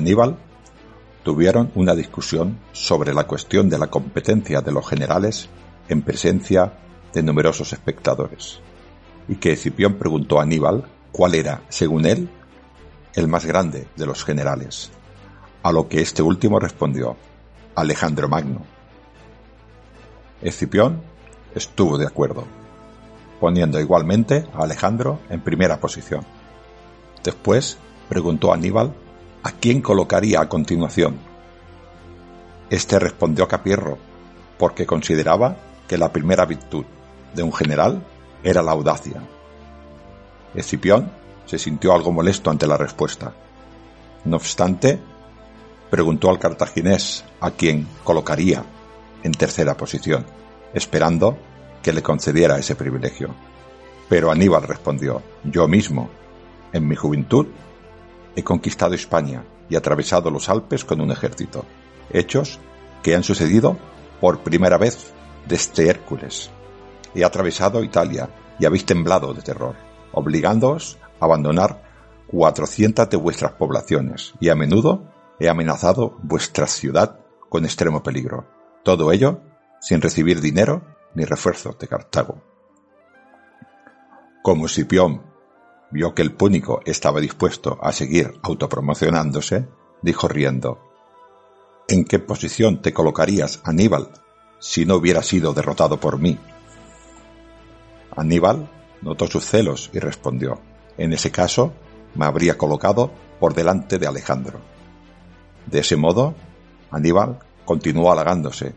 Aníbal tuvieron una discusión sobre la cuestión de la competencia de los generales en presencia de numerosos espectadores, y que Escipión preguntó a Aníbal cuál era, según él, el más grande de los generales, a lo que este último respondió, Alejandro Magno. Escipión estuvo de acuerdo, poniendo igualmente a Alejandro en primera posición. Después preguntó Aníbal a quién colocaría a continuación. Este respondió a Capierro, porque consideraba que la primera virtud de un general era la audacia. Escipión se sintió algo molesto ante la respuesta. No obstante, preguntó al cartaginés a quién colocaría en tercera posición, esperando que le concediera ese privilegio. Pero Aníbal respondió, yo mismo, en mi juventud, he conquistado España y atravesado los Alpes con un ejército, hechos que han sucedido por primera vez desde Hércules. He atravesado Italia y habéis temblado de terror, obligándoos a abandonar cuatrocientas de vuestras poblaciones y a menudo he amenazado vuestra ciudad con extremo peligro. Todo ello sin recibir dinero ni refuerzos de Cartago. Como Scipión vio que el púnico estaba dispuesto a seguir autopromocionándose, dijo riendo, ¿En qué posición te colocarías, Aníbal, si no hubiera sido derrotado por mí? Aníbal notó sus celos y respondió, en ese caso me habría colocado por delante de Alejandro. De ese modo, Aníbal continuó halagándose,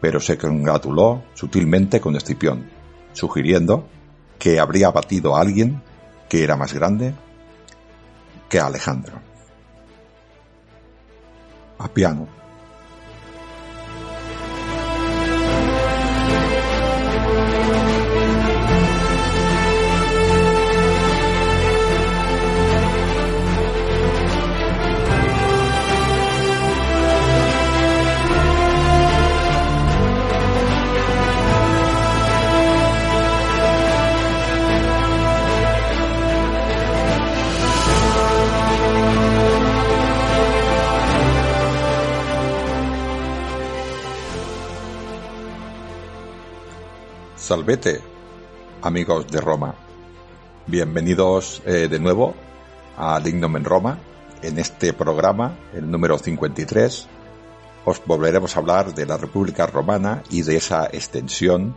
pero se congratuló sutilmente con Escipión, sugiriendo que habría abatido a alguien que era más grande que Alejandro. A Salvete, amigos de Roma. Bienvenidos eh, de nuevo a Lignum en Roma. En este programa, el número 53, os volveremos a hablar de la República Romana y de esa extensión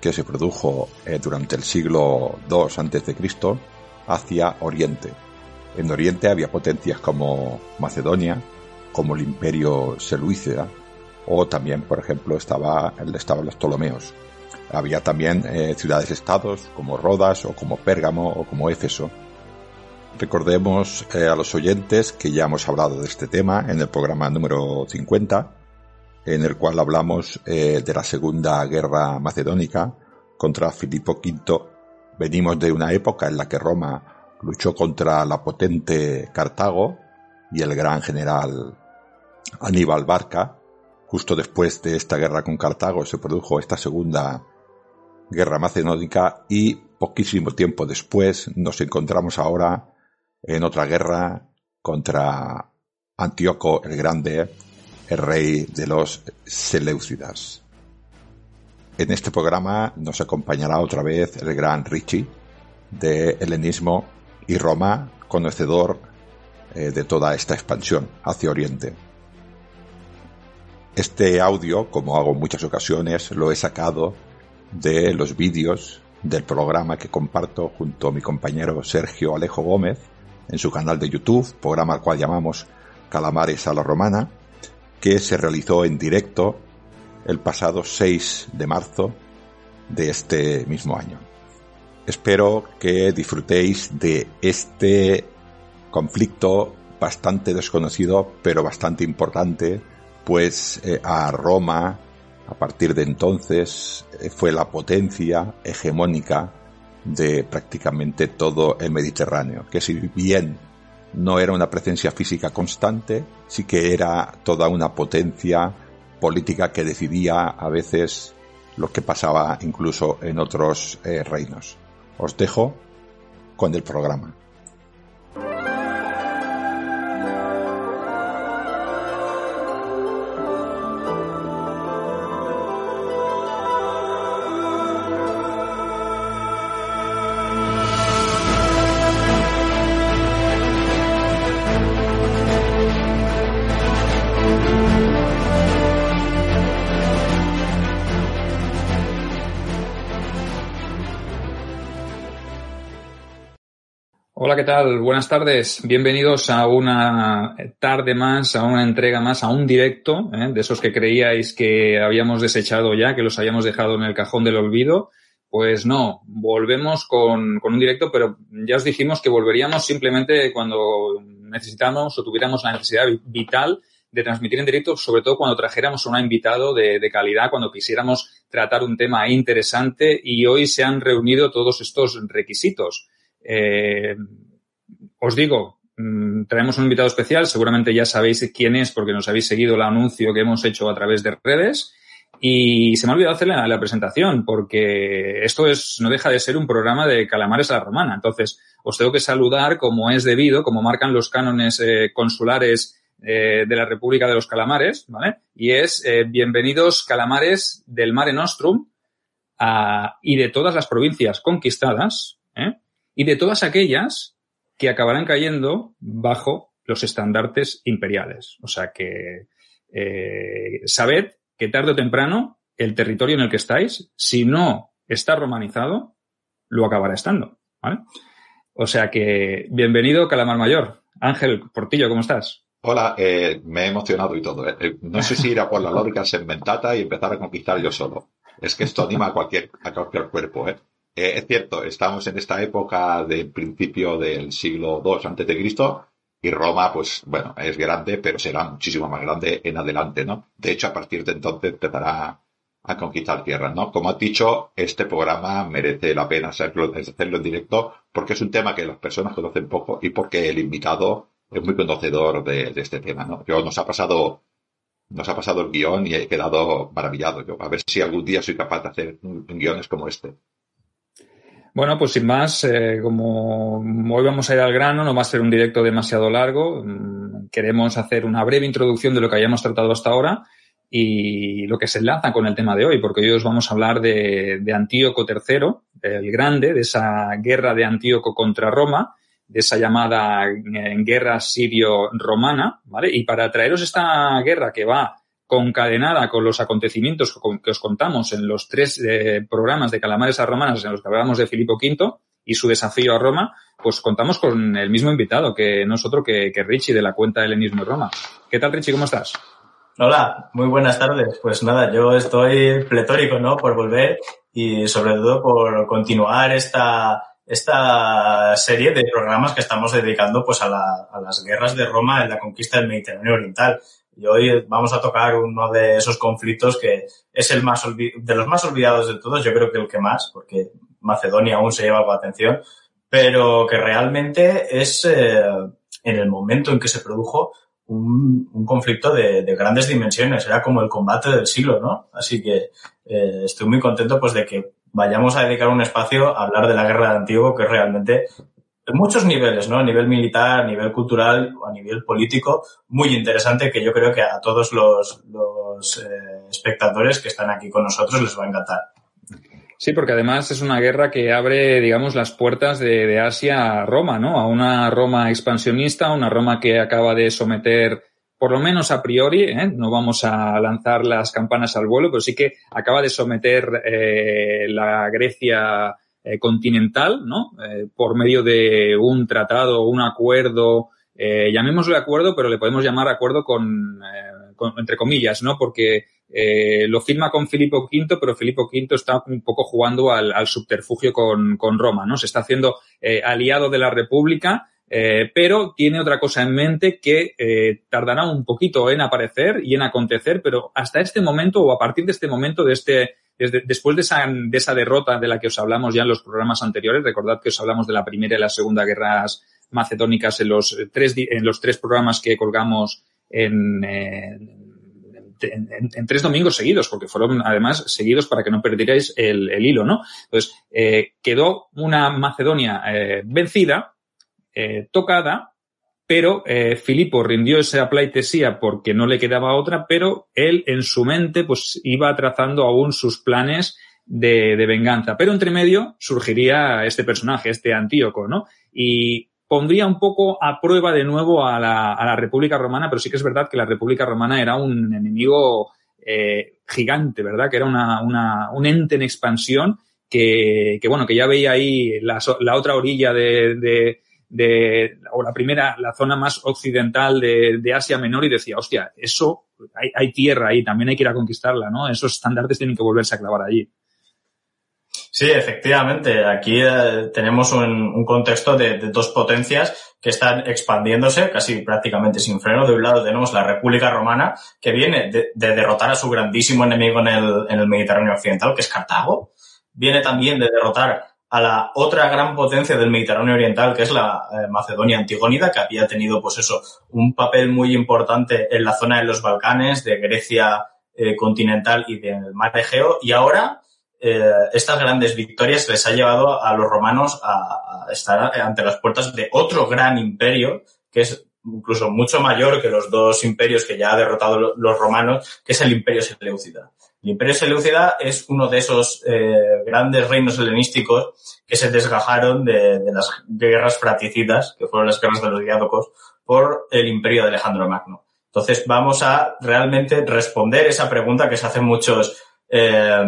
que se produjo eh, durante el siglo II a.C. hacia Oriente. En Oriente había potencias como Macedonia, como el Imperio Seleucida, o también, por ejemplo, estaba, estaban los Ptolomeos. Había también eh, ciudades-estados como Rodas o como Pérgamo o como Éfeso. Recordemos eh, a los oyentes que ya hemos hablado de este tema en el programa número 50, en el cual hablamos eh, de la Segunda Guerra Macedónica contra Filipo V. Venimos de una época en la que Roma luchó contra la potente Cartago y el gran general Aníbal Barca. Justo después de esta guerra con Cartago se produjo esta segunda guerra macedónica y poquísimo tiempo después nos encontramos ahora en otra guerra contra Antíoco el Grande, el rey de los Seleucidas. En este programa nos acompañará otra vez el gran Richie de helenismo y Roma, conocedor eh, de toda esta expansión hacia Oriente. Este audio, como hago en muchas ocasiones, lo he sacado de los vídeos del programa que comparto junto a mi compañero Sergio Alejo Gómez en su canal de YouTube, programa al cual llamamos Calamares a la Romana, que se realizó en directo el pasado 6 de marzo de este mismo año. Espero que disfrutéis de este conflicto bastante desconocido, pero bastante importante, pues eh, a Roma, a partir de entonces, eh, fue la potencia hegemónica de prácticamente todo el Mediterráneo, que si bien no era una presencia física constante, sí que era toda una potencia política que decidía a veces lo que pasaba incluso en otros eh, reinos. Os dejo con el programa. ¿Qué tal? Buenas tardes. Bienvenidos a una tarde más, a una entrega más, a un directo, ¿eh? de esos que creíais que habíamos desechado ya, que los habíamos dejado en el cajón del olvido. Pues no, volvemos con, un directo, pero ya os dijimos que volveríamos simplemente cuando necesitamos o tuviéramos la necesidad vital de transmitir en directo, sobre todo cuando trajéramos a un invitado de, de, calidad, cuando quisiéramos tratar un tema interesante y hoy se han reunido todos estos requisitos. Eh, os digo, mm, traemos un invitado especial, seguramente ya sabéis quién es porque nos habéis seguido el anuncio que hemos hecho a través de redes. Y se me ha olvidado hacerle la, la, presentación porque esto es, no deja de ser un programa de calamares a la romana. Entonces, os tengo que saludar como es debido, como marcan los cánones eh, consulares eh, de la República de los Calamares, ¿vale? Y es eh, bienvenidos calamares del Mare Nostrum a, y de todas las provincias conquistadas, y de todas aquellas que acabarán cayendo bajo los estandartes imperiales. O sea que eh, sabed que tarde o temprano el territorio en el que estáis, si no está romanizado, lo acabará estando. ¿vale? O sea que bienvenido, Calamar Mayor. Ángel Portillo, ¿cómo estás? Hola, eh, me he emocionado y todo. ¿eh? No sé si ir a por la lógica segmentada y empezar a conquistar yo solo. Es que esto anima a cualquier, a cualquier cuerpo. ¿eh? Eh, es cierto, estamos en esta época del principio del siglo II antes de Cristo y Roma, pues bueno, es grande, pero será muchísimo más grande en adelante, ¿no? De hecho, a partir de entonces empezará a conquistar tierras, ¿no? Como has dicho, este programa merece la pena hacerlo, hacerlo en directo porque es un tema que las personas conocen poco y porque el invitado es muy conocedor de, de este tema, ¿no? Yo nos ha pasado nos ha pasado el guion y he quedado maravillado. Yo, a ver si algún día soy capaz de hacer guiones como este. Bueno, pues sin más, eh, como hoy vamos a ir al grano, no va a ser un directo demasiado largo. Queremos hacer una breve introducción de lo que hayamos tratado hasta ahora y lo que se enlaza con el tema de hoy, porque hoy os vamos a hablar de, de Antíoco III, el Grande, de esa guerra de Antíoco contra Roma, de esa llamada eh, guerra sirio-romana, ¿vale? Y para traeros esta guerra que va concadenada con los acontecimientos que os contamos en los tres eh, programas de Calamares a Romanas en los que hablamos de Filipo V y su desafío a Roma, pues contamos con el mismo invitado, que no es otro que, que Richie de la cuenta Helenismo y Roma. ¿Qué tal, Richie? ¿Cómo estás? Hola, muy buenas tardes. Pues nada, yo estoy pletórico, ¿no? Por volver y sobre todo por continuar esta, esta serie de programas que estamos dedicando pues a, la, a las guerras de Roma en la conquista del Mediterráneo Oriental. Y hoy vamos a tocar uno de esos conflictos que es el más de los más olvidados de todos, yo creo que el que más, porque Macedonia aún se lleva de atención, pero que realmente es eh, en el momento en que se produjo un, conflicto de, de, grandes dimensiones, era como el combate del siglo, ¿no? Así que eh, estoy muy contento pues de que vayamos a dedicar un espacio a hablar de la guerra de Antiguo, que es realmente en muchos niveles, ¿no? A nivel militar, a nivel cultural, a nivel político, muy interesante que yo creo que a todos los, los eh, espectadores que están aquí con nosotros les va a encantar. Sí, porque además es una guerra que abre, digamos, las puertas de, de Asia a Roma, ¿no? A una Roma expansionista, una Roma que acaba de someter por lo menos a priori, ¿eh? no vamos a lanzar las campanas al vuelo, pero sí que acaba de someter eh, la Grecia eh, continental, ¿no? Eh, por medio de un tratado, un acuerdo, eh, acuerdo, pero le podemos llamar acuerdo con, eh, entre comillas, ¿no? Porque lo firma con Filipo V, pero Filipo V está un poco jugando al, subterfugio con, Roma, ¿no? Se está haciendo aliado de la República, pero tiene otra cosa en mente que tardará un poquito en aparecer y en acontecer, pero hasta este momento o a partir de este momento, de este, después de esa, de esa derrota de la que os hablamos ya en los programas anteriores, recordad que os hablamos de la Primera y la Segunda Guerras Macedónicas en los tres, en los tres programas que colgamos en, eh, en, tres domingos seguidos, porque fueron además seguidos para que no perdierais el, hilo, ¿no? Entonces, eh, quedó una Macedonia eh, vencida, eh, tocada, pero eh, Filipo rindió esa pleitesía porque no le quedaba otra, pero él en su mente pues iba trazando aún sus planes de, de, venganza. Pero entre medio surgiría este personaje, este Antíoco, ¿no? Y pondría un poco a prueba de nuevo a la, a la República Romana, pero sí que es verdad que la República Romana era un enemigo eh, gigante, ¿verdad? Que era una, una, un ente en expansión que, que, bueno, que ya veía ahí la, la otra orilla de, de de, o la primera, la zona más occidental de, de Asia Menor y decía, hostia, eso, hay, tierra ahí, también hay que ir a conquistarla, ¿no? Esos estándares tienen que volverse a clavar allí. Sí, efectivamente. Aquí eh, tenemos un, contexto de, de, dos potencias que están expandiéndose casi prácticamente sin freno. De un lado tenemos la República Romana, que viene de, de derrotar a su grandísimo enemigo en el, en el Mediterráneo Occidental, que es Cartago. Viene también de derrotar a la otra gran potencia del Mediterráneo Oriental, que es la eh, Macedonia Antigónida, que había tenido, pues eso, un papel muy importante en la zona de los Balcanes, de Grecia eh, continental y del Mar Egeo, y ahora eh, estas grandes victorias les ha llevado a los romanos a, a, estar ante las puertas de otro gran imperio, que es incluso mucho mayor que los dos imperios que ya ha derrotado los romanos, que es el Imperio Seleucida. El Imperio Seleucida es uno de esos eh, grandes reinos helenísticos que se desgajaron de, de, las guerras fraticidas, que fueron las guerras de los diádocos, por el Imperio de Alejandro Magno. Entonces vamos a realmente responder esa pregunta que se hacen muchos eh,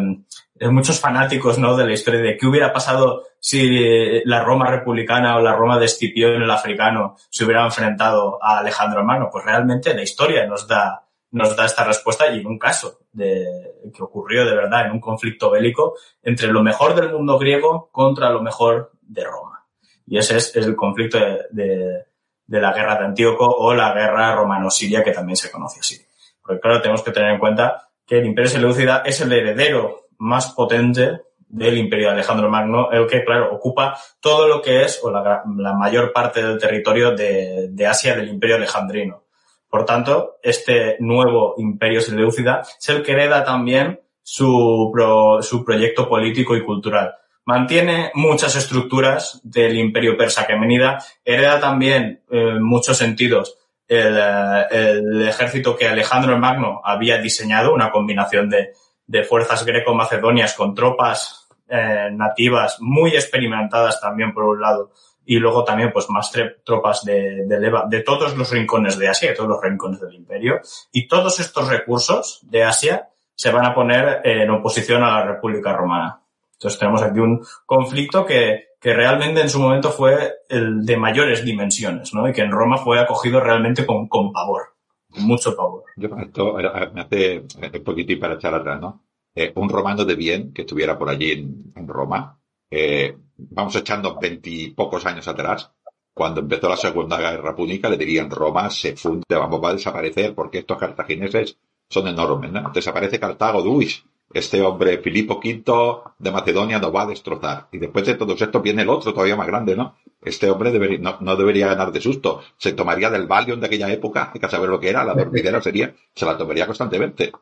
muchos fanáticos ¿no? de la historia de qué hubiera pasado si la Roma republicana o la Roma de Escipión el africano se hubiera enfrentado a Alejandro Magno. Pues realmente la historia nos da nos da esta respuesta y en un caso de, que ocurrió de verdad en un conflicto bélico entre lo mejor del mundo griego contra lo mejor de Roma. Y ese es, el conflicto de, la guerra de Antíoco o la guerra romano-siria que también se conoce así. Porque claro, tenemos que tener en cuenta que el imperio seleucida es el heredero más potente del imperio Alejandro Magno, el que, claro, ocupa todo lo que es, o la, la mayor parte del territorio de, de Asia del imperio alejandrino por tanto, este nuevo imperio seleucida es el que hereda también su, pro, su proyecto político y cultural. Mantiene muchas estructuras del imperio persa aquemenida, hereda también eh, en muchos sentidos el, eh, el, ejército que Alejandro Magno había diseñado, una combinación de, de fuerzas greco-macedonias con tropas eh, nativas muy experimentadas también por un lado y luego también pues más tropas de, de leva de todos los rincones de Asia, de todos los rincones del imperio. Y todos estos recursos de Asia se van a poner en oposición a la República Romana. Entonces tenemos aquí un conflicto que, que realmente en su momento fue el de mayores dimensiones, ¿no? Y que en Roma fue acogido realmente con, con pavor, con mucho pavor. Yo, esto me hace un poquitín para echar atrás, ¿no? Eh, un romano de bien que estuviera por allí en, en Roma, eh, vamos echando veintipocos años atrás, cuando empezó la Segunda Guerra Púnica, le dirían Roma se funde, vamos, va a desaparecer porque estos cartagineses son enormes, ¿no? Desaparece Cartago, uy, este hombre Filipo V de Macedonia nos va a destrozar. Y después de todo esto viene el otro todavía más grande, ¿no? Este hombre debería, no, no, debería ganar de susto. Se tomaría del Valium de aquella época, hay que saber lo que era, la dormidera sería, se la tomaría constantemente.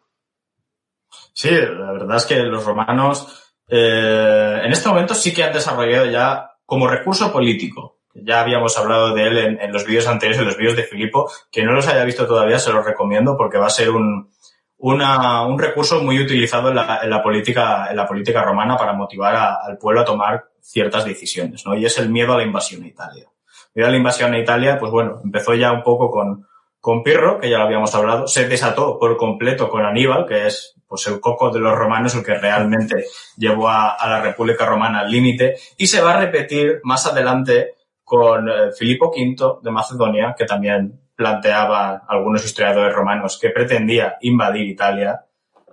Sí, la verdad es que los romanos eh, en este momento sí que han desarrollado ya como recurso político, Ya habíamos hablado de él en, los vídeos anteriores, en los vídeos de Filipo. Que no los haya visto todavía, se los recomiendo porque va a ser un, un recurso muy utilizado en la, política, en la política romana para motivar al pueblo a tomar ciertas decisiones, ¿no? Y es el miedo a la invasión a Italia. Miedo a la invasión a Italia, pues bueno, empezó ya un poco con, con Pirro, que ya lo habíamos hablado, se desató por completo con Aníbal, que es pues el coco de los romanos, el que realmente llevó a, la República Romana al límite, y se va a repetir más adelante con eh, Filipo V de Macedonia, que también planteaba algunos historiadores romanos que pretendía invadir Italia,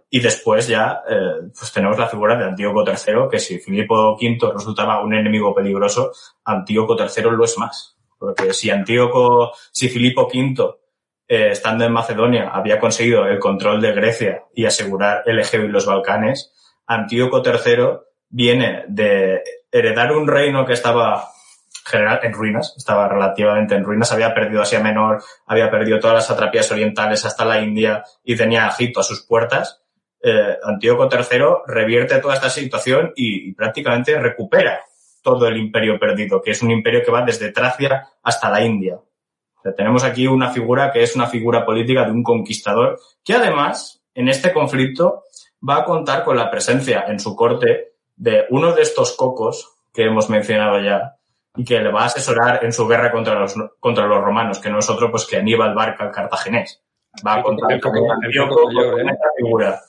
y después ya eh, pues tenemos la figura de Antíoco III, que si Filipo V resultaba un enemigo peligroso, Antíoco III lo es más. Porque si Antíoco, si Filipo V eh, estando en Macedonia, había conseguido el control de Grecia y asegurar el Egeo y los Balcanes, Antíoco III viene de heredar un reino que estaba general en ruinas, estaba relativamente en ruinas, había perdido Asia Menor, había perdido todas las atrapías orientales hasta la India y tenía Egipto a sus puertas. Eh, Antíoco III revierte toda esta situación y, y prácticamente recupera todo el imperio perdido, que es un imperio que va desde Tracia hasta la India tenemos aquí una figura que es una figura política de un conquistador que además en este conflicto va a contar con la presencia en su corte de uno de estos cocos que hemos mencionado ya y que le va a asesorar en su guerra contra los, contra los romanos, que no es otro pues que Aníbal Barca, el cartaginés. Va a contar con esta figura.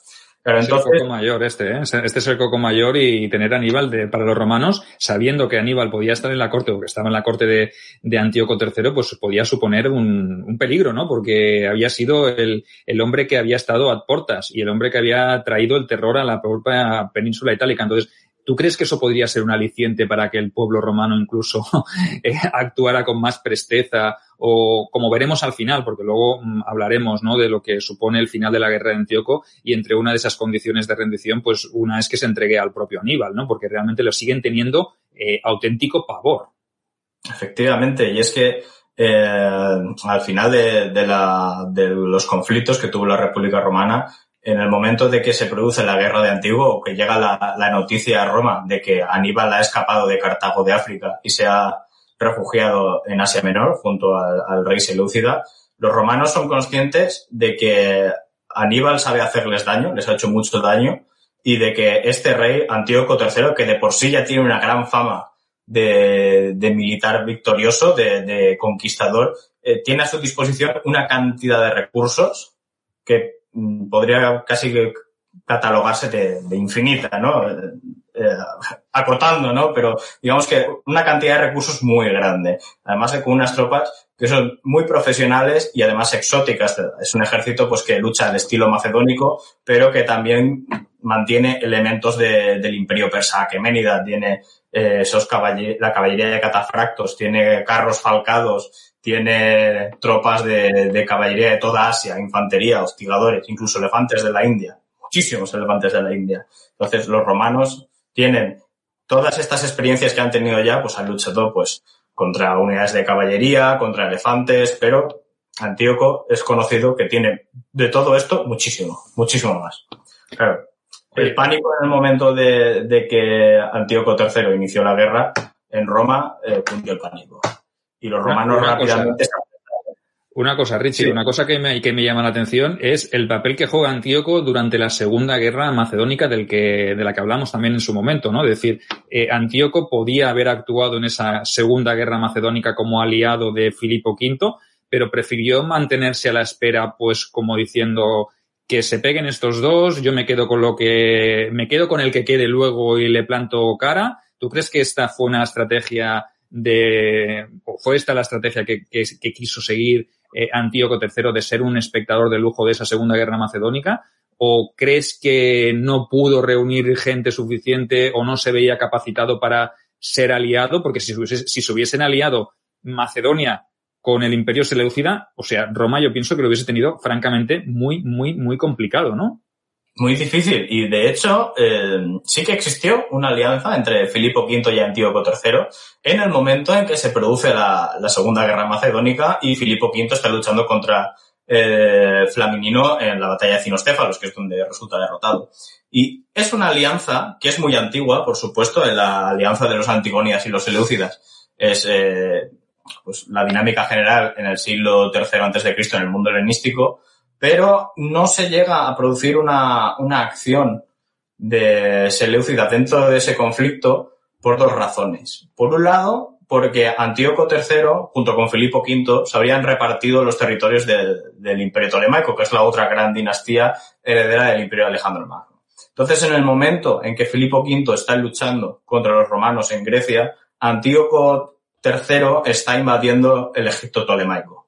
Pero entonces... Es el coco mayor este, ¿eh? Este es el coco mayor y tener a Aníbal de, para los romanos, sabiendo que Aníbal podía estar en la corte o que estaba en la corte de, de Antíoco III, pues podía suponer un, un, peligro, ¿no? Porque había sido el, el hombre que había estado a portas y el hombre que había traído el terror a la propia península itálica. Entonces, ¿Tú crees que eso podría ser un aliciente para que el pueblo romano incluso eh, actuara con más presteza o como veremos al final, porque luego mm, hablaremos ¿no? de lo que supone el final de la guerra de Antíoco y entre una de esas condiciones de rendición, pues una es que se entregue al propio Aníbal, ¿no? porque realmente lo siguen teniendo eh, auténtico pavor. Efectivamente, y es que eh, al final de, de los conflictos que tuvo la República Romana, en el momento de que se produce la guerra de Antiguo que llega la, noticia a Roma de que Aníbal ha escapado de Cartago de África y se ha refugiado en Asia Menor junto al, rey Seleucida, los romanos son conscientes de que Aníbal sabe hacerles daño, les ha hecho mucho daño, y de que este rey, Antíoco III, que de por sí ya tiene una gran fama de, militar victorioso, de, conquistador, eh, tiene a su disposición una cantidad de recursos que podría casi catalogarse de, infinita, ¿no? Eh, eh, acotando, ¿no? Pero digamos que una cantidad de recursos muy grande. Además de con unas tropas que son muy profesionales y además exóticas. Es un ejército pues que lucha al estilo macedónico, pero que también mantiene elementos del imperio persa aqueménida, tiene eh, esos la caballería de catafractos, tiene carros falcados, tiene tropas de, caballería de toda Asia, infantería, hostigadores, incluso elefantes de la India, muchísimos elefantes de la India. Entonces los romanos tienen todas estas experiencias que han tenido ya, pues han luchado pues contra unidades de caballería, contra elefantes, pero Antíoco es conocido que tiene de todo esto muchísimo, muchísimo más. Claro. El pánico en el momento de, que Antíoco III inició la guerra en Roma, eh, el pánico y los romanos rápidamente una cosa, Richie, una cosa que me, que me llama la atención es el papel que juega Antíoco durante la Segunda Guerra Macedónica del que, de la que hablamos también en su momento, ¿no? Es decir, eh, Antíoco podía haber actuado en esa Segunda Guerra Macedónica como aliado de Filipo V, pero prefirió mantenerse a la espera, pues como diciendo que se peguen estos dos, yo me quedo con lo que, me quedo con el que quede luego y le planto cara. ¿Tú crees que esta fue una estrategia de, o fue esta la estrategia que, que, quiso seguir eh, Antíoco III de ser un espectador de lujo de esa Segunda Guerra Macedónica? ¿O crees que no pudo reunir gente suficiente o no se veía capacitado para ser aliado? Porque si, si se hubiesen aliado Macedonia con el Imperio Seleucida, o sea, Roma yo pienso que lo hubiese tenido francamente muy, muy, muy complicado, ¿no? Muy difícil. Y de hecho, eh, sí que existió una alianza entre Filipo V y Antíoco III en el momento en que se produce la, Segunda Guerra Macedónica y Filipo V está luchando contra eh, Flaminino en la batalla de Cinostéfalos, que es donde resulta derrotado. Y es una alianza que es muy antigua, por supuesto, en la alianza de los Antigonias y los Seleucidas. es eh, pues, la dinámica general en el siglo III antes de Cristo en el mundo helenístico, pero no se llega a producir una, una acción de Seleucida dentro de ese conflicto por dos razones. Por un lado, porque Antíoco III, junto con Filipo V, se habían repartido los territorios del, Imperio Tolemaico, que es la otra gran dinastía heredera del Imperio Alejandro Magno. Entonces, en el momento en que Filipo V está luchando contra los romanos en Grecia, Antíoco III está invadiendo el Egipto Tolemaico.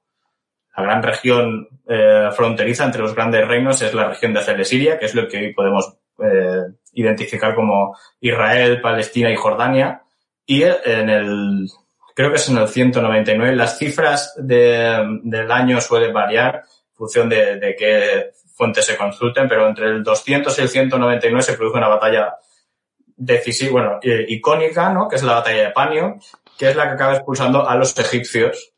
La gran región eh, fronteriza entre los grandes reinos es la región de Celesiria, que es lo que hoy podemos eh, identificar como Israel, Palestina y Jordania. Y en el, creo que es en el 199, las cifras de, del año suelen variar en función de, qué fuentes se consulten, pero entre el 200 y el 199 se produce una batalla decisiva, bueno, icónica, ¿no? Que es la batalla de Panio, que es la que acaba expulsando a los egipcios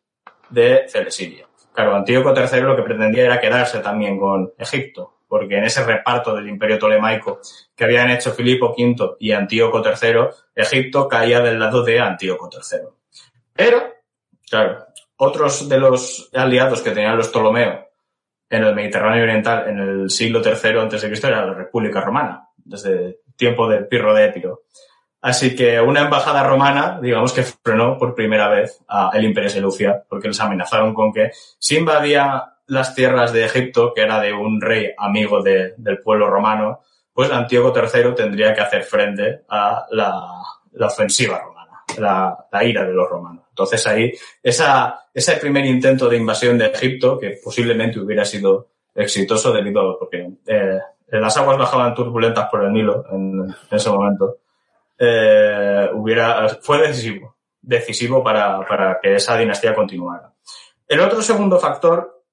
de Celesiria. Claro, Antíoco III lo que pretendía era quedarse también con Egipto, porque en ese reparto del imperio tolemaico que habían hecho Filipo V y Antíoco III, Egipto caía del lado de Antíoco III. Pero, claro, otros de los aliados que tenían los Ptolomeo en el Mediterráneo Oriental en el siglo III Cristo era la República Romana, desde tiempo de Pirro de Épiro. Así que una embajada romana, digamos que frenó por primera vez al Imperio Seleucia, porque les amenazaron con que si invadía las tierras de Egipto, que era de un rey amigo del pueblo romano, pues Antíoco III tendría que hacer frente a la, ofensiva romana, la, ira de los romanos. Entonces ahí, esa, ese primer intento de invasión de Egipto, que posiblemente hubiera sido exitoso debido a, porque eh, las aguas bajaban turbulentas por el Nilo en ese momento, eh, fue decisivo, decisivo para, para que esa dinastía continuara. El otro segundo factor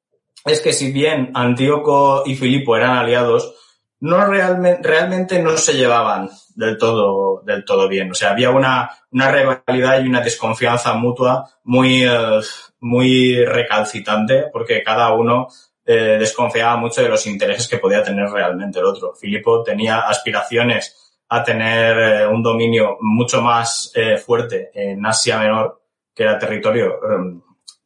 es que si bien Antíoco y Filipo eran aliados, no realmente, realmente no se llevaban del todo, del todo bien. O sea, había una, una rivalidad y una desconfianza mutua muy, eh, muy recalcitante porque cada uno eh, desconfiaba mucho de los intereses que podía tener realmente el otro. Filipo tenía aspiraciones a tener eh, un dominio mucho más eh, fuerte en Asia Menor, que era territorio um,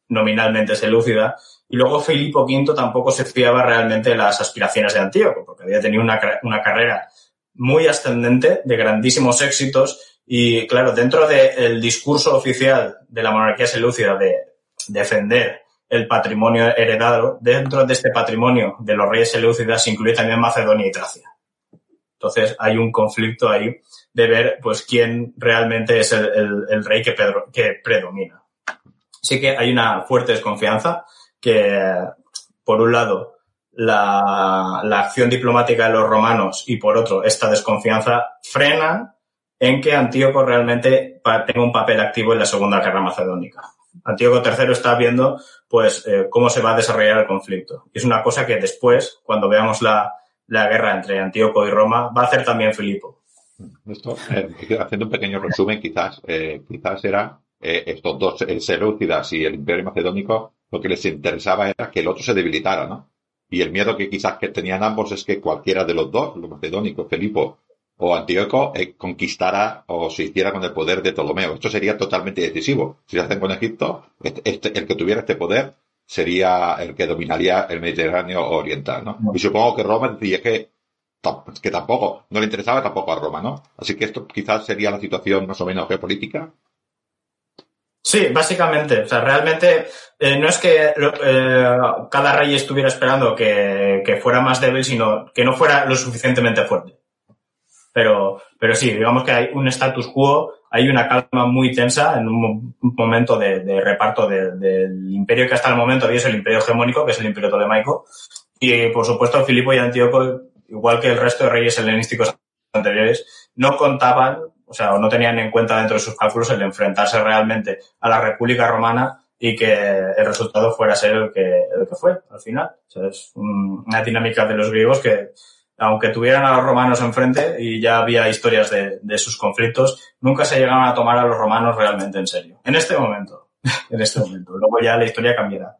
nominalmente selúcida, y luego Filipo V tampoco se fiaba realmente de las aspiraciones de Antíoco, porque había tenido una, una carrera muy ascendente, de grandísimos éxitos, y claro, dentro del discurso oficial de la monarquía selúcida de defender el patrimonio heredado, dentro de este patrimonio de los reyes selúcidas se incluye también Macedonia y Tracia. Entonces hay un conflicto ahí de ver pues quién realmente es el, rey que, predomina. Sí que hay una fuerte desconfianza que, por un lado, la, acción diplomática de los romanos y por otro, esta desconfianza frenan en que Antíoco realmente tenga un papel activo en la Segunda Guerra Macedónica. Antíoco III está viendo pues eh, cómo se va a desarrollar el conflicto. Es una cosa que después, cuando veamos la, la guerra entre Antíoco y Roma, va a hacer también Filipo. Esto, eh, haciendo un pequeño resumen, quizás, eh, quizás era eh, estos dos, el Seleucidas y el Imperio Macedónico, lo que les interesaba era que el otro se debilitara, ¿no? Y el miedo que quizás que tenían ambos es que cualquiera de los dos, los macedónicos, Filipo o Antíoco, conquistara o se hiciera con el poder de Ptolomeo. Esto sería totalmente decisivo. Si se hacen con Egipto, este, este, el que tuviera este poder sería el que dominaría el Mediterráneo oriental, ¿no? Y supongo que Roma decía que, que tampoco, no le interesaba tampoco a Roma, ¿no? Así que esto quizás sería la situación más o menos geopolítica. Sí, básicamente. O sea, realmente eh, no es que eh, cada rey estuviera esperando que, que, fuera más débil, sino que no fuera lo suficientemente fuerte. Pero, pero sí, digamos que hay un status quo hay una calma muy tensa en un momento de, reparto del imperio que hasta el momento había sido el imperio hegemónico, que es el imperio tolemaico. Y, por supuesto, Filipo y Antíoco, igual que el resto de reyes helenísticos anteriores, no contaban, o sea, no tenían en cuenta dentro de sus cálculos el enfrentarse realmente a la República Romana y que el resultado fuera ser el que, el que fue al final. O sea, es una dinámica de los griegos que aunque tuvieran a los romanos enfrente y ya había historias de, sus conflictos, nunca se llegaron a tomar a los romanos realmente en serio. En este momento, en este momento. Luego ya la historia cambiará.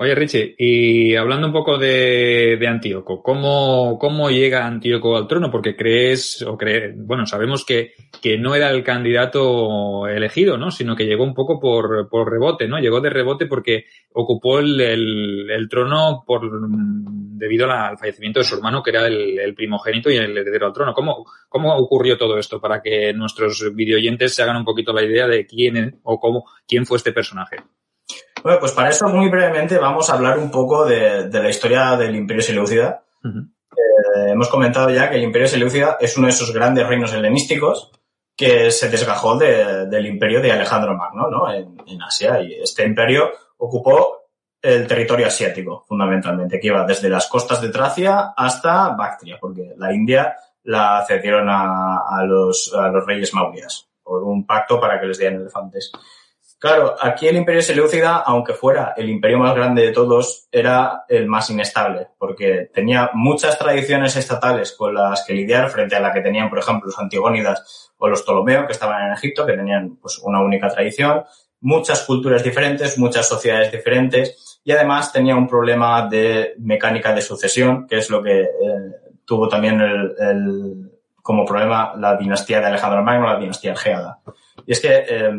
Oye, Richie, y hablando un poco de, de Antíoco, ¿cómo, ¿cómo llega Antíoco al trono? Porque crees, o crees, bueno, sabemos que, que no era el candidato elegido, ¿no? Sino que llegó un poco por, por rebote, ¿no? Llegó de rebote porque ocupó el, el, el trono por, debido al fallecimiento de su hermano, que era el, el, primogénito y el heredero al trono. ¿Cómo, ¿Cómo ocurrió todo esto para que nuestros videoyentes se hagan un poquito la idea de quién o cómo, quién fue este personaje? Bueno, pues para eso muy brevemente vamos a hablar un poco de, de la historia del Imperio Seleucida. Uh -huh. eh, hemos comentado ya que el Imperio Seleucida es uno de esos grandes reinos helenísticos que se desgajó de, del imperio de Alejandro Magno ¿no? en, en, Asia. Y este imperio ocupó el territorio asiático, fundamentalmente, que iba desde las costas de Tracia hasta Bactria, porque la India la cedieron a, a, los, a los reyes maurias por un pacto para que les dieran elefantes. Claro, aquí el imperio Seleucida, aunque fuera el imperio más grande de todos, era el más inestable, porque tenía muchas tradiciones estatales con las que lidiar frente a la que tenían, por ejemplo, los Antigónidas o los Ptolomeo, que estaban en Egipto, que tenían pues, una única tradición, muchas culturas diferentes, muchas sociedades diferentes, y además tenía un problema de mecánica de sucesión, que es lo que eh, tuvo también el, el, como problema la dinastía de Alejandro Magno, la dinastía argeada. Y es que eh,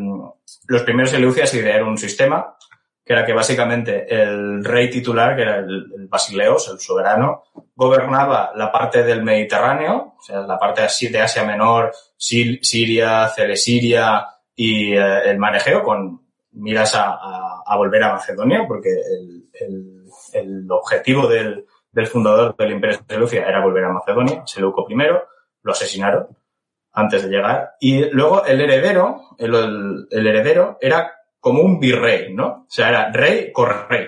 los primeros Seleucidas idearon un sistema que era que básicamente el rey titular, que era el, el, Basileos, el soberano, gobernaba la parte del Mediterráneo, o sea, la parte de Asia Menor, Siria, Celesiria y eh, el mar Egeo, con miras a, volver a Macedonia, porque el, el objetivo del, del, fundador del Imperio Seleucia era volver a Macedonia, Seleuco I, lo asesinaron antes de llegar. Y luego el heredero, el, el, heredero era como un virrey, ¿no? O sea, era rey rey.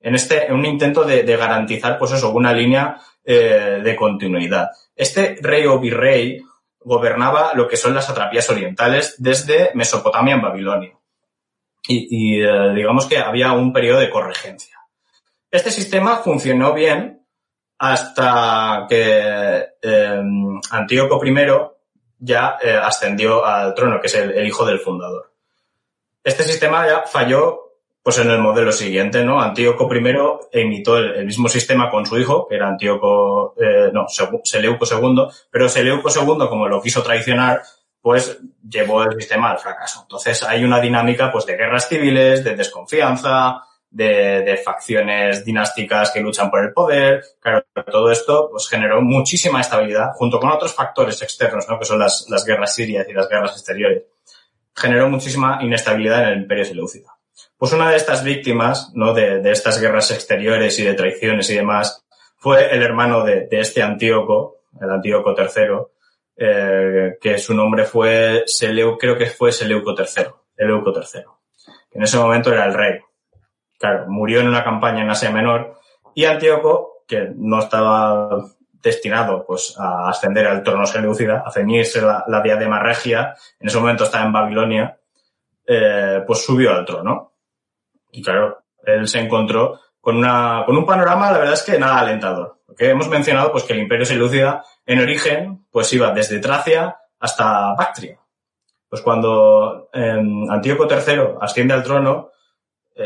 En este, en un intento de, de garantizar, pues eso, una línea eh, de continuidad. Este rey o virrey gobernaba lo que son las atrapías orientales desde Mesopotamia en Babilonia. Y, y eh, digamos que había un periodo de corregencia. Este sistema funcionó bien hasta que eh, Antíoco I ya eh, ascendió al trono, que es el, hijo del fundador. Este sistema ya falló pues en el modelo siguiente, ¿no? Antíoco I imitó el, el mismo sistema con su hijo, que era Antíoco, eh, no, Seleuco II, pero Seleuco II, como lo quiso traicionar, pues llevó el sistema al fracaso. Entonces hay una dinámica pues de guerras civiles, de desconfianza, de, de, facciones dinásticas que luchan por el poder. Claro, todo esto pues, generó muchísima estabilidad, junto con otros factores externos, ¿no? que son las, las guerras sirias y las guerras exteriores. Generó muchísima inestabilidad en el imperio seleucida. Pues una de estas víctimas, ¿no? De, de, estas guerras exteriores y de traiciones y demás, fue el hermano de, de este Antíoco, el Antíoco III, eh, que su nombre fue Seleuco, creo que fue Seleuco III, Seleuco III. Que en ese momento era el rey. Claro, murió en una campaña en Asia Menor y Antíoco, que no estaba destinado pues a ascender al trono seleucida, a ceñirse la, diadema regia, en ese momento estaba en Babilonia, eh, pues subió al trono. Y claro, él se encontró con, una, con un panorama, la verdad es que nada alentador. Porque hemos mencionado pues, que el imperio seleucida, en origen, pues iba desde Tracia hasta Bactria. Pues cuando eh, Antíoco III asciende al trono,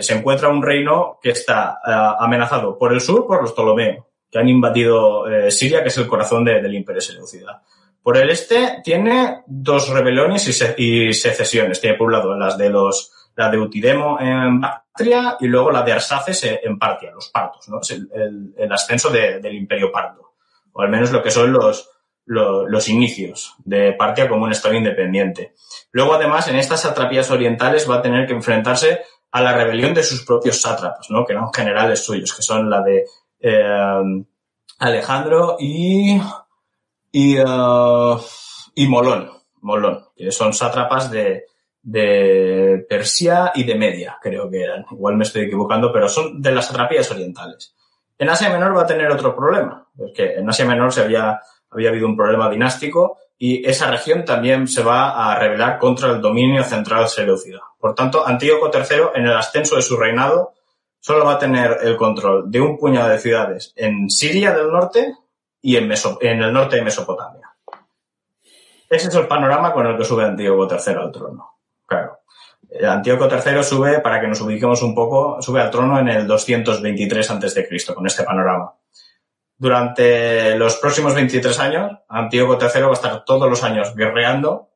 se encuentra un reino que está eh, amenazado por el sur por los Ptolomeo, que han invadido eh, Siria, que es el corazón de, del imperio seleucida. Por el este tiene dos rebeliones y, se, y secesiones. Tiene por un lado las de los la de Utidemo en Bactria y luego la de Arsaces en Partia, los partos, ¿no? Es el, ascenso de, del imperio parto, o al menos lo que son los, los, los, inicios de Partia como un estado independiente. Luego, además, en estas satrapías orientales va a tener que enfrentarse a la rebelión de sus propios sátrapas, ¿no? Que eran generales suyos, que son la de eh, Alejandro y, y, uh, y Molón, Molón, que son sátrapas de, de Persia y de Media, creo que eran. Igual me estoy equivocando, pero son de las atrapías orientales. En Asia Menor va a tener otro problema, porque en Asia Menor se había, había habido un problema dinástico y esa región también se va a rebelar contra el dominio central seleucida. Por tanto, Antíoco III, en el ascenso de su reinado, solo va a tener el control de un puñado de ciudades en Siria del norte y en, el norte de Mesopotamia. Ese es el panorama con el que sube Antíoco III al trono. Claro. Antíoco III sube, para que nos ubiquemos un poco, sube al trono en el 223 a.C., con este panorama. Durante los próximos 23 años, Antíoco III va a estar todos los años guerreando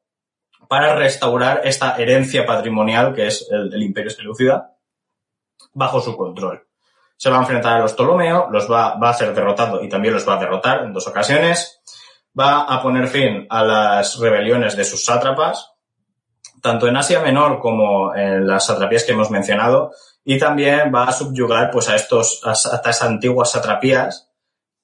para restaurar esta herencia patrimonial que es el, Imperio Seleucida bajo su control. Se va a enfrentar a los Ptolomeos, los va, a ser derrotado y también los va a derrotar en dos ocasiones. Va a poner fin a las rebeliones de sus sátrapas, tanto en Asia Menor como en las satrapías que hemos mencionado, y también va a subyugar pues, a, estos, a estas antiguas satrapías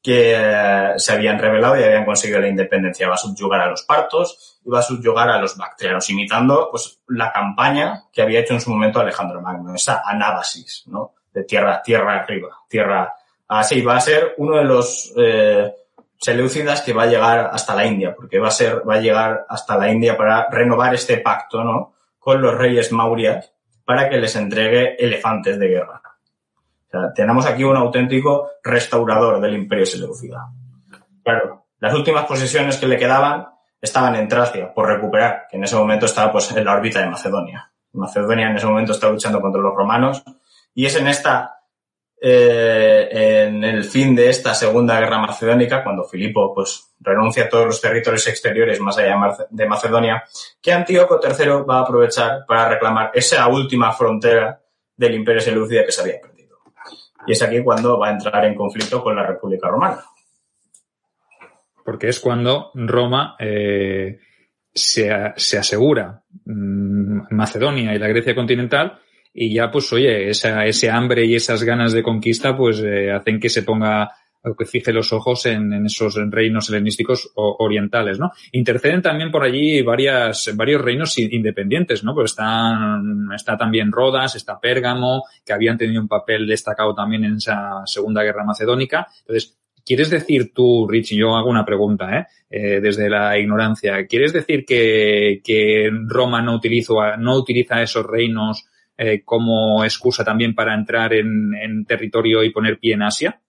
que eh, se habían rebelado y habían conseguido la independencia. Va a subyugar a los partos y va a subyugar a los bactrianos, imitando pues, la campaña que había hecho en su momento Alejandro Magno, esa anábasis, ¿no? De tierra, tierra arriba, tierra así. Va a ser uno de los eh, seleucidas que va a llegar hasta la India, porque va a ser, va a llegar hasta la India para renovar este pacto, ¿no? Con los reyes maurias para que les entregue elefantes de guerra. O sea, tenemos aquí un auténtico restaurador del imperio seleucida. Claro, las últimas posesiones que le quedaban estaban en Tracia por recuperar, que en ese momento estaba pues en la órbita de Macedonia. Macedonia en ese momento está luchando contra los romanos y es en esta eh, en el fin de esta segunda guerra macedónica, cuando Filipo pues, renuncia a todos los territorios exteriores más allá de Macedonia, que Antíoco III va a aprovechar para reclamar esa última frontera del imperio seleucida que se había perdido. Y es aquí cuando va a entrar en conflicto con la República Romana. Porque es cuando Roma eh, se, se, asegura mmm, Macedonia y la Grecia continental y ya pues oye, esa, ese hambre y esas ganas de conquista pues eh, hacen que se ponga que fije los ojos en, en esos reinos helenísticos orientales, ¿no? Interceden también por allí varias, varios reinos independientes, ¿no? Pues están, está también Rodas, está Pérgamo, que habían tenido un papel destacado también en esa Segunda Guerra Macedónica. Entonces, ¿quieres decir tú, Rich, yo hago una pregunta, ¿eh? eh desde la ignorancia, ¿quieres decir que, que Roma no utiliza, no utiliza esos reinos eh, como excusa también para entrar en, en, territorio y poner pie en Asia?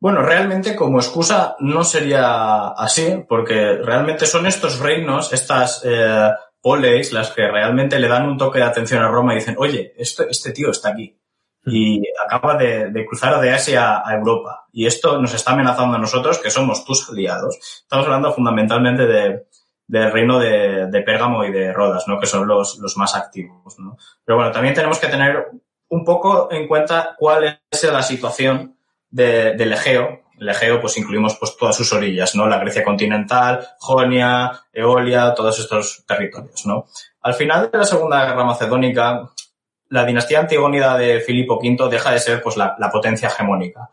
Bueno, realmente como excusa no sería así, porque realmente son estos reinos, estas eh, poleis, las que realmente le dan un toque de atención a Roma y dicen, oye, esto, este tío está aquí y acaba de, de, cruzar de Asia a Europa. Y esto nos está amenazando a nosotros, que somos tus aliados. Estamos hablando fundamentalmente de, del reino de, de, Pérgamo y de Rodas, ¿no? Que son los, los más activos, ¿no? Pero bueno, también tenemos que tener un poco en cuenta cuál es la situación de, del Egeo. El Egeo, pues incluimos pues todas sus orillas, ¿no? La Grecia continental, Jonia, Eolia, todos estos territorios, ¿no? Al final de la Segunda Guerra Macedónica, la dinastía antigónida de Filipo V deja de ser, pues, la, la potencia hegemónica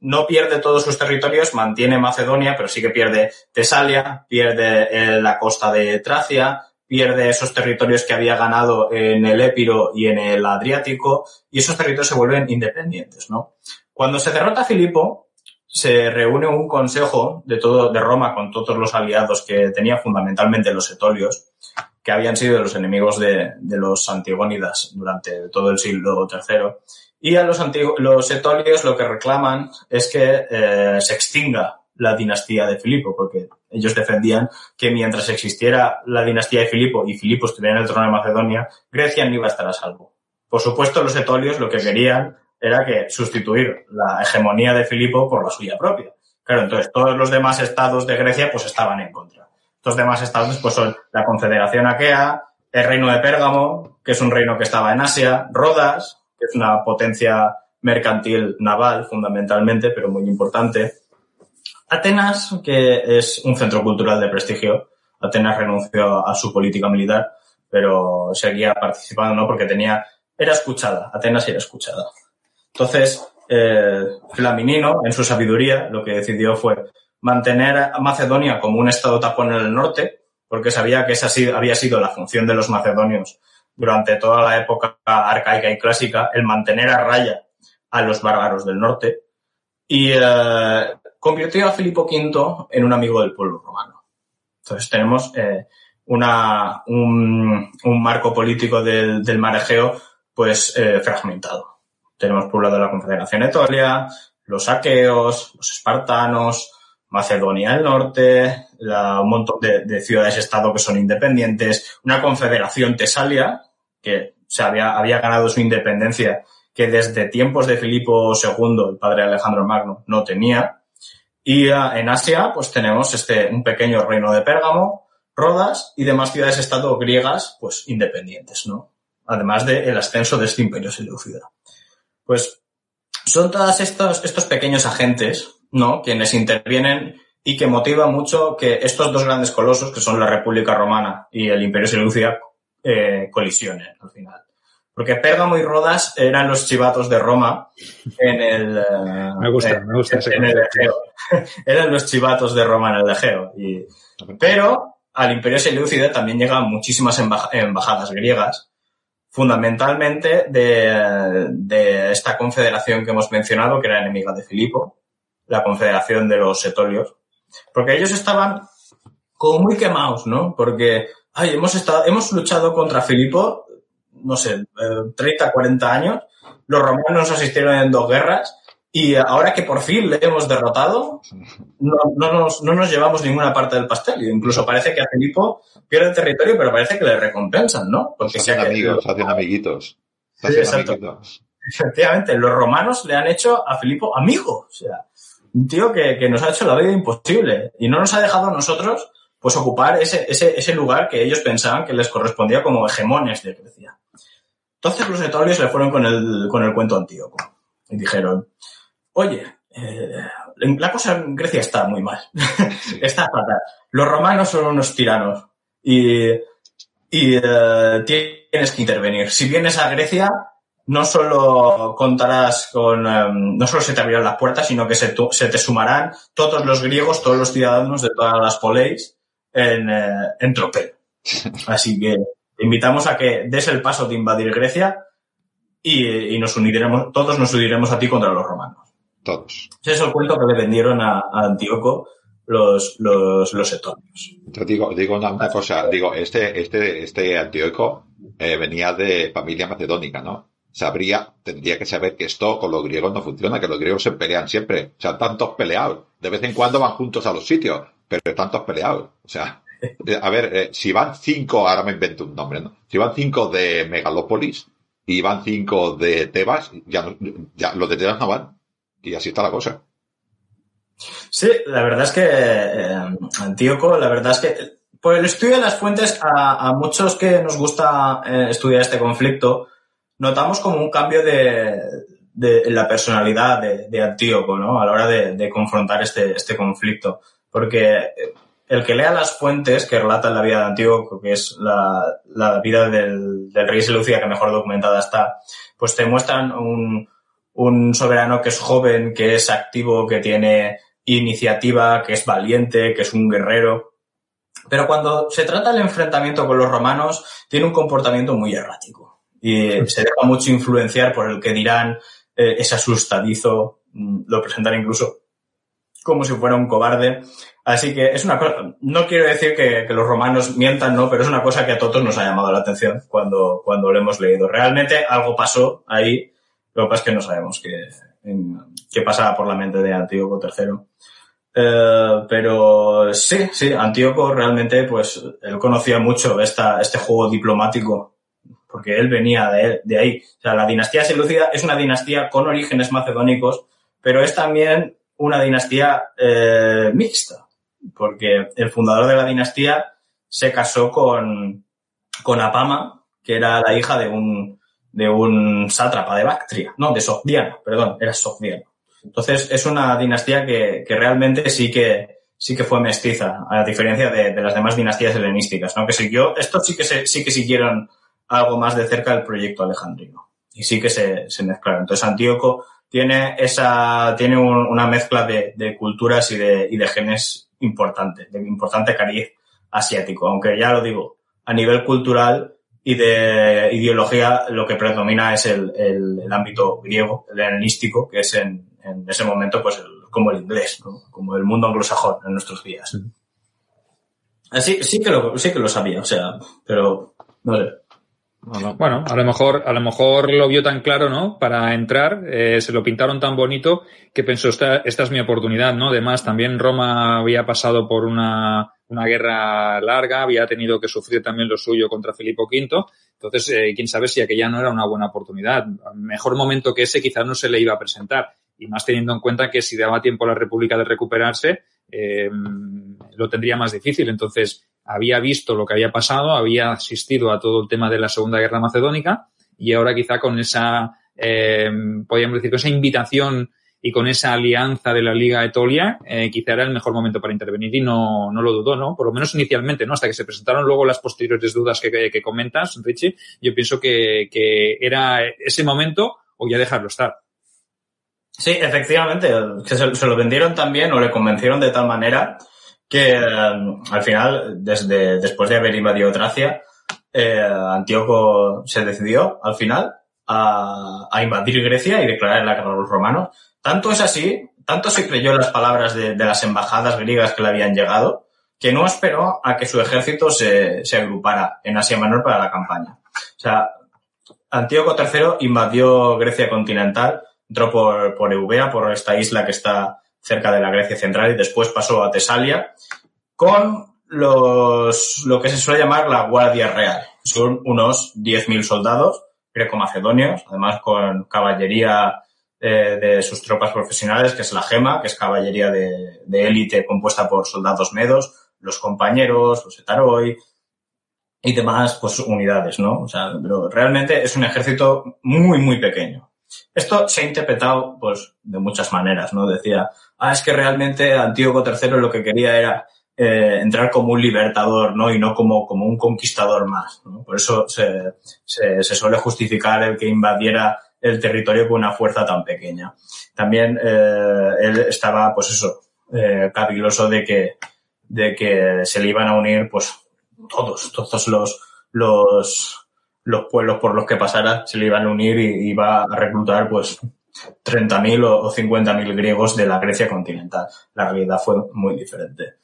no pierde todos sus territorios, mantiene Macedonia, pero sí que pierde Tesalia, pierde eh, la costa de Tracia, pierde esos territorios que había ganado en el Épiro y en el Adriático, y esos territorios se vuelven independientes, ¿no? Cuando se derrota a Filipo, se reúne un consejo de todo, de Roma con todos los aliados que tenía fundamentalmente los etolios, que habían sido los enemigos de, los antigónidas durante todo el siglo III, y a los, los etolios lo que reclaman es que eh, se extinga la dinastía de Filipo, porque ellos defendían que mientras existiera la dinastía de Filipo y Filipo estuviera en el trono de Macedonia, Grecia no iba a estar a salvo. Por supuesto, los etolios lo que querían era que sustituir la hegemonía de Filipo por la suya propia. Claro, entonces todos los demás estados de Grecia pues estaban en contra. Estos demás estados pues son la Confederación Aquea, el reino de Pérgamo, que es un reino que estaba en Asia, Rodas, que es una potencia mercantil naval fundamentalmente, pero muy importante. Atenas, que es un centro cultural de prestigio. Atenas renunció a su política militar, pero seguía participando, ¿no? Porque tenía, era escuchada. Atenas era escuchada. Entonces, eh, Flaminino, en su sabiduría, lo que decidió fue mantener a Macedonia como un estado tapón en el norte, porque sabía que esa había sido la función de los macedonios durante toda la época arcaica y clásica el mantener a raya a los bárbaros del norte y eh, convirtió a Filipo V en un amigo del pueblo romano. Entonces tenemos eh, un, marco político del, del pues fragmentado. Tenemos por un lado la Confederación Etolia, los aqueos, los espartanos, Macedonia del Norte, un montón de, ciudades-estado que son independientes, una confederación tesalia que se había, había ganado su independencia que desde tiempos de Filipo II, el padre Alejandro Magno, no tenía. Y ah, en Asia, pues tenemos este, un pequeño reino de Pérgamo, Rodas y demás ciudades-estado griegas, pues independientes, ¿no? Además del ascenso de este imperio seleucida. Pues son todos estos, estos pequeños agentes, ¿no? Quienes intervienen y que motiva mucho que estos dos grandes colosos, que son la República Romana y el Imperio Seleucida, eh, colisionen al final. Porque Pérgamo y Rodas eran los chivatos de Roma en el... Eh, me gusta, me gusta en, el Egeo. eran los chivatos de Roma en el Egeo. Y, pero al Imperio Seleucida también llegan muchísimas embajadas griegas, fundamentalmente de, de, esta confederación que hemos mencionado, que era enemiga de Filipo, la confederación de los etolios. Porque ellos estaban como muy quemados, ¿no? Porque, ay, hemos estado, hemos luchado contra Filipo no sé, 30, eh, 40 años. Los romanos nos asistieron en dos guerras y ahora que por fin le hemos derrotado, no, nos, no nos llevamos ninguna parte del pastel. Incluso parece que a Filipo pierde territorio, pero parece que le recompensan, ¿no? Porque se hacen amigos, hacen amiguitos. sí, exacto. Efectivamente, los romanos le han hecho a Filipo amigo. O sea, un tío que, que, nos ha hecho la vida imposible y no nos ha dejado a nosotros pues ocupar ese, ese, ese lugar que ellos pensaban que les correspondía como hegemones de Grecia. Entonces los etolios le fueron con el, con el cuento Antíoco y dijeron, oye, eh, la cosa en Grecia está muy mal, está fatal. Los romanos son unos tiranos y, y eh, tienes que intervenir. Si vienes a Grecia, no solo contarás con, em, no solo se te abrirán las puertas, sino que se, se, te sumarán todos los griegos, todos los ciudadanos de todas las poleis en, eh, en tropel. Así que te invitamos a que des el paso de invadir Grecia y, nos uniremos, todos nos uniremos a ti contra los romanos. Todos. Ese es el cuento que le vendieron a, Antíoco los, los, los etolios. Te digo, digo una, cosa, digo, este, este, este Antíoco eh, venía de familia macedónica, ¿no? Sabría, tendría que saber que esto con los griegos no funciona, que los griegos se pelean siempre. O sea, tantos peleados. De vez en cuando van juntos a los sitios, pero tantos peleados. O sea, eh, a ver, eh, si van cinco, ahora me invento un nombre, ¿no? Si van cinco de Megalópolis y van cinco de Tebas, ya, ya los de Tebas no van. Y así está la cosa. Sí, la verdad es que eh, Antíoco, la verdad es que por el estudio de las fuentes, a, muchos que nos gusta estudiar este conflicto, notamos como un cambio de, de la personalidad de, Antíoco, ¿no? A la hora de, confrontar este, este conflicto. Porque el que lea las fuentes que relatan la vida de Antíoco, que es la, la vida del, del, rey Seleucida que mejor documentada está, pues te muestran un, un soberano que es joven, que es activo, que tiene iniciativa, que es valiente, que es un guerrero. Pero cuando se trata del enfrentamiento con los romanos, tiene un comportamiento muy errático. Y se deja mucho influenciar por el que dirán, eh, es asustadizo, mm, lo presentan incluso como si fuera un cobarde. Así que es una cosa, no quiero decir que, los romanos mientan, no, pero es una cosa que a todos nos ha llamado la atención cuando, cuando lo hemos leído. Realmente algo pasó ahí, lo que pasa es que no sabemos qué, qué pasaba por la mente de Antíoco III. Eh, pero sí, sí, Antíoco realmente, pues, él conocía mucho esta, este juego diplomático, porque él venía de, de ahí. O sea, la dinastía seleucida es una dinastía con orígenes macedónicos, pero es también una dinastía eh, mixta porque el fundador de la dinastía se casó con, con Apama, que era la hija de un, de un sátrapa de Bactria, no, de Sogdiano, perdón, era Sogdiano. Entonces es una dinastía que, que realmente sí que, sí que fue mestiza, a diferencia de, de las demás dinastías helenísticas, ¿no? Que siguió, estos sí que sí que siguieron algo más de cerca el proyecto alejandrino. Y sí que se, se mezclaron. Entonces Antíoco tiene esa, tiene una mezcla de, de culturas y de, y de genes importante, de importante cariz asiático, aunque ya lo digo, a nivel cultural y de ideología lo que predomina es el, el, ámbito griego, el helenístico, que es en, en ese momento pues como el inglés, como el mundo anglosajón en nuestros días. Así, sí que lo, sí que lo sabía, o sea, pero no sé. Bueno, a lo mejor, a lo mejor lo vio tan claro, ¿no? Para entrar, eh, se lo pintaron tan bonito que pensó esta, esta es mi oportunidad, ¿no? Además, también Roma había pasado por una, una guerra larga, había tenido que sufrir también lo suyo contra Filipo V. Entonces, eh, quién sabe si aquella no era una buena oportunidad. Mejor momento que ese quizás no se le iba a presentar. Y más teniendo en cuenta que si daba tiempo a la República de recuperarse, eh, lo tendría más difícil. Entonces, había visto lo que había pasado, había asistido a todo el tema de la Segunda Guerra Macedónica y ahora quizá con esa, eh, podríamos decir, con esa invitación y con esa alianza de la Liga Etolia, eh, quizá era el mejor momento para intervenir y no, no lo dudó, ¿no? Por lo menos inicialmente, ¿no? Hasta que se presentaron luego las posteriores dudas que, que, comentas, Richie, yo pienso que, que era ese momento o ya dejarlo estar. Sí, efectivamente, se, lo vendieron también o le convencieron de tal manera que eh, al final, desde después de haber invadido Tracia, eh, Antíoco se decidió al final a, a, invadir Grecia y declarar la guerra a los romanos. Tanto es así, tanto se creyó las palabras de, las embajadas griegas que le habían llegado, que no esperó a que su ejército se, agrupara en Asia Menor para la campaña. O sea, Antíoco III invadió Grecia continental, entró por, por Eubea, por esta isla que está cerca de la Grecia central y después pasó a Tesalia con los, lo que se suele llamar la Guardia Real. Son unos 10.000 soldados greco-macedonios, además con caballería eh, de sus tropas profesionales, que es la GEMA, que es caballería de, élite compuesta por soldados medos, los compañeros, los etaroi y demás pues unidades, ¿no? O sea, pero realmente es un ejército muy, muy pequeño. Esto se ha interpretado, pues, de muchas maneras, ¿no? Decía, ah, es que realmente Antíoco III lo que quería era eh, entrar como un libertador, ¿no? Y no como, como un conquistador más, ¿no? Por eso se, se suele justificar el que invadiera el territorio con una fuerza tan pequeña. También eh, él estaba, pues eso, eh, caviloso de que, de que se le iban a unir, pues, todos, todos los, los, los pueblos por los que pasara se le iban a unir y iba a reclutar, pues, 30.000 o 50.000 griegos de la Grecia continental. La realidad fue muy diferente.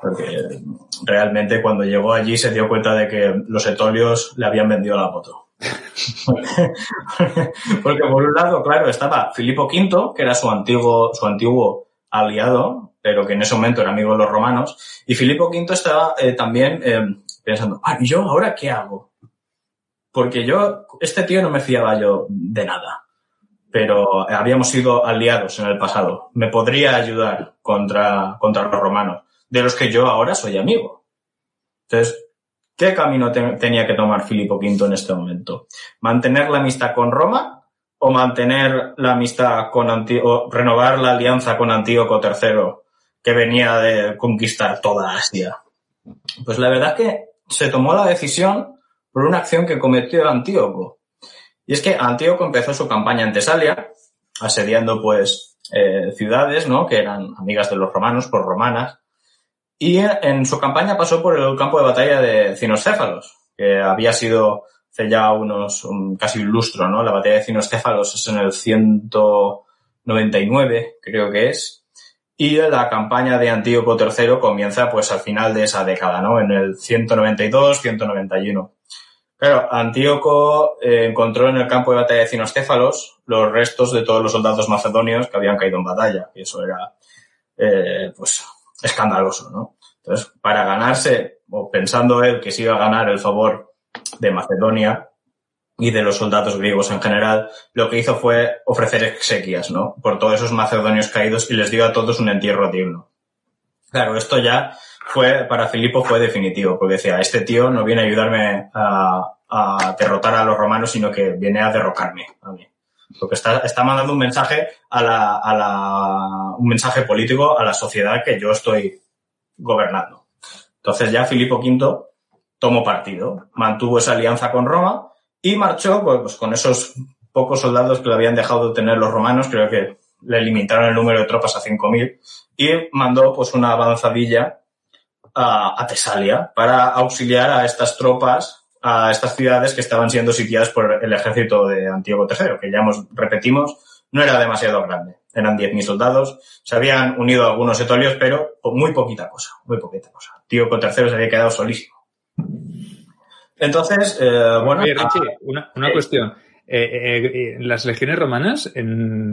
Porque realmente cuando llegó allí se dio cuenta de que los etolios le habían vendido la moto. Porque por un lado, claro, estaba Filipo V, que era su antiguo, su antiguo aliado, pero que en ese momento era amigo de los romanos, y Filipo V estaba eh, también eh, pensando, ah, ¿y yo ahora qué hago? Porque yo, este tío no me fiaba yo de nada pero habíamos sido aliados en el pasado. Me podría ayudar contra, contra los romanos, de los que yo ahora soy amigo. Entonces, ¿qué camino te, tenía que tomar Filipo V en este momento? ¿Mantener la amistad con Roma o mantener la amistad con Antíoco, renovar la alianza con Antíoco III, que venía de conquistar toda Asia? Pues la verdad es que se tomó la decisión por una acción que cometió Antíoco y es que Antíoco empezó su campaña en Tesalia, asediando pues eh, ciudades, ¿no? Que eran amigas de los romanos, por romanas. Y en su campaña pasó por el campo de batalla de Cinoscéfalos, que había sido ya unos, un, casi un lustro, ¿no? La batalla de Cinoscéfalos es en el 199, creo que es. Y la campaña de Antíoco III comienza pues al final de esa década, ¿no? En el 192, 191. Claro, Antíoco eh, encontró en el campo de batalla de Cinostéfalos los restos de todos los soldados macedonios que habían caído en batalla, y eso era, eh, pues, escandaloso, ¿no? Entonces, para ganarse, o pensando él que se iba a ganar el favor de Macedonia y de los soldados griegos en general, lo que hizo fue ofrecer exequias, ¿no? Por todos esos macedonios caídos y les dio a todos un entierro digno. Claro, esto ya fue, para Filipo fue definitivo, porque decía, este tío no viene a ayudarme a, a derrotar a los romanos, sino que viene a derrocarme a mí. Porque está, está mandando un mensaje a la, a la, un mensaje político a la sociedad que yo estoy gobernando. Entonces ya Filipo V tomó partido, mantuvo esa alianza con Roma y marchó pues, pues con esos pocos soldados que le habían dejado de tener los romanos, creo que le limitaron el número de tropas a 5.000 y mandó pues una avanzadilla a, a Tesalia para auxiliar a estas tropas, a estas ciudades que estaban siendo sitiadas por el ejército de Antíoco III, que ya hemos, repetimos, no era demasiado grande. Eran 10.000 soldados, se habían unido algunos etolios, pero muy poquita cosa, muy poquita cosa. Antíoco III se había quedado solísimo. Entonces, eh, bueno. una, una cuestión. Eh, las legiones romanas,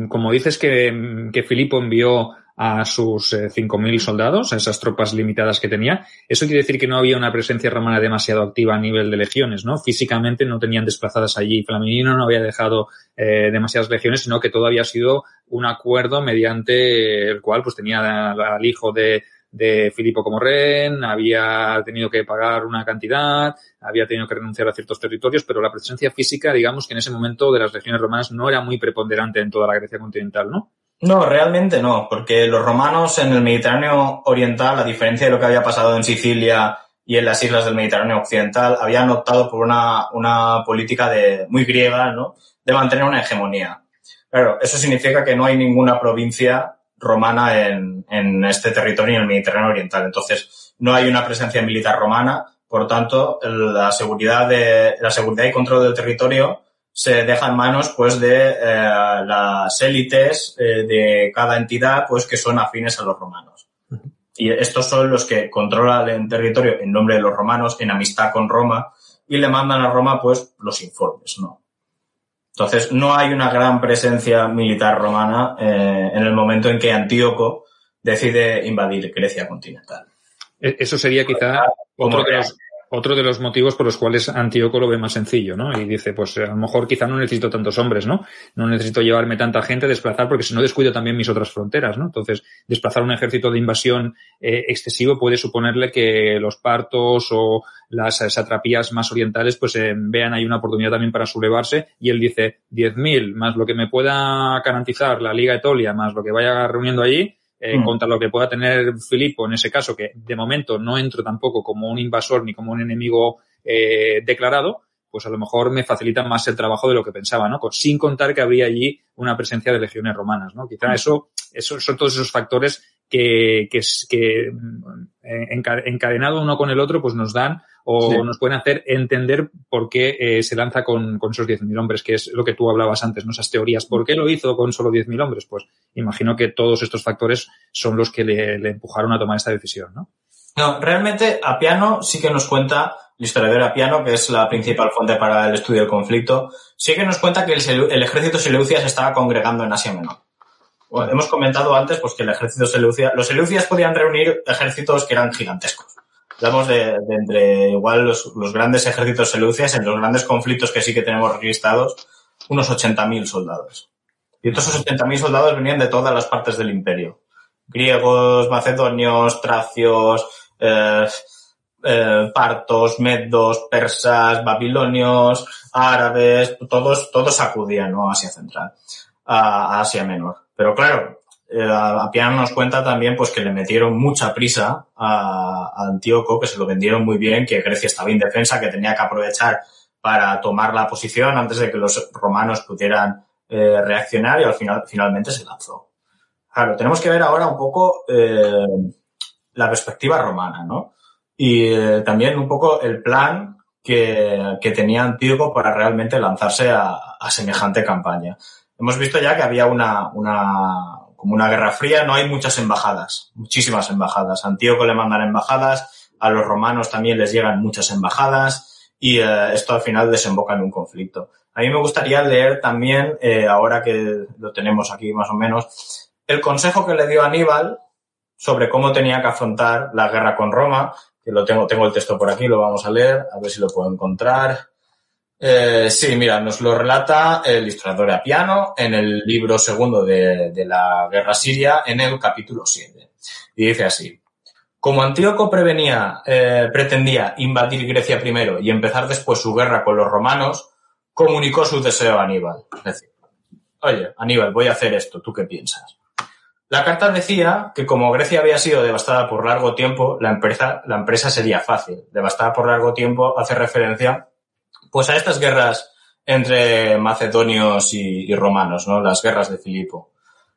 como dices que, que Filipo envió a sus 5.000 eh, soldados, a esas tropas limitadas que tenía. Eso quiere decir que no había una presencia romana demasiado activa a nivel de legiones, ¿no? Físicamente no tenían desplazadas allí. Flaminino no había dejado eh, demasiadas legiones, sino que todo había sido un acuerdo mediante el cual pues tenía al hijo de, de Filipo como rehén, había tenido que pagar una cantidad, había tenido que renunciar a ciertos territorios, pero la presencia física, digamos que en ese momento de las legiones romanas no era muy preponderante en toda la Grecia continental, ¿no? No, realmente no, porque los romanos en el Mediterráneo Oriental, a diferencia de lo que había pasado en Sicilia y en las islas del Mediterráneo Occidental, habían optado por una, una política de, muy griega, ¿no? De mantener una hegemonía. Claro, eso significa que no hay ninguna provincia romana en, en este territorio en el Mediterráneo Oriental. Entonces, no hay una presencia militar romana, por tanto, la seguridad de, la seguridad y control del territorio se deja en manos pues de eh, las élites eh, de cada entidad pues que son afines a los romanos. Y estos son los que controlan el territorio en nombre de los romanos, en amistad con Roma, y le mandan a Roma pues los informes, ¿no? Entonces no hay una gran presencia militar romana eh, en el momento en que Antíoco decide invadir Grecia continental. E-, eso sería quizá otro de los, otro de los motivos por los cuales Antíoco lo ve más sencillo, ¿no? Y dice, pues a lo mejor quizá no necesito tantos hombres, ¿no? No necesito llevarme tanta gente, desplazar, porque si no descuido también mis otras fronteras, ¿no? Entonces, desplazar un ejército de invasión eh, excesivo puede suponerle que los partos o las satrapías más orientales, pues eh, vean ahí una oportunidad también para sublevarse y él dice, 10.000 más lo que me pueda garantizar la Liga Etolia, más lo que vaya reuniendo allí, eh, mm. contra lo que pueda tener Filipo en ese caso, que de momento no entro tampoco como un invasor ni como un enemigo eh, declarado, pues a lo mejor me facilita más el trabajo de lo que pensaba, ¿no? Sin contar que habría allí una presencia de legiones romanas, ¿no? Quizá mm. eso, eso son todos esos factores que, que, que eh, encadenado uno con el otro, pues nos dan o nos pueden hacer entender por qué eh, se lanza con, con esos 10.000 hombres, que es lo que tú hablabas antes, ¿no? esas teorías. ¿Por qué lo hizo con solo 10.000 hombres? Pues imagino que todos estos factores son los que le, le, empujaron a tomar esta decisión, ¿no? No, realmente Apiano sí que nos cuenta, el historiador Apiano, que es la principal fuente para el estudio del conflicto, sí que nos cuenta que el, el ejército Seleucia se estaba congregando en Asia Menor. Bueno, hemos comentado antes pues, que el ejército Seleucia, los Seleucias podían reunir ejércitos que eran gigantescos. Hablamos de, de entre igual los, los, grandes ejércitos seleucias, en los grandes conflictos que sí que tenemos registrados, unos 80.000 soldados. Y estos 80.000 soldados venían de todas las partes del imperio. Griegos, macedonios, tracios, eh, eh, partos, medos, persas, babilonios, árabes, todos, todos acudían ¿no? a Asia Central, a, a Asia Menor. Pero claro, eh, Apiano nos cuenta también pues que le metieron mucha prisa a, a, Antíoco, que se lo vendieron muy bien, que Grecia estaba indefensa, que tenía que aprovechar para tomar la posición antes de que los romanos pudieran eh, reaccionar y al final finalmente se lanzó. Claro, tenemos que ver ahora un poco eh, la perspectiva romana, ¿no? Y eh, también un poco el plan que, que tenía Antíoco para realmente lanzarse a, a semejante campaña hemos visto ya que había una, una, como una guerra fría, no hay muchas embajadas, muchísimas embajadas. Antíoco le mandan embajadas, a los romanos también les llegan muchas embajadas y eh, esto al final desemboca en un conflicto. A mí me gustaría leer también, eh, ahora que lo tenemos aquí más o menos, el consejo que le dio Aníbal sobre cómo tenía que afrontar la guerra con Roma, que lo tengo, tengo el texto por aquí, lo vamos a leer, a ver si lo puedo encontrar. Eh, sí, mira, nos lo relata el historiador Apiano en el libro segundo de, la guerra siria, en el capítulo 7. Y dice así. Como Antíoco prevenía, eh, pretendía invadir Grecia primero y empezar después su guerra con los romanos, comunicó su deseo a Aníbal. Es decir, oye, Aníbal, voy a hacer esto, ¿tú qué piensas? La carta decía que como Grecia había sido devastada por largo tiempo, la empresa, la empresa sería fácil. Devastada por largo tiempo hace referencia pues a estas guerras entre macedonios y, romanos, ¿no? Las guerras de Filipo.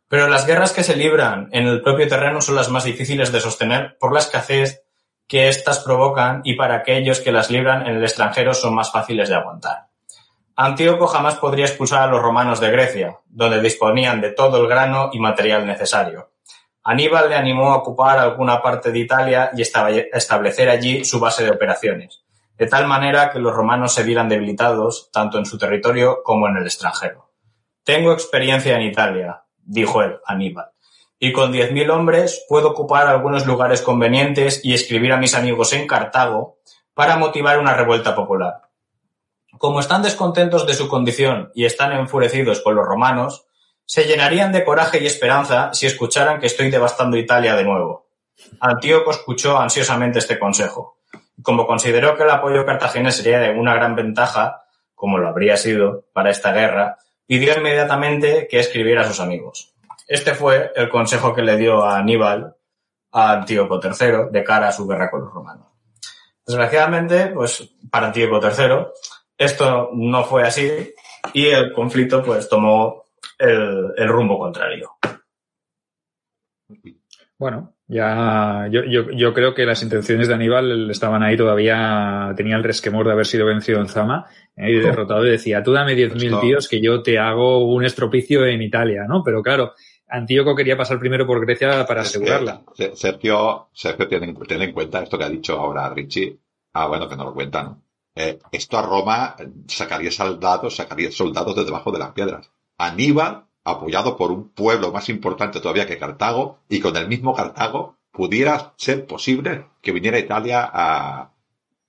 Pero las guerras que se libran en el propio terreno son las más difíciles de sostener por la escasez que éstas provocan y para aquellos que las libran en el extranjero son más fáciles de aguantar. Antíoco jamás podría expulsar a los romanos de Grecia, donde disponían de todo el grano y material necesario. Aníbal le animó a ocupar alguna parte de Italia y establecer allí su base de operaciones de tal manera que los romanos se vieran debilitados tanto en su territorio como en el extranjero. Tengo experiencia en Italia, dijo él, Aníbal, y con diez mil hombres puedo ocupar algunos lugares convenientes y escribir a mis amigos en Cartago para motivar una revuelta popular. Como están descontentos de su condición y están enfurecidos con los romanos, se llenarían de coraje y esperanza si escucharan que estoy devastando Italia de nuevo. Antíoco escuchó ansiosamente este consejo. Como consideró que el apoyo cartaginés sería de una gran ventaja, como lo habría sido para esta guerra, pidió inmediatamente que escribiera a sus amigos. Este fue el consejo que le dio a Aníbal a Antíoco III de cara a su guerra con los romanos. Desgraciadamente, pues para Antíoco III esto no fue así y el conflicto pues tomó el, el rumbo contrario. Bueno, ya yo, yo, yo, creo que las intenciones de Aníbal estaban ahí todavía, tenía el resquemor de haber sido vencido en Zama eh, y derrotado y decía, tú dame 10.000 tíos que yo te hago un estropicio en Italia, ¿no? Pero claro, Antíoco quería pasar primero por Grecia para asegurarla. Sergio, Sergio tiene, tiene, en cuenta esto que ha dicho ahora Richie. Ah, bueno, que no lo cuenta, ¿no? Eh, esto a Roma sacaría soldados, sacaría soldados de debajo de las piedras. Aníbal, apoyado por un pueblo más importante todavía que Cartago, y con el mismo Cartago, pudiera ser posible que viniera Italia a,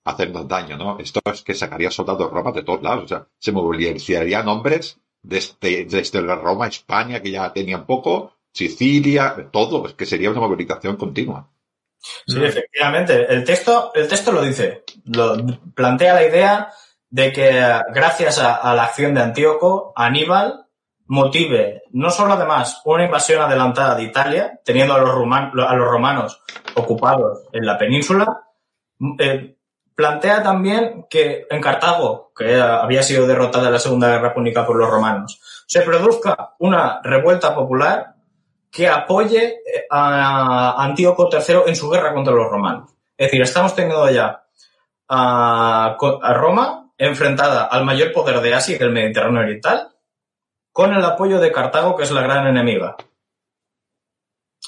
hacernos daño, ¿no? Esto es que sacaría soldados de Roma de todos lados, o sea, se movilizarían hombres desde, desde la Roma, España, que ya tenían poco, Sicilia, todo, es que sería una movilización continua. Sí, efectivamente. El texto, el texto lo dice. Lo, plantea la idea de que gracias a, a, la acción de Antíoco, Aníbal motive no solo además una invasión adelantada de Italia, teniendo a los, roman, a los romanos ocupados en la península, eh, plantea también que en Cartago, que había sido derrotada en la Segunda Guerra Púnica por los romanos, se produzca una revuelta popular que apoye a Antíoco III en su guerra contra los romanos. Es decir, estamos teniendo ya a, a Roma enfrentada al mayor poder de Asia, que es el Mediterráneo Oriental, con el apoyo de Cartago, que es la gran enemiga.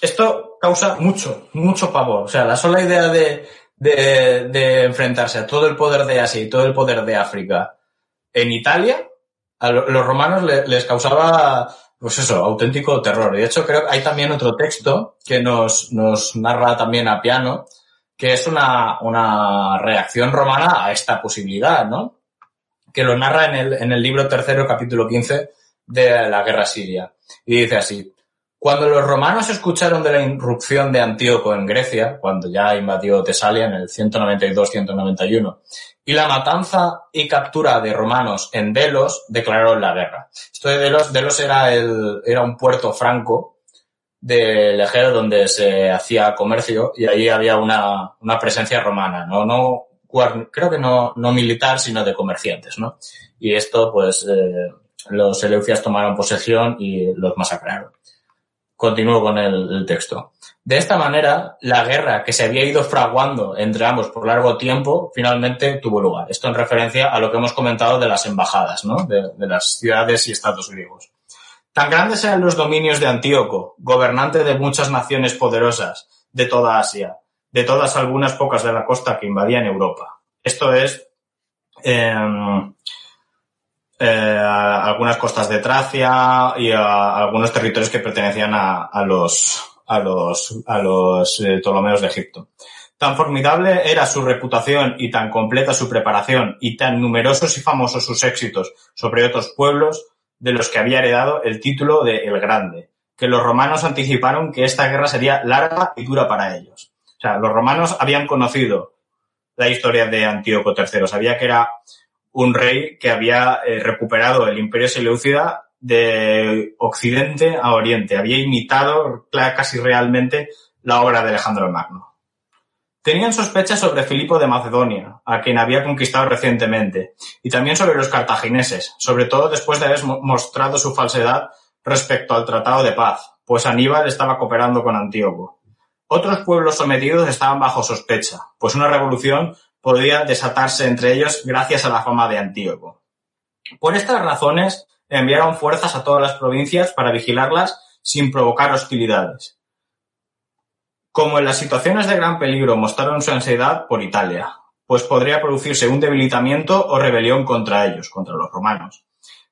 Esto causa mucho, mucho pavor. O sea, la sola idea de, de, enfrentarse a todo el poder de Asia y todo el poder de África en Italia, a los romanos les causaba pues eso, auténtico terror. Y de hecho, creo que hay también otro texto que nos, nos narra también a piano, que es una, una reacción romana a esta posibilidad, ¿no? Que lo narra en el, en el libro tercero, capítulo 15 de la guerra siria. Y dice así, cuando los romanos escucharon de la irrupción de Antíoco en Grecia, cuando ya invadió Tesalia en el 192-191, y la matanza y captura de romanos en Delos, declararon la guerra. Esto de Delos, Delos era, el, era un puerto franco del Egeo donde se hacía comercio y ahí había una, una presencia romana, no, no, creo que no, no militar, sino de comerciantes, ¿no? Y esto, pues, eh, los eleucias tomaron posesión y los masacraron. Continúo con el, texto. De esta manera, la guerra que se había ido fraguando entre ambos por largo tiempo finalmente tuvo lugar. Esto en referencia a lo que hemos comentado de las embajadas, ¿no? De, las ciudades y estados griegos. Tan grandes eran los dominios de Antíoco, gobernante de muchas naciones poderosas de toda Asia, de todas algunas pocas de la costa que invadían Europa. Esto es, eh, eh, algunas costas de Tracia y a algunos territorios que pertenecían a, a los, a los, a los eh, Ptolomeos de Egipto. Tan formidable era su reputación y tan completa su preparación y tan numerosos y famosos sus éxitos sobre otros pueblos de los que había heredado el título de El Grande, que los romanos anticiparon que esta guerra sería larga y dura para ellos. O sea, los romanos habían conocido la historia de Antíoco III, sabía que era un rey que había eh, recuperado el imperio seleucida de Occidente a Oriente. Había imitado casi realmente la obra de Alejandro Magno. Tenían sospechas sobre Filipo de Macedonia, a quien había conquistado recientemente, y también sobre los cartagineses, sobre todo después de haber mostrado su falsedad respecto al Tratado de Paz, pues Aníbal estaba cooperando con Antíoco. Otros pueblos sometidos estaban bajo sospecha, pues una revolución podía desatarse entre ellos gracias a la fama de Antíoco. Por estas razones, enviaron fuerzas a todas las provincias para vigilarlas sin provocar hostilidades. Como en las situaciones de gran peligro mostraron su ansiedad por Italia, pues podría producirse un debilitamiento o rebelión contra ellos, contra los romanos.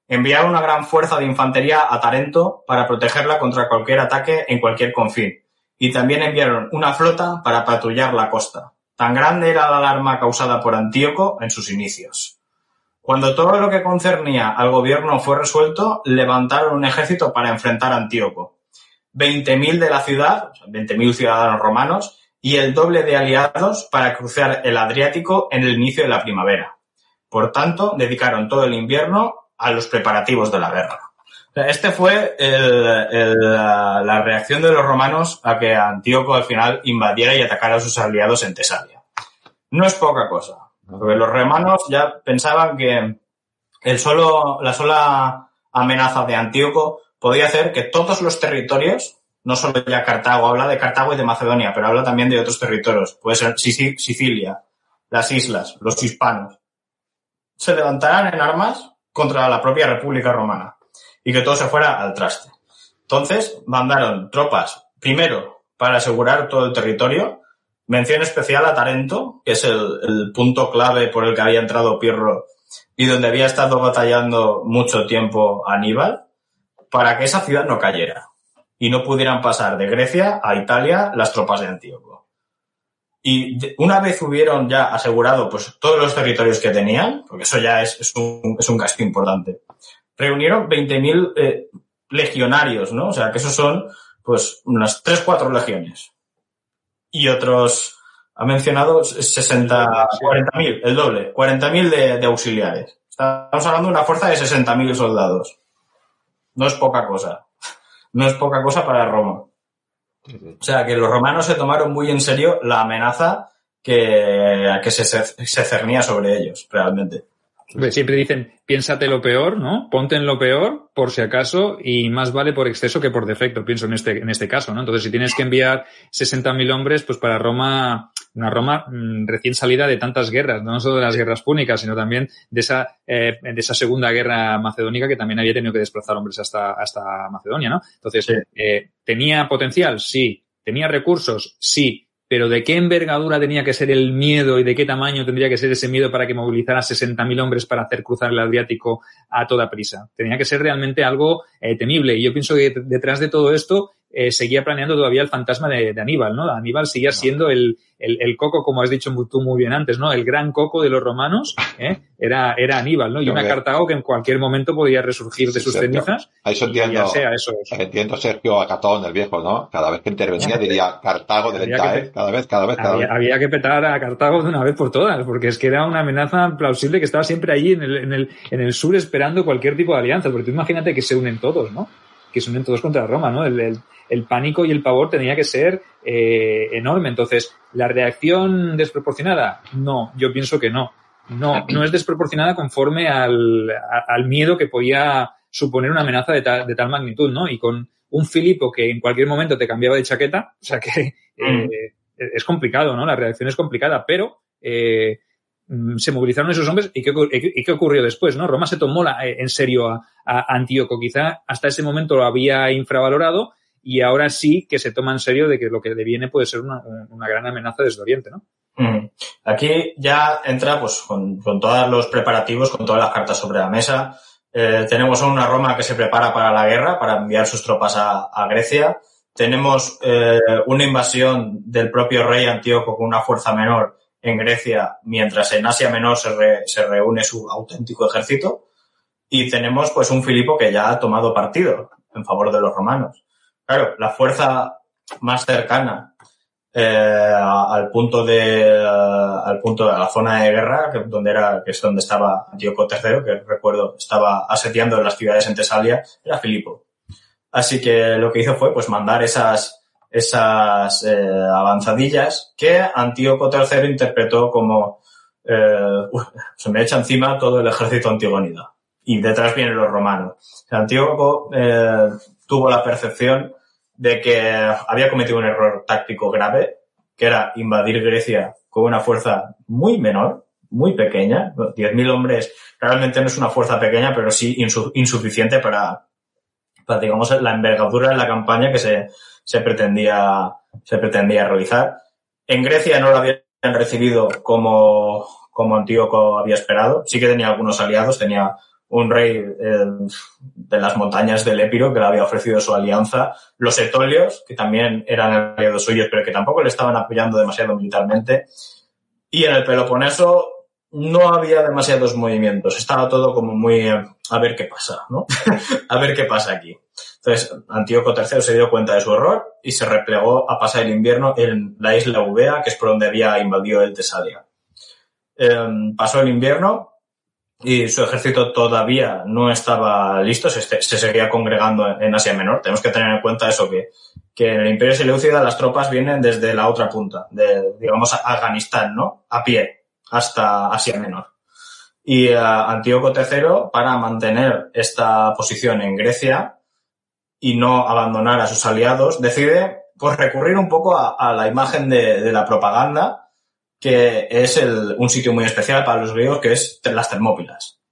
Enviaron una gran fuerza de infantería a Tarento para protegerla contra cualquier ataque en cualquier confín. Y también enviaron una flota para patrullar la costa. Tan grande era la alarma causada por Antíoco en sus inicios. Cuando todo lo que concernía al gobierno fue resuelto, levantaron un ejército para enfrentar a Antíoco. 20.000 de la ciudad, 20.000 ciudadanos romanos, y el doble de aliados para cruzar el Adriático en el inicio de la primavera. Por tanto, dedicaron todo el invierno a los preparativos de la guerra. Este fue la reacción de los romanos a que Antíoco al final invadiera y atacara a sus aliados en Tesalia. No es poca cosa, porque los romanos ya pensaban que el solo, la sola amenaza de Antíoco podía hacer que todos los territorios, no solo ya Cartago, habla de Cartago y de Macedonia, pero habla también de otros territorios, puede ser Sicilia, las islas, los hispanos, se levantaran en armas contra la propia República Romana y que todo se fuera al traste. Entonces mandaron tropas, primero, para asegurar todo el territorio, mención especial a Tarento, que es el, punto clave por el que había entrado Pirro y donde había estado batallando mucho tiempo Aníbal, para que esa ciudad no cayera y no pudieran pasar de Grecia a Italia las tropas de Antíoco. Y una vez hubieron ya asegurado pues todos los territorios que tenían, porque eso ya es, un, es un gasto importante, reunieron 20.000 eh, legionarios, ¿no? O sea, que esos son pues unas 3-4 legiones. Y otros, ha mencionado 60, 40.000, el doble, 40.000 de, de auxiliares. Estamos hablando de una fuerza de 60.000 soldados. No es poca cosa. No es poca cosa para Roma. O sea, que los romanos se tomaron muy en serio la amenaza que, que se, se cernía sobre ellos, realmente. Siempre dicen, piénsate lo peor, ¿no? Ponte en lo peor, por si acaso, y más vale por exceso que por defecto, pienso en este, en este caso, ¿no? Entonces, si tienes que enviar 60.000 hombres, pues para Roma, una Roma mm, recién salida de tantas guerras, no solo de las guerras púnicas, sino también de esa, eh, de esa segunda guerra macedónica que también había tenido que desplazar hombres hasta, hasta Macedonia, ¿no? Entonces, eh, ¿tenía potencial? Sí. ¿Tenía recursos? Sí pero de qué envergadura tenía que ser el miedo y de qué tamaño tendría que ser ese miedo para que movilizara 60.000 hombres para hacer cruzar el Adriático a toda prisa. Tenía que ser realmente algo eh, temible. Y yo pienso que detrás de todo esto eh, seguía planeando todavía el fantasma de, de Aníbal, ¿no? Aníbal seguía siendo el, el, el, coco, como has dicho tú muy bien antes, ¿no? El gran coco de los romanos, ¿eh? Era, era Aníbal, ¿no? Y una Cartago que en cualquier momento podía resurgir de sus cenizas. Ahí eso entiendo, sea eso, entiendo Sergio Acatón, el viejo, ¿no? Cada vez que intervenía diría Cartago de ¿eh? Cada vez, cada vez, cada había, vez. Había que petar a Cartago de una vez por todas, porque es que era una amenaza plausible que estaba siempre allí en el, en el, en el sur esperando cualquier tipo de alianza, porque tú imagínate que se unen todos, ¿no? Que se unen todos contra Roma, ¿no? el, el el pánico y el pavor tenía que ser eh, enorme. Entonces, ¿la reacción desproporcionada? No, yo pienso que no. No, no es desproporcionada conforme al, al miedo que podía suponer una amenaza de tal, de tal magnitud, ¿no? Y con un Filipo que en cualquier momento te cambiaba de chaqueta, o sea que eh, es complicado, ¿no? La reacción es complicada, pero eh, se movilizaron esos hombres y qué, y qué, ocurrió después, ¿no? Roma se tomó la, en serio a, a Antíoco, quizá hasta ese momento lo había infravalorado y ahora sí que se toma en serio de que lo que le viene puede ser una, una gran amenaza desde Oriente, ¿no? Mm. Aquí ya entra pues con, todos los preparativos, con todas las cartas sobre la mesa. Eh, tenemos una Roma que se prepara para la guerra, para enviar sus tropas a, a Grecia. Tenemos eh, una invasión del propio rey Antíoco con una fuerza menor en Grecia, mientras en Asia Menor se, re, se reúne su auténtico ejército. Y tenemos pues un Filipo que ya ha tomado partido en favor de los romanos. Claro, la fuerza más cercana eh, al punto de al punto de la zona de guerra, que, donde era, que es donde estaba Antíoco III, que recuerdo estaba asediando las ciudades en Tesalia, era Filipo. Así que lo que hizo fue pues mandar esas esas eh, avanzadillas que Antíoco III interpretó como eh, se me echa encima todo el ejército antigonida y detrás vienen los romanos. Antíoco eh, tuvo la percepción de que había cometido un error táctico grave, que era invadir Grecia con una fuerza muy menor, muy pequeña. 10.000 hombres realmente no es una fuerza pequeña, pero sí insuficiente para, para, digamos, la envergadura de la campaña que se, se pretendía, se pretendía realizar. En Grecia no lo había recibido como, como Antíoco había esperado. Sí que tenía algunos aliados, tenía un rey eh, de las montañas del Épiro que le había ofrecido su alianza, los etolios, que también eran aliados suyos, pero que tampoco le estaban apoyando demasiado militarmente, y en el Peloponeso no había demasiados movimientos, estaba todo como muy eh, a ver qué pasa, ¿no? a ver qué pasa aquí. Entonces, Antíoco III se dio cuenta de su error y se replegó a pasar el invierno en la isla Eubea, que es por donde había invadido el Tesalia. Em, pasó el invierno y su ejército todavía no estaba listo, se, se, seguía congregando en Asia Menor. Tenemos que tener en cuenta eso, que, que en el Imperio Seleucida las tropas vienen desde la otra punta, de, digamos, Afganistán, ¿no? A pie, hasta Asia Menor. Y uh, Antíoco III, para mantener esta posición en Grecia y no abandonar a sus aliados, decide pues recurrir un poco a, la imagen de, la propaganda que es el, un sitio muy especial para los griegos, que es las Termópilas.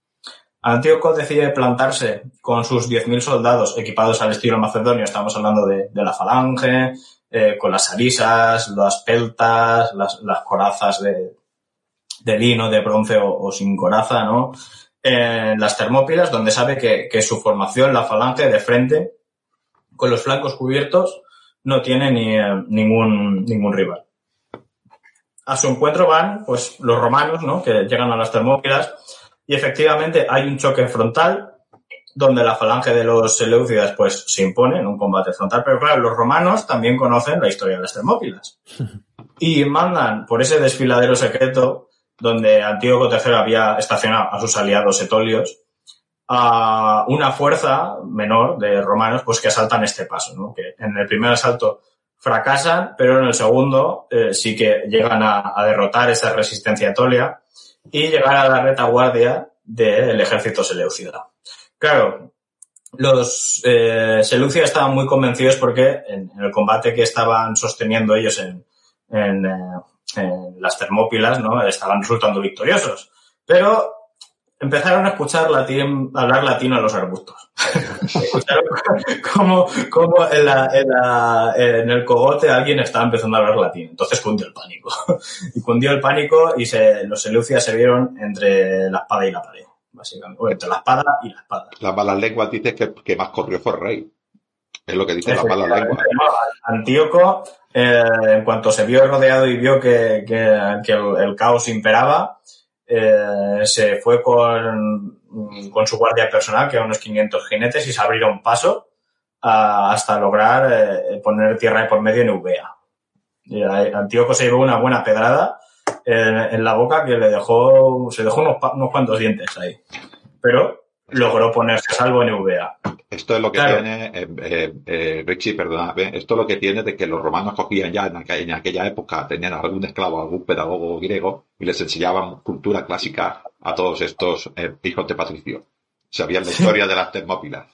Antíoco decide plantarse con sus 10.000 soldados equipados al estilo macedonio, estamos hablando de, la falange, eh, con las arisas, las peltas, las, corazas de, de, lino, de bronce o, sin coraza, ¿no? En las Termópilas, donde sabe que, su formación, la falange de frente, con los flancos cubiertos, no tiene ni, eh, ningún, ningún rival. A su encuentro van pues los romanos, ¿no? Que llegan a las Termópilas y efectivamente hay un choque frontal donde la falange de los Seleucidas pues se impone en un combate frontal, pero claro, los romanos también conocen la historia de las Termópilas. Y mandan por ese desfiladero secreto donde Antíoco III había estacionado a sus aliados etolios a una fuerza menor de romanos pues que asaltan este paso, ¿no? Que en el primer asalto fracasan, pero en el segundo eh, sí que llegan a, derrotar esa resistencia etolia y llegar a la retaguardia del ejército seleucida. Claro, los eh, Seleucia estaban muy convencidos porque en, el combate que estaban sosteniendo ellos en, en, eh, en las Termópilas, ¿no? Estaban resultando victoriosos. Pero empezaron a escuchar latín, hablar latino a los arbustos. Escucharon como, como en, la, en, la, en, el cogote alguien estaba empezando a hablar latín. Entonces cundió el pánico. y cundió el pánico y se, los Seleucidas se vieron entre la espada y la pared, básicamente. O entre la espada y la espada. Las malas lenguas dicen que, que más corrió fue el rey. Es lo que dicen las malas lenguas. Antíoco, eh, en cuanto se vio rodeado y vio que, que, que el, el caos imperaba, eh, se fue con, con, su guardia personal, que eran unos 500 jinetes, y se abrieron paso hasta lograr eh, poner tierra por medio en Eubea. Y Antíoco se llevó una buena pedrada en, en, la boca que le dejó, se dejó unos, unos cuantos dientes ahí. Pero logró ponerse a salvo en Eubea. Esto es lo que claro. tiene, eh, eh, eh, Richie, perdona, esto es lo que tiene de que los romanos cogían ya en aquella, en aquella, época, tenían algún esclavo, algún pedagogo griego y les enseñaban cultura clásica a todos estos hijos de Patricio. Sabían la historia de las Termópilas.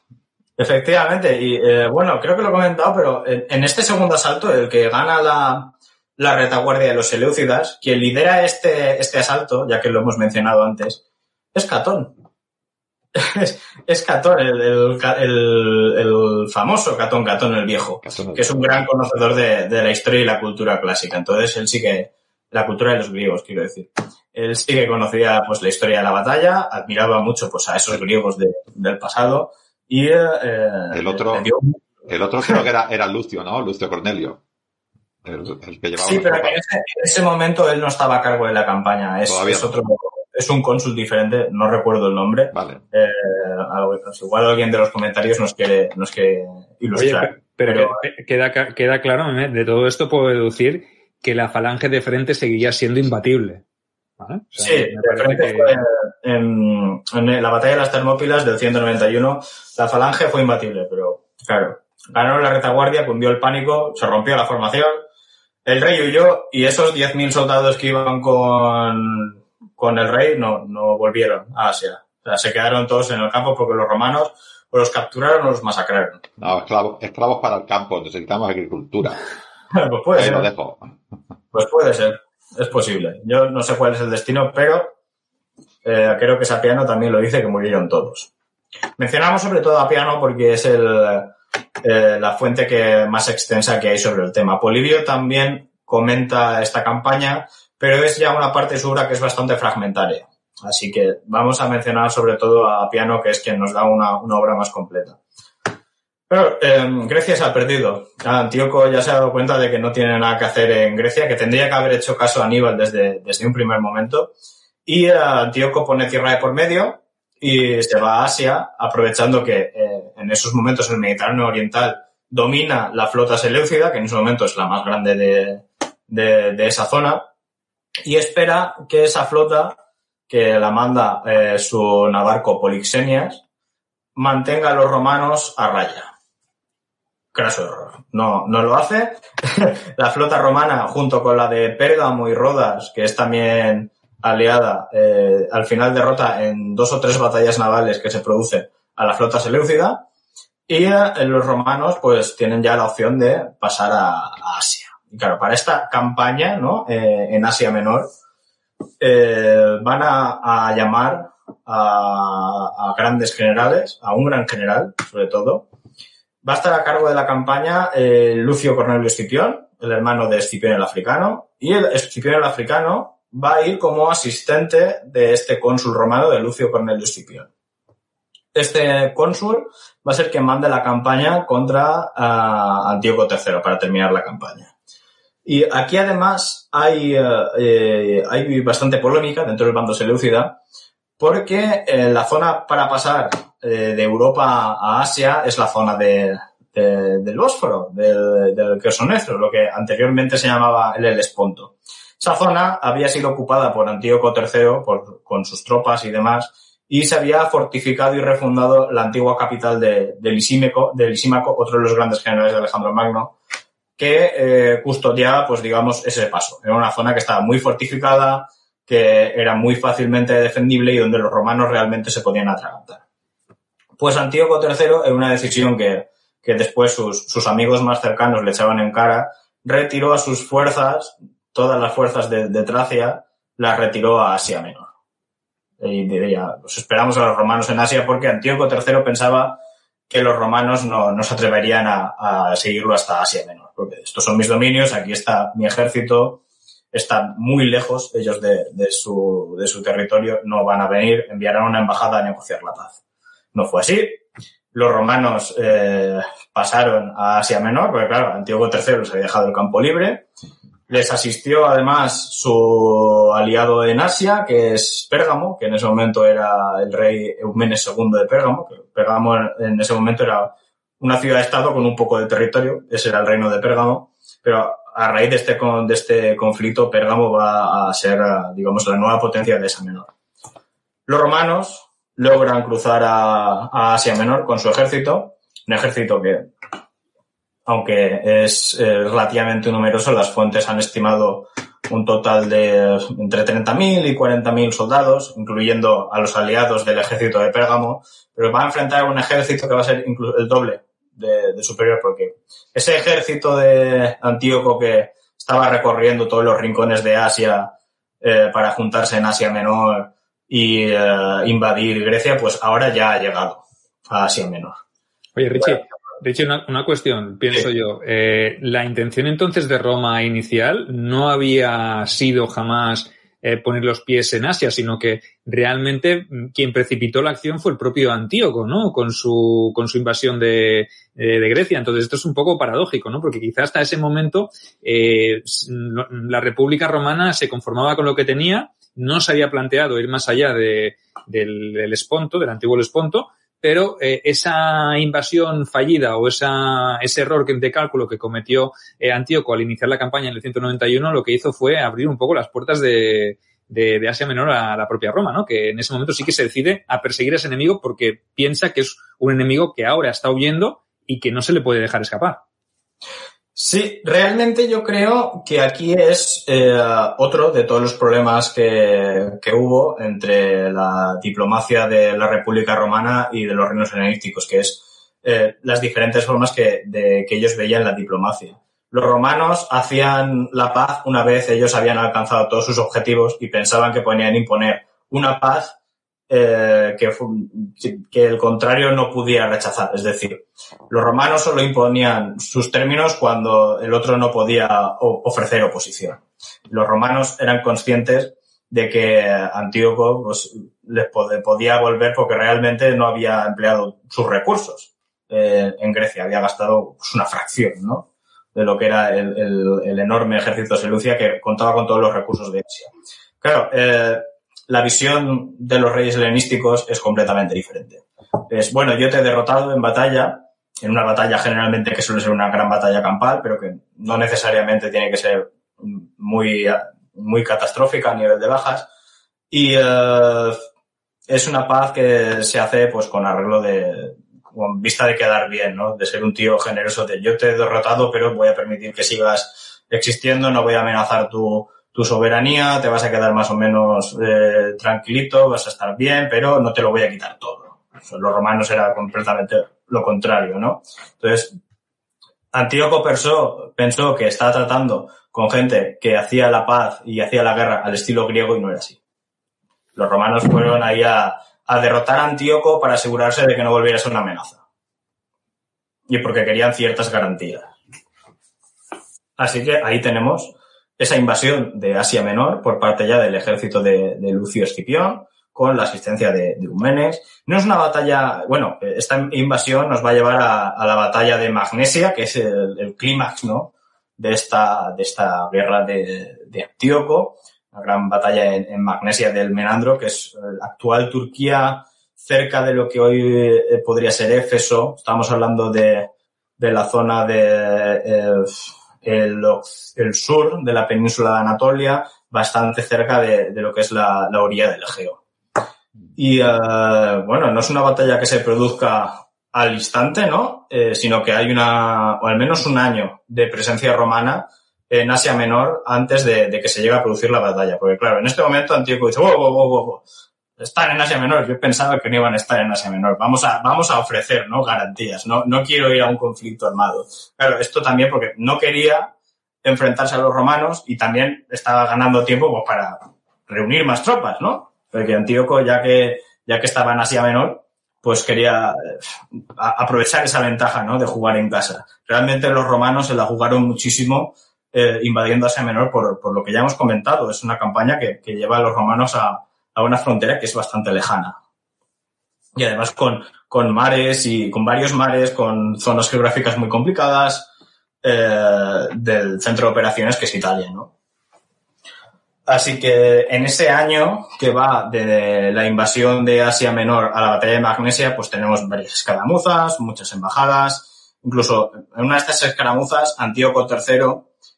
Efectivamente, y bueno, creo que lo he comentado, pero en, en este segundo asalto, el que gana la, la retaguardia de los Seleucidas, quien lidera este, este asalto, ya que lo hemos mencionado antes, es Catón es, es Catón, el, el, el, el, famoso Catón Catón el Viejo, Catón, que es un gran conocedor de, de, la historia y la cultura clásica. Entonces, él sí que, la cultura de los griegos, quiero decir. Él sí que conocía pues la historia de la batalla, admiraba mucho pues a esos griegos de, del pasado y eh, el otro, dio... el otro creo que era, era Lucio, ¿no? Lucio Cornelio. El, el que llevaba sí, pero en ese, en ese, momento él no estaba a cargo de la campaña. Es, es otro, es un cónsul diferente, no recuerdo el nombre. Vale. Eh, pues igual alguien de los comentarios nos quiere, nos quiere ilustrar. Oye, pero, pero, queda, queda claro, ¿eh? de todo esto puedo deducir que la falange de frente seguía siendo imbatible. ¿Vale? O sea, sí, de frente que... fue en, en, la batalla de las Termópilas del 191, la falange fue imbatible, pero claro, ganaron la retaguardia, cundió el pánico, se rompió la formación, el rey huyó y esos 10.000 soldados que iban con con el rey no, no volvieron a Asia. O sea, se quedaron todos en el campo porque los romanos o los capturaron o los masacraron. No, esclavos, esclavos para el campo, necesitamos agricultura. pues puede Ahí ser. lo dejo. Pues puede ser, es posible. Yo no sé cuál es el destino, pero eh, creo que Sapiano también lo dice que murieron todos. Mencionamos sobre todo a Piano porque es el, eh, la fuente que más extensa que hay sobre el tema. Polibio también comenta esta campaña pero es ya una parte de su obra que es bastante fragmentaria. Así que vamos a mencionar sobre todo a Piano, que es quien nos da una, obra más completa. Pero eh, Grecia se ha perdido. Antíoco ya se ha dado cuenta de que no tiene nada que hacer en Grecia, que tendría que haber hecho caso a Aníbal desde, desde un primer momento. Y eh, Antíoco pone tierra de por medio y se va a Asia, aprovechando que eh, en esos momentos el Mediterráneo Oriental domina la flota seleucida, que en ese momento es la más grande de, de esa zona, y espera que esa flota que la manda eh, su navarco Polixenias, mantenga a los romanos a raya. Craso error. No, no lo hace. la flota romana, junto con la de Pérgamo y Rodas, que es también aliada, eh, al final derrota en dos o tres batallas navales que se producen a la flota seleucida. Y eh, los romanos, pues, tienen ya la opción de pasar a, Asia. Y claro, para esta campaña, ¿no? en Asia Menor, eh, van a, llamar a, grandes generales, a un gran general, sobre todo. Va a estar a cargo de la campaña eh, Lucio Cornelio Escipión, el hermano de Escipión el Africano, y el Escipión el Africano va a ir como asistente de este cónsul romano de Lucio Cornelio Escipión. Este cónsul va a ser quien mande la campaña contra uh, Antíoco III para terminar la campaña. Y aquí además hay, eh, eh, hay bastante polémica dentro del bando seleucida porque eh, la zona para pasar de Europa a Asia es la zona de, del Bósforo, del, del lo que anteriormente se llamaba el Helesponto. Esa zona había sido ocupada por Antíoco III con sus tropas y demás y se había fortificado y refundado la antigua capital de, de Lisímaco, otro de los grandes generales de Alejandro Magno, que eh, custodiaba, pues digamos, ese paso. Era una zona que estaba muy fortificada, que era muy fácilmente defendible y donde los romanos realmente se podían atragantar. Pues Antíoco III, en una decisión que, que después sus, sus, amigos más cercanos le echaban en cara, retiró a sus fuerzas, todas las fuerzas de, Tracia, las retiró a Asia Menor. Y diría, pues esperamos a los romanos en Asia porque Antíoco III pensaba que los romanos no, no se atreverían a, seguirlo hasta Asia Menor, porque estos son mis dominios, aquí está mi ejército, están muy lejos ellos de, su territorio, no van a venir, enviarán una embajada a negociar la paz. No fue así. Los romanos eh, pasaron a Asia Menor, porque claro, Antíoco III les había dejado el campo libre, les asistió además su aliado en Asia, que es Pérgamo, que en ese momento era el rey Eumenes II de Pérgamo. Pérgamo en ese momento era una ciudad-estado con un poco de territorio, ese era el reino de Pérgamo, pero a raíz de este, de este conflicto, Pérgamo va a ser, digamos, la nueva potencia de Asia Menor. Los romanos logran cruzar a, Asia Menor con su ejército, un ejército que aunque es eh, relativamente numeroso, las fuentes han estimado un total de entre 30.000 y 40.000 soldados, incluyendo a los aliados del ejército de Pérgamo, pero va a enfrentar un ejército que va a ser el doble de, superior, porque ese ejército de Antíoco que estaba recorriendo todos los rincones de Asia eh, para juntarse en Asia Menor y eh, invadir Grecia, pues ahora ya ha llegado a Asia Menor. Oye, Richie, de hecho, una, cuestión, pienso yo. Eh, la intención entonces de Roma inicial no había sido jamás eh, poner los pies en Asia, sino que realmente mm, quien precipitó la acción fue el propio Antíoco, ¿no? Con su, con su invasión de, de Grecia. Entonces, esto es un poco paradójico, ¿no? Porque quizás hasta ese momento eh, la República Romana se conformaba con lo que tenía, no se había planteado ir más allá de, del, del Esponto, del antiguo Esponto, pero eh, esa invasión fallida o esa, ese error de cálculo que cometió eh, Antíoco al iniciar la campaña en el 191 lo que hizo fue abrir un poco las puertas de, de, de, Asia Menor a la propia Roma, ¿no? Que en ese momento sí que se decide a perseguir a ese enemigo porque piensa que es un enemigo que ahora está huyendo y que no se le puede dejar escapar. Sí, realmente yo creo que aquí es eh, otro de todos los problemas que, que, hubo entre la diplomacia de la República Romana y de los reinos helenísticos, que es eh, las diferentes formas que, de, que ellos veían la diplomacia. Los romanos hacían la paz una vez ellos habían alcanzado todos sus objetivos y pensaban que podían imponer una paz eh, que, que el contrario no pudiera rechazar. Es decir, los romanos solo imponían sus términos cuando el otro no podía ofrecer oposición. Los romanos eran conscientes de que Antíoco pues, les podía volver porque realmente no había empleado sus recursos eh, en Grecia, había gastado pues, una fracción ¿no? de lo que era el, el, enorme ejército de Selucia que contaba con todos los recursos de Asia. Claro, eh, la visión de los reyes helenísticos es completamente diferente. Es, bueno, yo te he derrotado en batalla, en una batalla generalmente que suele ser una gran batalla campal, pero que no necesariamente tiene que ser muy, muy catastrófica a nivel de bajas. Y eh, es una paz que se hace pues con arreglo de, con vista de quedar bien, ¿no? De ser un tío generoso de yo te he derrotado, pero voy a permitir que sigas existiendo, no voy a amenazar tu, tu soberanía, te vas a quedar más o menos eh, tranquilito, vas a estar bien, pero no te lo voy a quitar todo. Los romanos era completamente lo contrario, ¿no? Entonces, Antíoco pensó, pensó que estaba tratando con gente que hacía la paz y hacía la guerra al estilo griego y no era así. Los romanos fueron ahí a, a derrotar a Antíoco para asegurarse de que no volviera a ser una amenaza. Y porque querían ciertas garantías. Así que ahí tenemos esa invasión de Asia Menor por parte ya del ejército de, Lucio Escipión, con la asistencia de, de, No es una batalla, bueno, esta invasión nos va a llevar a, la batalla de Magnesia, que es el, clímax, ¿no? De esta, de esta guerra de, de Antíoco, una gran batalla en, Magnesia del Menandro, que es la actual Turquía cerca de lo que hoy eh, podría ser Éfeso. Estamos hablando de, de la zona de, eh, el, sur de la península de Anatolia, bastante cerca de, lo que es la, orilla del Egeo. Y eh, bueno, no es una batalla que se produzca al instante, ¿no? Eh, sino que hay una, o al menos un año de presencia romana en Asia Menor antes de, que se llegue a producir la batalla. Porque claro, en este momento Antíoco dice, wow, wow, wow, wow, están en Asia Menor. Yo pensaba que no iban a estar en Asia Menor. Vamos a, vamos a ofrecer, ¿no? Garantías. No, no quiero ir a un conflicto armado. Claro, esto también porque no quería enfrentarse a los romanos y también estaba ganando tiempo pues, para reunir más tropas, ¿no? Porque Antíoco, ya que, ya que estaba en Asia Menor, pues quería eh, aprovechar esa ventaja, ¿no? De jugar en casa. Realmente los romanos se la jugaron muchísimo eh, invadiendo Asia Menor por, por, lo que ya hemos comentado. Es una campaña que, que lleva a los romanos a, a una frontera que es bastante lejana. Y además con, con mares y con varios mares, con zonas geográficas muy complicadas, eh, del centro de operaciones que es Italia, ¿no? Así que en ese año que va de la invasión de Asia Menor a la batalla de Magnesia, pues tenemos varias escaramuzas, muchas embajadas. Incluso en una de estas escaramuzas, Antíoco III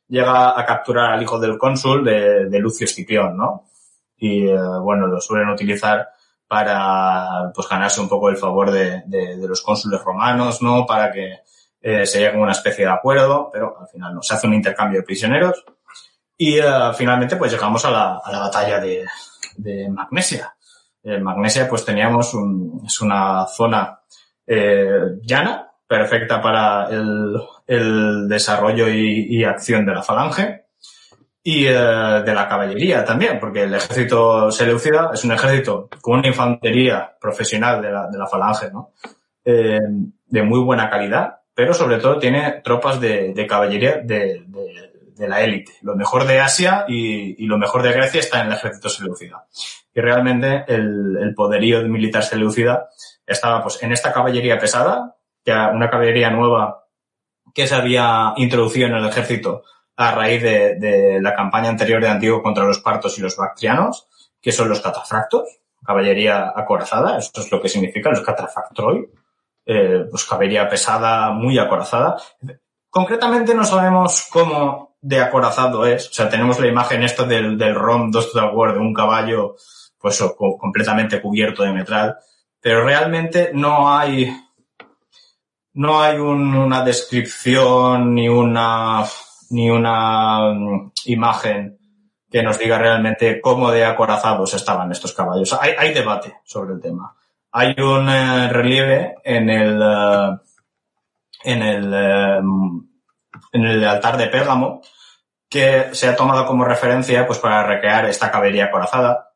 llega a capturar al hijo del cónsul de, Lucio Escipión, ¿no? Y eh, bueno, lo suelen utilizar para pues ganarse un poco el favor de, los cónsules romanos, ¿no? Para que eh, se llega a una especie de acuerdo, pero al final no, se hace un intercambio de prisioneros y eh, finalmente pues llegamos a la, a la batalla de, de Magnesia. En Magnesia pues teníamos un, es una zona llana, perfecta para el, el desarrollo y, y acción de la falange y eh, de la caballería también, porque el ejército seleucida es un ejército con una infantería profesional de la, de la falange, ¿no? Eh, de muy buena calidad, pero sobre todo tiene tropas de, de caballería de, de, de la élite. Lo mejor de Asia y, y, lo mejor de Grecia está en el ejército seleucida. Y realmente el, el poderío militar seleucida estaba pues en esta caballería pesada, que una caballería nueva que se había introducido en el ejército a raíz de, la campaña anterior de Antiguo contra los partos y los bactrianos, que son los catafractos, caballería acorazada, eso es lo que significa los catafractroi, eh, pues caballería pesada, muy acorazada. Concretamente no sabemos cómo de acorazado es, o sea, tenemos la imagen esta del, del ROM 2 Total War de un caballo, pues completamente cubierto de metal, pero realmente no hay, no hay una descripción ni una ni una mm, imagen que nos diga realmente cómo de acorazados estaban estos caballos. Hay, debate sobre el tema. Hay un eh, relieve en el, eh, en el, eh, en el altar de Pérgamo que se ha tomado como referencia pues para recrear esta caballería acorazada.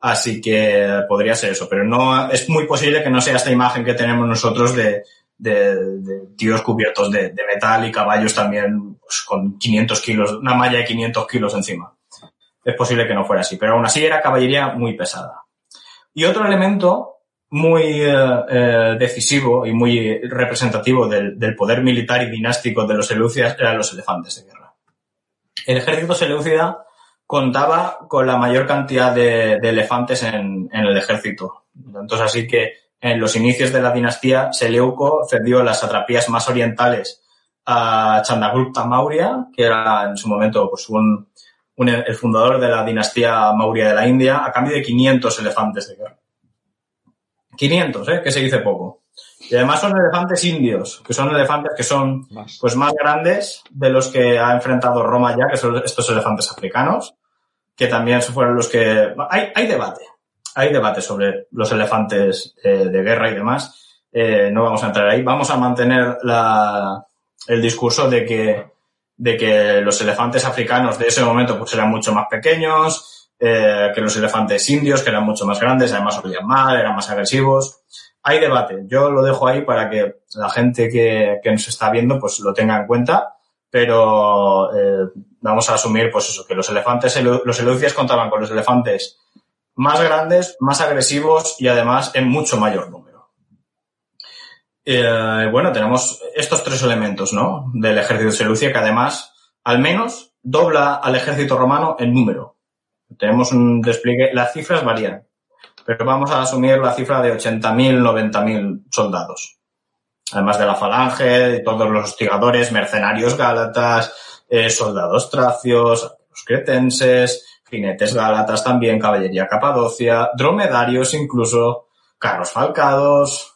Así que podría ser eso, pero no es muy posible que no sea esta imagen que tenemos nosotros de, de, tíos cubiertos de, metal y caballos también pues, con 500 kilos, una malla de 500 kilos encima. Es posible que no fuera así, pero aún así era caballería muy pesada. Y otro elemento muy eh, eh, decisivo y muy representativo del, poder militar y dinástico de los Seleucidas eran los elefantes de guerra. El ejército seleucida contaba con la mayor cantidad de, elefantes en, en, el ejército. Entonces, así que en los inicios de la dinastía, Seleuco cedió las satrapías más orientales a Chandragupta Maurya, que era en su momento pues, un, el fundador de la dinastía Maurya de la India, a cambio de 500 elefantes de guerra. 500, ¿eh? que se dice poco. Y además son elefantes indios, que son elefantes que son pues más grandes de los que ha enfrentado Roma ya, que son estos elefantes africanos, que también fueron los que... Hay, hay debate, hay debate sobre los elefantes eh, de guerra y demás. Eh, no vamos a entrar ahí. Vamos a mantener la, el discurso de que, de que los elefantes africanos de ese momento pues eran mucho más pequeños, eh, que los elefantes indios, que eran mucho más grandes, además olían mal, eran más agresivos hay debate. Yo lo dejo ahí para que la gente que, nos está viendo pues lo tenga en cuenta, pero vamos a asumir pues eso, que los elefantes, los eleucias contaban con los elefantes más grandes, más agresivos y además en mucho mayor número. Eh, bueno, tenemos estos tres elementos, ¿no? Del ejército de Seleucia que además al menos dobla al ejército romano en número. Tenemos un despliegue, las cifras varían pero vamos a asumir la cifra de 80.000, 90.000 soldados. Además de la falange, de todos los hostigadores, mercenarios gálatas, eh, soldados tracios, los cretenses, jinetes gálatas también, caballería capadocia, dromedarios incluso, carros falcados,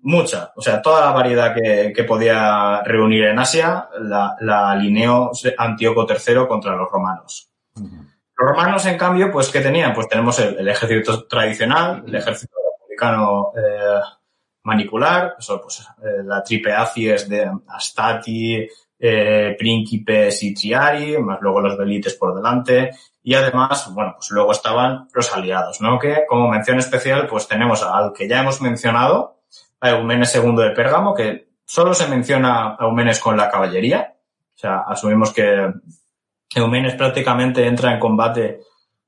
mucha. O sea, toda la variedad que, podía reunir en Asia la, alineó Antíoco III contra los romanos. Los romanos, en cambio, pues, ¿qué tenían? Pues tenemos el, ejército tradicional, el ejército republicano eh, manicular, eso, pues, eh, la tripe acies de Astati, eh, Príncipes y Triari, más luego los velites por delante, y además, bueno, pues luego estaban los aliados, ¿no? Que, como mención especial, pues tenemos al que ya hemos mencionado, a Eumenes II de Pérgamo, que solo se menciona a Eumenes con la caballería, o sea, asumimos que Eumenes prácticamente entra en combate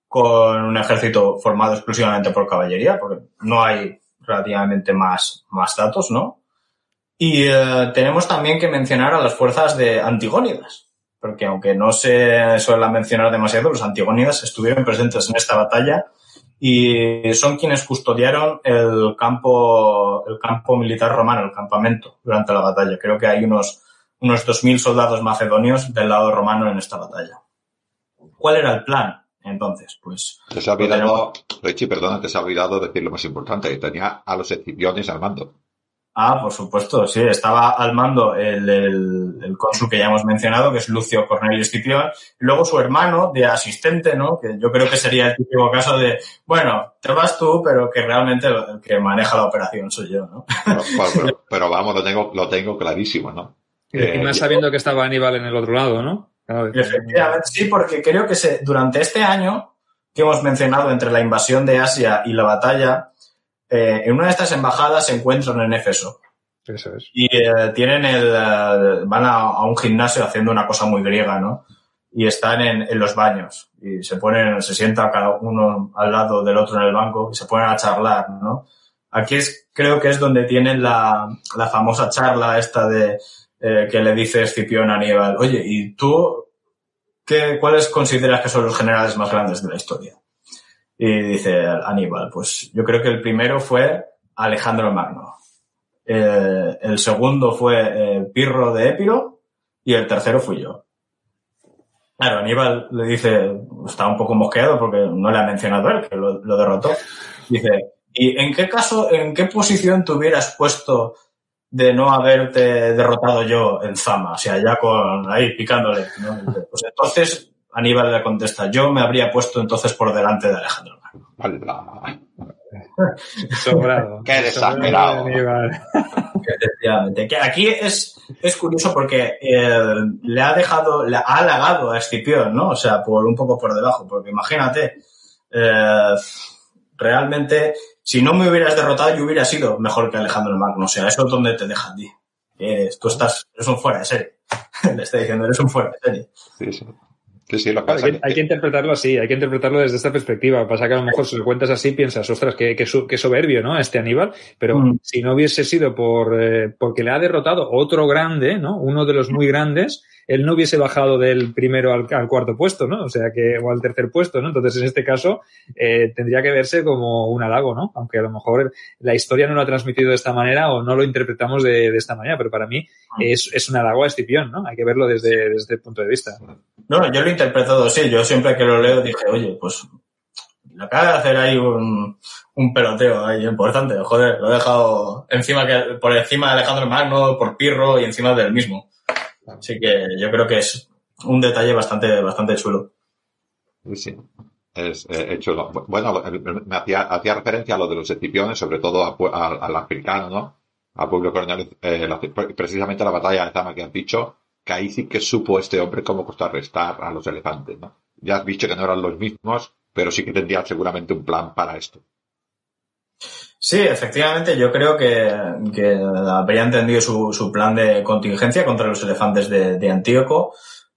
con un ejército formado exclusivamente por caballería, porque no hay relativamente más, más datos, ¿no? Y eh, tenemos también que mencionar a las fuerzas de Antigónidas, porque aunque no se suele mencionar demasiado, los Antigónidas estuvieron presentes en esta batalla y son quienes custodiaron el campo, el campo militar romano, el campamento, durante la batalla. Creo que hay unos unos 2.000 soldados macedonios del lado romano en esta batalla. ¿Cuál era el plan? Entonces, pues... Te se ha olvidado, Richie, perdona, te se ha olvidado decir lo más importante, tenía a los escipiones al mando. Ah, por supuesto, sí, estaba al mando el, el, cónsul que ya hemos mencionado, que es Lucio Cornelio Escipión, y luego su hermano de asistente, ¿no? Que yo creo que sería el típico caso de, bueno, te vas tú, pero que realmente el que maneja la operación soy yo, ¿no? pero, pero, vamos, lo tengo, lo tengo clarísimo, ¿no? y más sabiendo que estaba Aníbal en el otro lado, ¿no? Efectivamente, sí, porque creo que se, durante este año que hemos mencionado entre la invasión de Asia y la batalla, eh, en una de estas embajadas se encuentran en Éfeso. Eso es. Y eh, tienen el, eh, van a, un gimnasio haciendo una cosa muy griega, ¿no? Y están en, en, los baños y se ponen, se sienta cada uno al lado del otro en el banco y se ponen a charlar, ¿no? Aquí es, creo que es donde tienen la, la famosa charla esta de, eh, que le dice Escipión a Aníbal, oye, ¿y tú qué, cuáles consideras que son los generales más grandes de la historia? Y dice Aníbal, pues yo creo que el primero fue Alejandro Magno. Eh, el segundo fue eh, Pirro de Épiro y el tercero fui yo. Claro, Aníbal le dice, está un poco mosqueado porque no le ha mencionado él, que lo, derrotó. Dice, ¿y en qué caso, en qué posición te hubieras puesto de no haberte derrotado yo en Zama, o sea, ya con ahí picándole. Pues entonces Aníbal le contesta, yo me habría puesto entonces por delante de Alejandro Sobrado. Qué desesperado. Que aquí es, es curioso porque eh, le ha dejado, le ha halagado a Escipión, ¿no? O sea, por un poco por debajo, porque imagínate, eh, realmente, si no me hubieras derrotado, yo hubiera sido mejor que Alejandro Magno. O sea, eso es donde te deja a ti. tú estás, eres un fuera de serie. Le está diciendo, eres un fuera de serie. Sí, sí hay, que, interpretarlo así, hay que interpretarlo desde esta perspectiva. Pasa que a lo mejor si lo cuentas así piensas, ostras, qué, qué, soberbio, ¿no? Este Aníbal. Pero mm. si no hubiese sido por, eh, porque le ha derrotado otro grande, ¿no? Uno de los muy grandes, él no hubiese bajado del primero al, cuarto puesto, ¿no? O sea que, o al tercer puesto, ¿no? Entonces, en este caso, eh, tendría que verse como un halago, ¿no? Aunque a lo mejor la historia no lo ha transmitido de esta manera o no lo interpretamos de, de esta manera, pero para mí mm. es, es un halago a Escipión, ¿no? Hay que verlo desde, desde este punto de vista. No, yo lo he interpretado así. Yo siempre que lo leo dije, oye, pues le acaba de hacer ahí un, un peloteo ahí importante. Joder, lo he dejado encima que, por encima de Alejandro Magno, por Pirro y encima del mismo. Así que yo creo que es un detalle bastante, bastante chulo. Sí. Es eh, chulo. Bueno, me hacía, hacía referencia a lo de los escipiones, sobre todo al africano, ¿no? Al pueblo colonial, eh, precisamente la batalla de Zama que has dicho, que ahí sí que supo este hombre cómo contrarrestar a los elefantes, ¿no? Ya has dicho que no eran los mismos, pero sí que tendría seguramente un plan para esto. Sí, efectivamente, yo creo que, habría entendido su, plan de contingencia contra los elefantes de, Antíoco,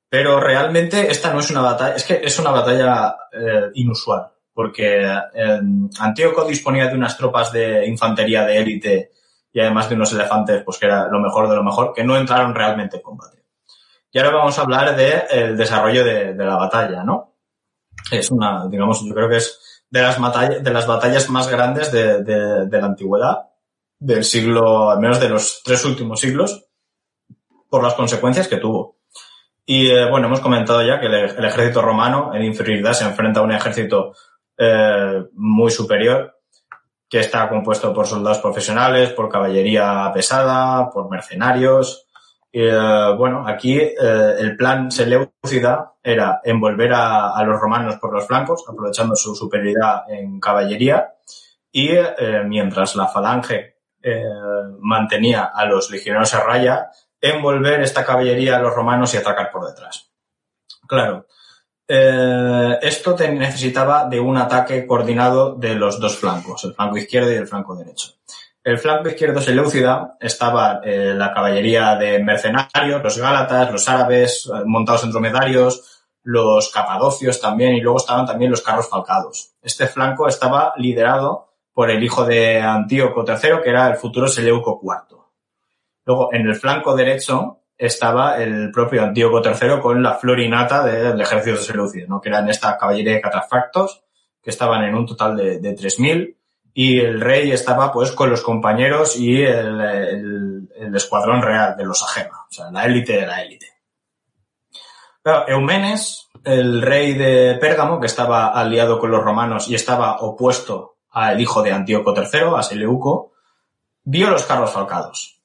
pero realmente esta no es una batalla, es que es una batalla eh, inusual, porque eh, Antíoco disponía de unas tropas de infantería de élite y además de unos elefantes, pues que era lo mejor de lo mejor, que no entraron realmente en combate. Y ahora vamos a hablar del desarrollo de, de la batalla, ¿no? Es una, digamos, yo creo que es de las, batallas, de las batallas más grandes de, de, la antigüedad, del siglo, al menos de los tres últimos siglos, por las consecuencias que tuvo. Y eh, bueno, hemos comentado ya que el, ejército romano en inferioridad se enfrenta a un ejército eh, muy superior, que está compuesto por soldados profesionales, por caballería pesada, por mercenarios, eh, bueno, aquí eh, el plan Seleucida era envolver a, los romanos por los flancos, aprovechando su superioridad en caballería, y eh, mientras la falange mantenía a los legionarios a raya, envolver esta caballería a los romanos y atacar por detrás. Claro, esto necesitaba de un ataque coordinado de los dos flancos, el flanco izquierdo y el flanco derecho. El flanco izquierdo seleucida estaba eh, la caballería de mercenarios, los gálatas, los árabes eh, montados en dromedarios, los capadocios también, y luego estaban también los carros falcados. Este flanco estaba liderado por el hijo de Antíoco III, que era el futuro Seleuco IV. Luego, en el flanco derecho estaba el propio Antíoco III con la florinata del ejército de Seleucida, ¿no? que eran esta caballería de catafactos, que estaban en un total de, de 3.000 y el rey estaba pues con los compañeros y el, escuadrón real de los Agema, o sea, la élite de la élite. Eumenes, el rey de Pérgamo, que estaba aliado con los romanos y estaba opuesto al hijo de Antíoco III, a Seleuco, vio los carros falcados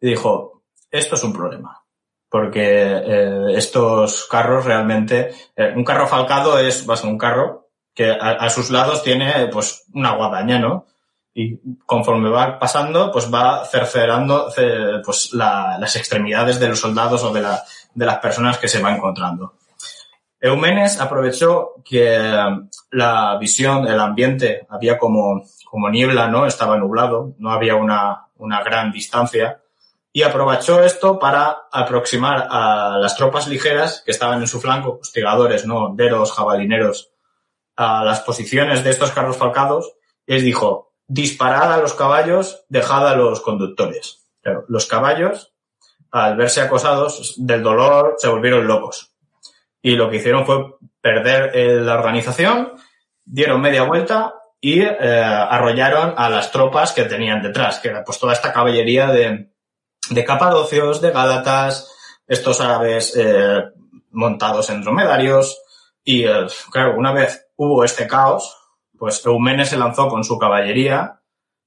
y dijo, esto es un problema, porque eh, estos carros realmente, eh, un carro falcado es, vas a un carro que a, sus lados tiene pues una guadaña, ¿no? Y conforme va pasando, pues va cercerando pues las extremidades de los soldados o de, la, de las personas que se va encontrando. Eumenes aprovechó que la visión, el ambiente, había como, como niebla, ¿no? Estaba nublado, no había una, una gran distancia y aprovechó esto para aproximar a las tropas ligeras que estaban en su flanco, hostigadores, ¿no? Deros, jabalineros, a las posiciones de estos carros falcados les dijo, disparad a los caballos, dejad a los conductores. los caballos, al verse acosados del dolor, se volvieron locos. Y lo que hicieron fue perder eh, la organización, dieron media vuelta y eh, arrollaron a las tropas que tenían detrás, que era pues toda esta caballería de, de capadocios, de gálatas, estos árabes eh, montados en dromedarios. Y claro, una vez hubo este caos, pues Eumenes se lanzó con su caballería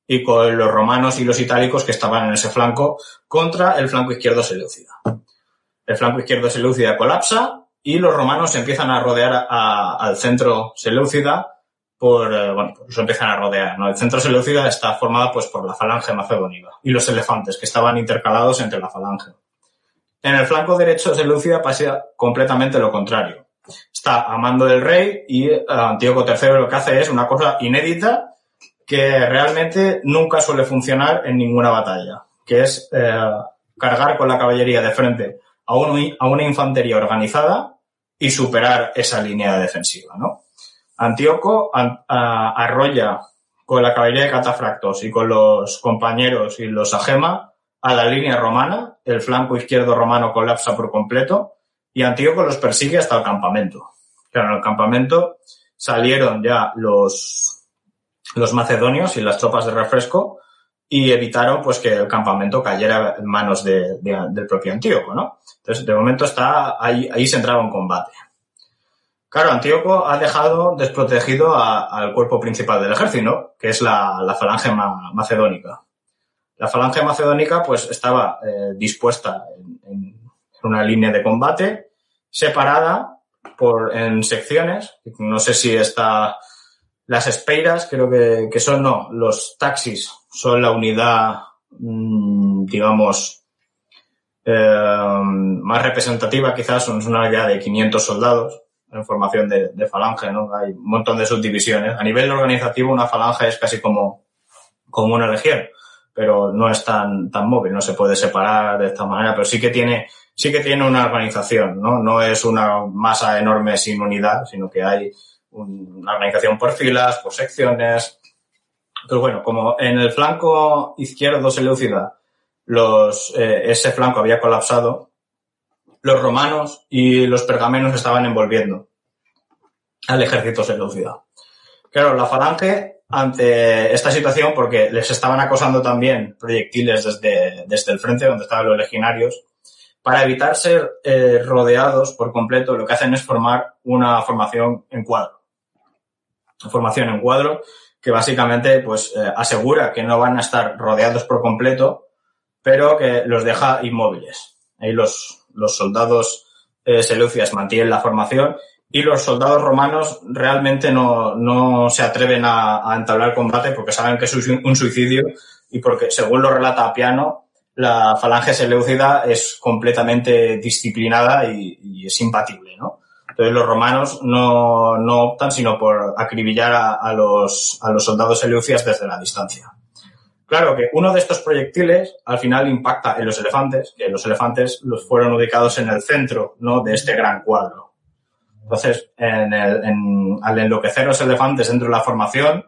y con los romanos y los itálicos que estaban en ese flanco contra el flanco izquierdo seleucida. El flanco izquierdo seleucida colapsa y los romanos empiezan a rodear al centro seleucida por, eh, bueno, pues empiezan a rodear, ¿no? El centro seleucida está formado pues por la falange macedónica y los elefantes que estaban intercalados entre la falange. En el flanco derecho seleucida pasa completamente lo contrario Está a mando del rey y eh, Antíoco III lo que hace es una cosa inédita que realmente nunca suele funcionar en ninguna batalla, que es eh, cargar con la caballería de frente a, una infantería organizada y superar esa línea defensiva, ¿no? Antíoco arrolla con la caballería de catafractos y con los compañeros y los agema a la línea romana, el flanco izquierdo romano colapsa por completo y Antíoco los persigue hasta el campamento. Claro, en el campamento salieron ya los, los macedonios y las tropas de refresco y evitaron pues que el campamento cayera en manos de, del propio Antíoco, ¿no? Entonces, de momento está ahí, ahí se entraba en combate. Claro, Antíoco ha dejado desprotegido al cuerpo principal del ejército, que es la, falange macedónica. La falange macedónica, pues, estaba eh, dispuesta en, una línea de combate, separada por, en secciones. No sé si está las espeiras, creo que, son, no, los taxis son la unidad, mm, digamos, eh, más representativa, quizás, son una unidad de 500 soldados en formación de, falange, ¿no? Hay un montón de subdivisiones. A nivel organizativo, una falange es casi como, como una legión, pero no es tan, tan móvil, no se puede separar de esta manera, pero sí que tiene, sí que tiene una organización, ¿no? No es una masa enorme sin unidad, sino que hay una organización por filas, por secciones. Entonces, bueno, como en el flanco izquierdo Seleucida, los, eh, ese flanco había colapsado, los romanos y los pergamenos estaban envolviendo al ejército seleucida. Claro, la falange, ante esta situación, porque les estaban acosando también proyectiles desde, desde el frente donde estaban los legionarios, para evitar ser eh, rodeados por completo, lo que hacen es formar una formación en cuadro. Formación en cuadro que básicamente pues eh, asegura que no van a estar rodeados por completo, pero que los deja inmóviles. Ahí los, los soldados eh, mantienen la formación y los soldados romanos realmente no, no se atreven a, entablar combate porque saben que es un suicidio y porque, según lo relata Apiano, la falange seleucida es completamente disciplinada y, es imbatible, ¿no? Entonces los romanos no, no optan sino por acribillar a, los, a los soldados seleucias desde la distancia. Claro que uno de estos proyectiles al final impacta en los elefantes, que los elefantes los fueron ubicados en el centro, ¿no? De este gran cuadro. Entonces, al enloquecer los elefantes dentro de la formación,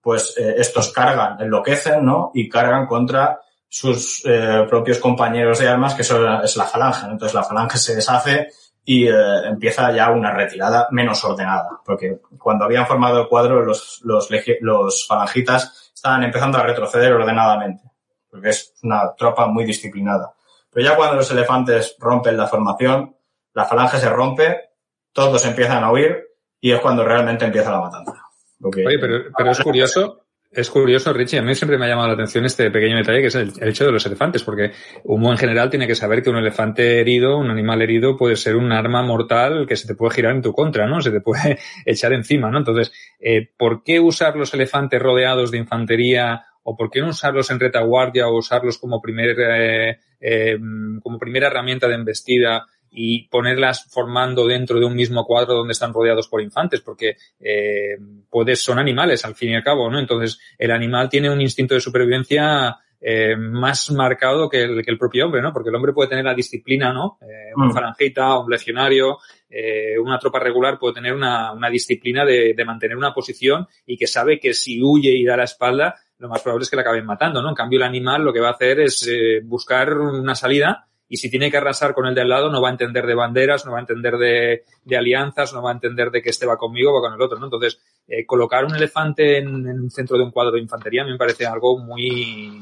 pues eh, estos cargan, enloquecen, ¿no? Y cargan contra sus eh, propios compañeros de armas, que son, es la falange. Entonces la falange se deshace y eh, empieza ya una retirada menos ordenada, porque cuando habían formado el cuadro los, los, los falangitas están empezando a retroceder ordenadamente, porque es una tropa muy disciplinada. Pero ya cuando los elefantes rompen la formación, la falange se rompe, todos empiezan a huir y es cuando realmente empieza la matanza. Oye, pero, es curioso, es curioso, Richie, a mí siempre me ha llamado la atención este pequeño detalle que es el, hecho de los elefantes, porque uno en general tiene que saber que un elefante herido, un animal herido, puede ser un arma mortal que se te puede girar en tu contra, ¿no? Se te puede echar encima, ¿no? Entonces, eh, ¿por qué usar los elefantes rodeados de infantería o por qué no usarlos en retaguardia o usarlos como primer, eh, eh, como primera herramienta de embestida y ponerlas formando dentro de un mismo cuadro donde están rodeados por infantes, porque eh, puedes, son animales al fin y al cabo, ¿no? Entonces, el animal tiene un instinto de supervivencia eh, más marcado que el, que el propio hombre, ¿no? Porque el hombre puede tener la disciplina, ¿no? Eh, un mm. falangita, un legionario, eh, una tropa regular puede tener una, una disciplina de, de, mantener una posición y que sabe que si huye y da la espalda, lo más probable es que la acaben matando, ¿no? En cambio, el animal lo que va a hacer es eh, buscar una salida y si tiene que arrasar con el de al lado no va a entender de banderas, no va a entender de, de alianzas, no va a entender de que este va conmigo o va con el otro, ¿no? Entonces, eh, colocar un elefante en, en, el centro de un cuadro de infantería a mí me parece algo muy,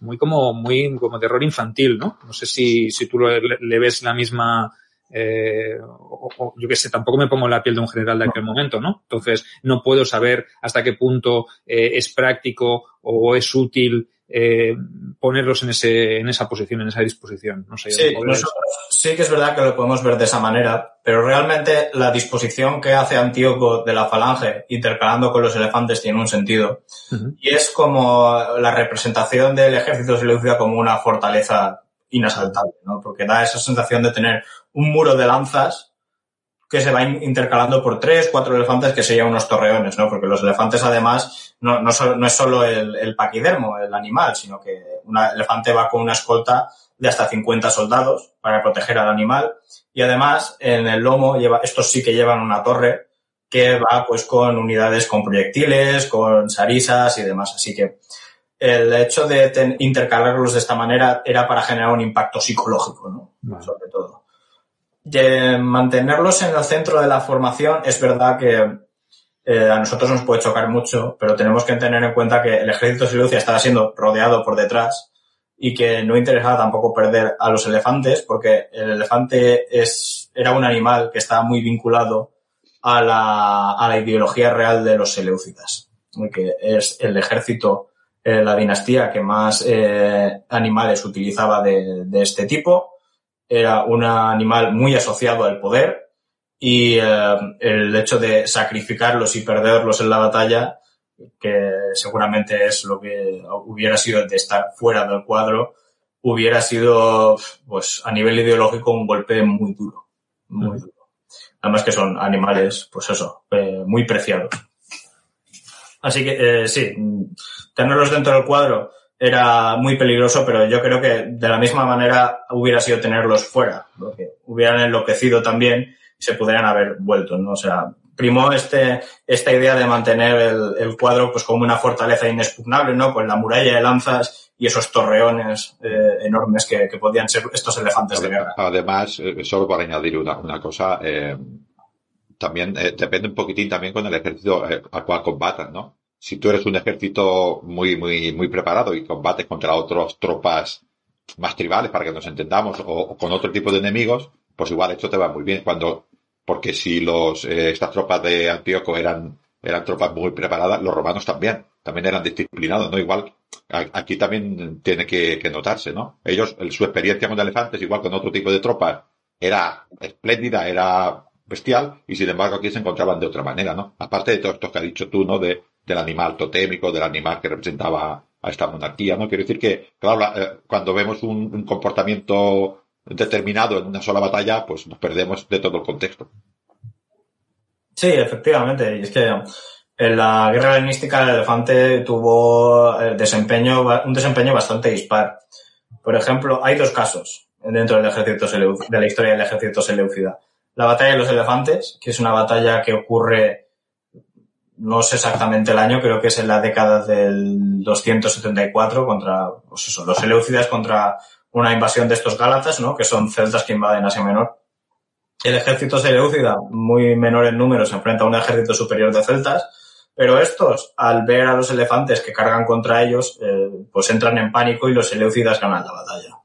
muy como, muy como terror infantil, ¿no? No sé si, si tú le, le ves la misma, eh, o, o, yo qué sé, tampoco me pongo en la piel de un general de aquel momento, ¿no? Entonces, no puedo saber hasta qué punto eh, es práctico o es útil eh, ponerlos en, ese, en esa posición, en esa disposición. No sé, sí, sí que es verdad que lo podemos ver de esa manera, pero realmente la disposición que hace Antíoco de la falange intercalando con los elefantes tiene un sentido. Uh -huh. Y es como la representación del ejército seleucida como una fortaleza inasaltable, ¿no? Porque da esa sensación de tener un muro de lanzas que se va intercalando por tres, cuatro elefantes que serían unos torreones, ¿no? Porque los elefantes además no, no, no es solo el, el, paquidermo, el animal, sino que un elefante va con una escolta de hasta 50 soldados para proteger al animal y además en el lomo lleva, estos sí que llevan una torre que va pues con unidades con proyectiles, con sarisas y demás. Así que el hecho de intercalarlos de esta manera era para generar un impacto psicológico, ¿no? Sobre todo de mantenerlos en el centro de la formación, es verdad que eh, a nosotros nos puede chocar mucho, pero tenemos que tener en cuenta que el ejército de Silucia estaba siendo rodeado por detrás y que no interesaba tampoco perder a los elefantes, porque el elefante es, era un animal que estaba muy vinculado a la, a la ideología real de los seleucidas, que es el ejército, eh, la dinastía que más eh, animales utilizaba de, de este tipo era un animal muy asociado al poder y eh, el hecho de sacrificarlos y perderlos en la batalla, que seguramente es lo que hubiera sido de estar fuera del cuadro, hubiera sido, pues, a nivel ideológico un golpe muy duro, muy duro. Además que son animales, pues eso, eh, muy preciados. Así que, eh, sí, tenerlos dentro del cuadro era muy peligroso, pero yo creo que de la misma manera hubiera sido tenerlos fuera, porque hubieran enloquecido también y se pudieran haber vuelto, ¿no? O sea, primó este, esta idea de mantener el, el cuadro pues como una fortaleza inexpugnable, ¿no? Con la muralla de lanzas y esos torreones eh, enormes que, que, podían ser estos elefantes de guerra. Además, eh, solo para añadir una, una cosa, eh, también eh, depende un poquitín también con el ejército eh, al cual combatan, ¿no? Si tú eres un ejército muy, muy, muy preparado y combates contra otras tropas más tribales, para que nos entendamos, o, con otro tipo de enemigos, pues igual esto te va muy bien cuando, porque si los, eh, estas tropas de Antíoco eran, eran tropas muy preparadas, los romanos también, también eran disciplinados, ¿no? Igual, aquí también tiene que, que notarse, ¿no? Ellos, su experiencia con elefantes, igual con otro tipo de tropas, era espléndida, era bestial, y sin embargo aquí se encontraban de otra manera, ¿no? Aparte de todo esto que has dicho tú, ¿no? De, del animal totémico, del animal que representaba a esta monarquía, ¿no? Quiero decir que, claro, eh, cuando vemos un, comportamiento determinado en una sola batalla, pues nos perdemos de todo el contexto. Sí, efectivamente. Y es que en la guerra helenística el elefante tuvo el desempeño, un desempeño bastante dispar. Por ejemplo, hay dos casos dentro del ejército de la historia del ejército seleucida. La batalla de los elefantes, que es una batalla que ocurre no sé exactamente el año, creo que es en la década del 274 contra, pues eso, los Seleucidas contra una invasión de estos Gálatas, ¿no? Que son celtas que invaden Asia Menor. El ejército Seleucida, muy menor en número, se enfrenta a un ejército superior de celtas, pero estos, al ver a los elefantes que cargan contra ellos, eh, pues entran en pánico y los Seleucidas ganan la batalla.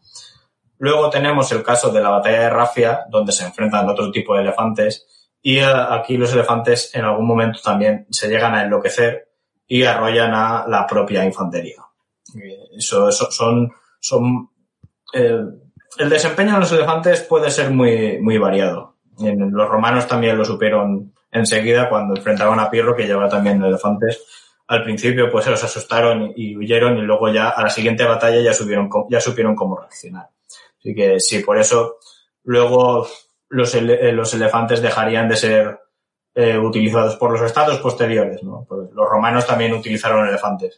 Luego tenemos el caso de la batalla de Rafia, donde se enfrentan otro tipo de elefantes, y eh, aquí los elefantes en algún momento también se llegan a enloquecer y arrollan a la propia infantería. Eso, eso son, son eh, el desempeño de los elefantes puede ser muy, muy variado. Los romanos también lo supieron enseguida cuando enfrentaron a Pirro, que llevaba también elefantes. Al principio, pues se los asustaron y huyeron, y luego ya a la siguiente batalla ya, subieron, ya supieron cómo reaccionar. Así que sí, por eso luego los, ele los elefantes dejarían de ser eh, utilizados por los estados posteriores. ¿no? Pues los romanos también utilizaron elefantes.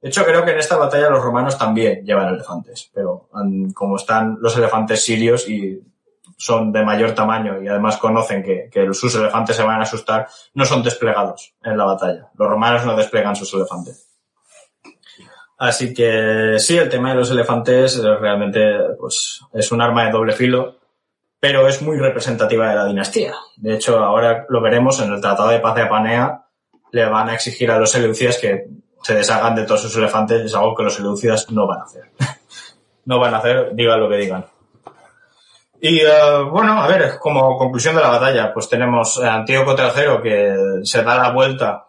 De hecho, creo que en esta batalla los romanos también llevan elefantes, pero como están los elefantes sirios y son de mayor tamaño y además conocen que, que, sus elefantes se van a asustar, no son desplegados en la batalla. Los romanos no desplegan sus elefantes. Así que sí, el tema de los elefantes realmente pues, es un arma de doble filo pero es muy representativa de la dinastía. De hecho, ahora lo veremos en el Tratado de Paz de Apanea, le van a exigir a los seleucidas que se deshagan de todos sus elefantes, es algo que los seleucidas no van a hacer. no van a hacer, digan lo que digan. Y uh, bueno, a ver, como conclusión de la batalla, pues tenemos a Antíoco III que se da la vuelta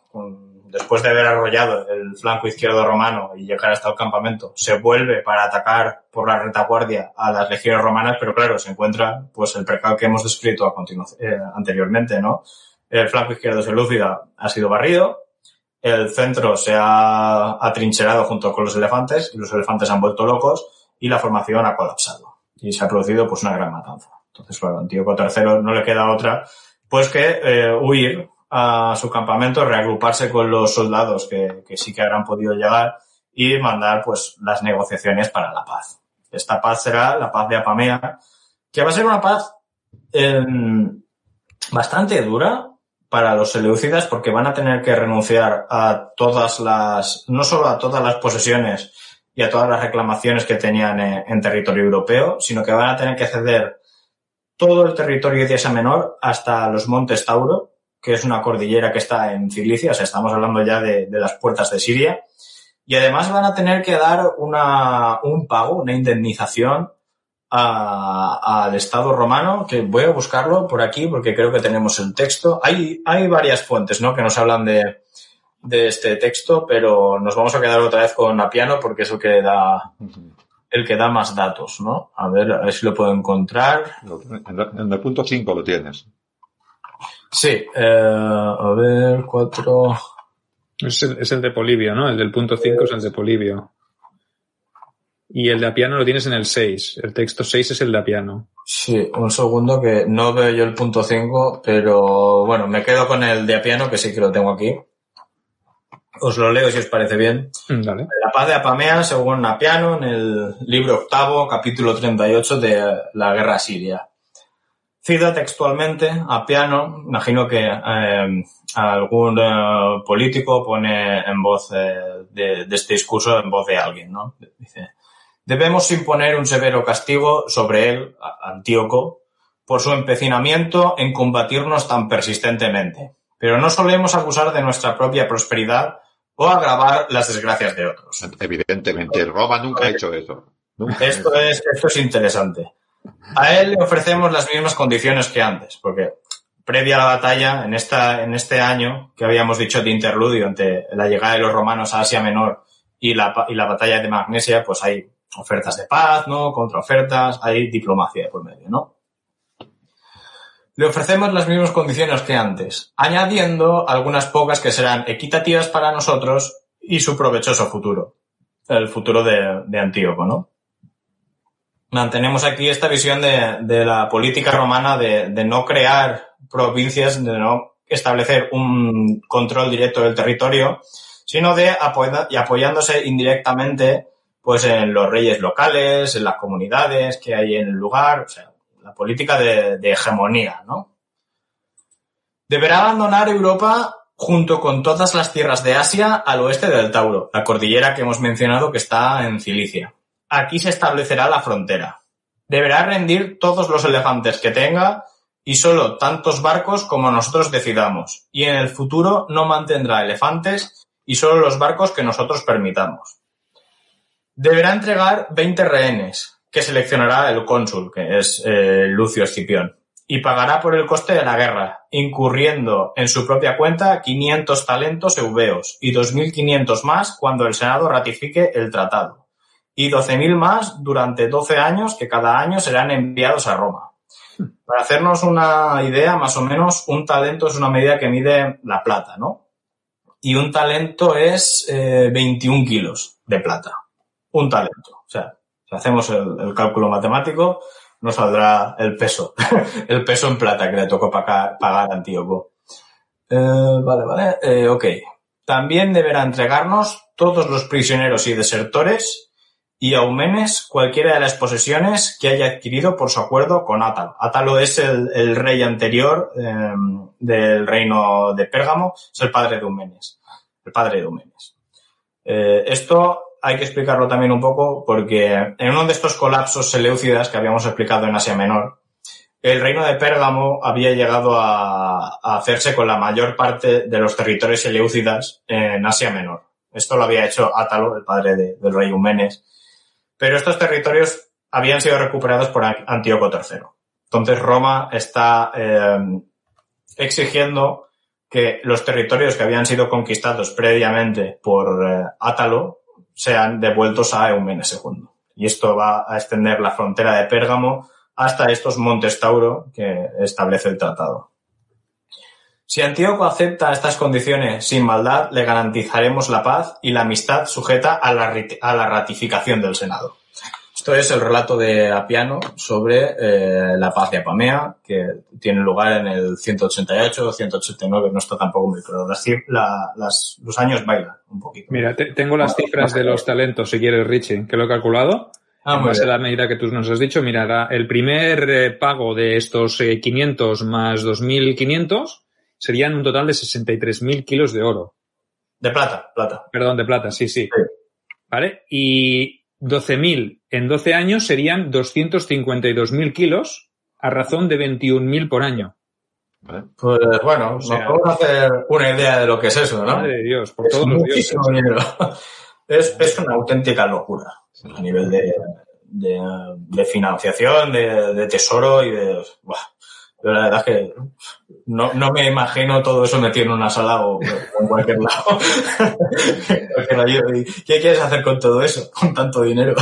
después de haber arrollado el flanco izquierdo romano y llegar hasta el campamento, se vuelve para atacar por la retaguardia a las legiones romanas, pero claro, se encuentra pues el precado que hemos descrito eh, anteriormente, ¿no? El flanco izquierdo selúcida ha sido barrido, el centro se ha atrincherado junto con los elefantes los elefantes han vuelto locos y la formación ha colapsado y se ha producido pues una gran matanza. Entonces, claro, Antíoco III no le queda otra pues que eh, huir a su campamento, reagruparse con los soldados que, que sí que habrán podido llegar y mandar pues las negociaciones para la paz. Esta paz será la paz de Apamea, que va a ser una paz eh, bastante dura para los seleucidas porque van a tener que renunciar a todas las, no solo a todas las posesiones y a todas las reclamaciones que tenían en, en territorio europeo, sino que van a tener que ceder todo el territorio de Asia Menor hasta los Montes Tauro, que es una cordillera que está en Cilicia, o sea, estamos hablando ya de, las puertas de Siria, y además van a tener que dar una, un pago, una indemnización al Estado romano, que voy a buscarlo por aquí porque creo que tenemos el texto. Hay, hay varias fuentes ¿no? que nos hablan de, de este texto, pero nos vamos a quedar otra vez con Apiano porque es el que da, el que da más datos, ¿no? A ver, a ver si lo puedo encontrar. En el punto 5 lo tienes. Sí, eh, a ver, cuatro. Es el, es el de Polibio, ¿no? El del punto 5 es el de Polibio. Y el de Apiano lo tienes en el 6. El texto 6 es el de Apiano. Sí, un segundo que no veo yo el punto 5, pero bueno, me quedo con el de Apiano, que sí que lo tengo aquí. Os lo leo si os parece bien. Mm, Dale. La paz de Apamea, según Apiano, en el libro octavo, capítulo 38 de la guerra siria. Cita textualmente Apiano, imagino que eh, algún eh, político pone en voz eh, de, de, este discurso en voz de alguien, ¿no? Dice, debemos imponer un severo castigo sobre él, Antíoco, por su empecinamiento en combatirnos tan persistentemente. Pero no solemos acusar de nuestra propia prosperidad o agravar las desgracias de otros. Evidentemente, Roma nunca ha hecho eso. Nunca. Esto es, esto es interesante. A él le ofrecemos las mismas condiciones que antes, porque previa a la batalla, en, esta, en este año que habíamos dicho de interludio entre la llegada de los romanos a Asia Menor y la, y la batalla de Magnesia, pues hay ofertas de paz, ¿no? Contraofertas, hay diplomacia por medio, ¿no? Le ofrecemos las mismas condiciones que antes, añadiendo algunas pocas que serán equitativas para nosotros y su provechoso futuro, el futuro de, de Antíoco, ¿no? Mantenemos aquí esta visión de, la política romana de, no crear provincias, de no establecer un control directo del territorio, sino de y apoyándose indirectamente pues en los reyes locales, en las comunidades que hay en el lugar, o sea, la política de, de hegemonía, ¿no? Deberá abandonar Europa junto con todas las tierras de Asia al oeste del Tauro, la cordillera que hemos mencionado que está en Cilicia. Aquí se establecerá la frontera. Deberá rendir todos los elefantes que tenga y solo tantos barcos como nosotros decidamos. Y en el futuro no mantendrá elefantes y solo los barcos que nosotros permitamos. Deberá entregar 20 rehenes, que seleccionará el cónsul, que es eh, Lucio Escipión, y pagará por el coste de la guerra, incurriendo en su propia cuenta 500 talentos eubeos y 2.500 más cuando el Senado ratifique el tratado, y 12.000 más durante 12 años que cada año serán enviados a Roma. Para hacernos una idea, más o menos, un talento es una medida que mide la plata, ¿no? Y un talento es eh, 21 kilos de plata. Un talento. O sea, si hacemos el, el cálculo matemático, nos saldrá el peso. el peso en plata que le tocó pagar, a Antíoco. Eh, vale, vale. Eh, ok. También deberá entregarnos todos los prisioneros y desertores y Aumenes cualquiera de las posesiones que haya adquirido por su acuerdo con Átalo. Átalo es el, rey anterior eh, del reino de Pérgamo, es el padre de Eumenes, el padre de Eumenes. Eh, esto hay que explicarlo también un poco porque en uno de estos colapsos seleucidas que habíamos explicado en Asia Menor, el reino de Pérgamo había llegado a, hacerse con la mayor parte de los territorios seleucidas en Asia Menor. Esto lo había hecho Átalo, el padre de, del rey Eumenes pero estos territorios habían sido recuperados por Antíoco III. Entonces Roma está eh, exigiendo que los territorios que habían sido conquistados previamente por eh, Átalo sean devueltos a Eumenes II. Y esto va a extender la frontera de Pérgamo hasta estos montes Tauro que establece el tratado. Si Antíoco acepta estas condiciones sin maldad, le garantizaremos la paz y la amistad sujeta a la, a la ratificación del Senado. Esto es el relato de Apiano sobre eh, la paz de Apamea, que tiene lugar en el 188 o 189, no está tampoco muy claro. Las, la, las, los años bailan un poquito. Mira, te, tengo las cifras de los talentos, si quieres, Richie, que lo he calculado. Ah, en base a la medida que tú nos has dicho, mira, el primer eh, pago de estos eh, 500 más 2.500 serían un total de 63.000 kilos de oro. De plata, plata. Perdón, de plata, sí, sí. sí. ¿Vale? Y 12.000 en 12 años serían 252.000 kilos a razón de 21.000 por año. Pues bueno, o sea, nos podemos hacer una idea de lo que es eso, ¿no? Madre de Dios, por es todos los dioses. Dinero. Es, es una auténtica locura a nivel de, de, de financiación, de, de, tesoro y de... Buah, la verdad es que no, no me imagino todo eso metido en una sala o, o en cualquier lado. ¿Qué quieres hacer con todo eso? Con tanto dinero.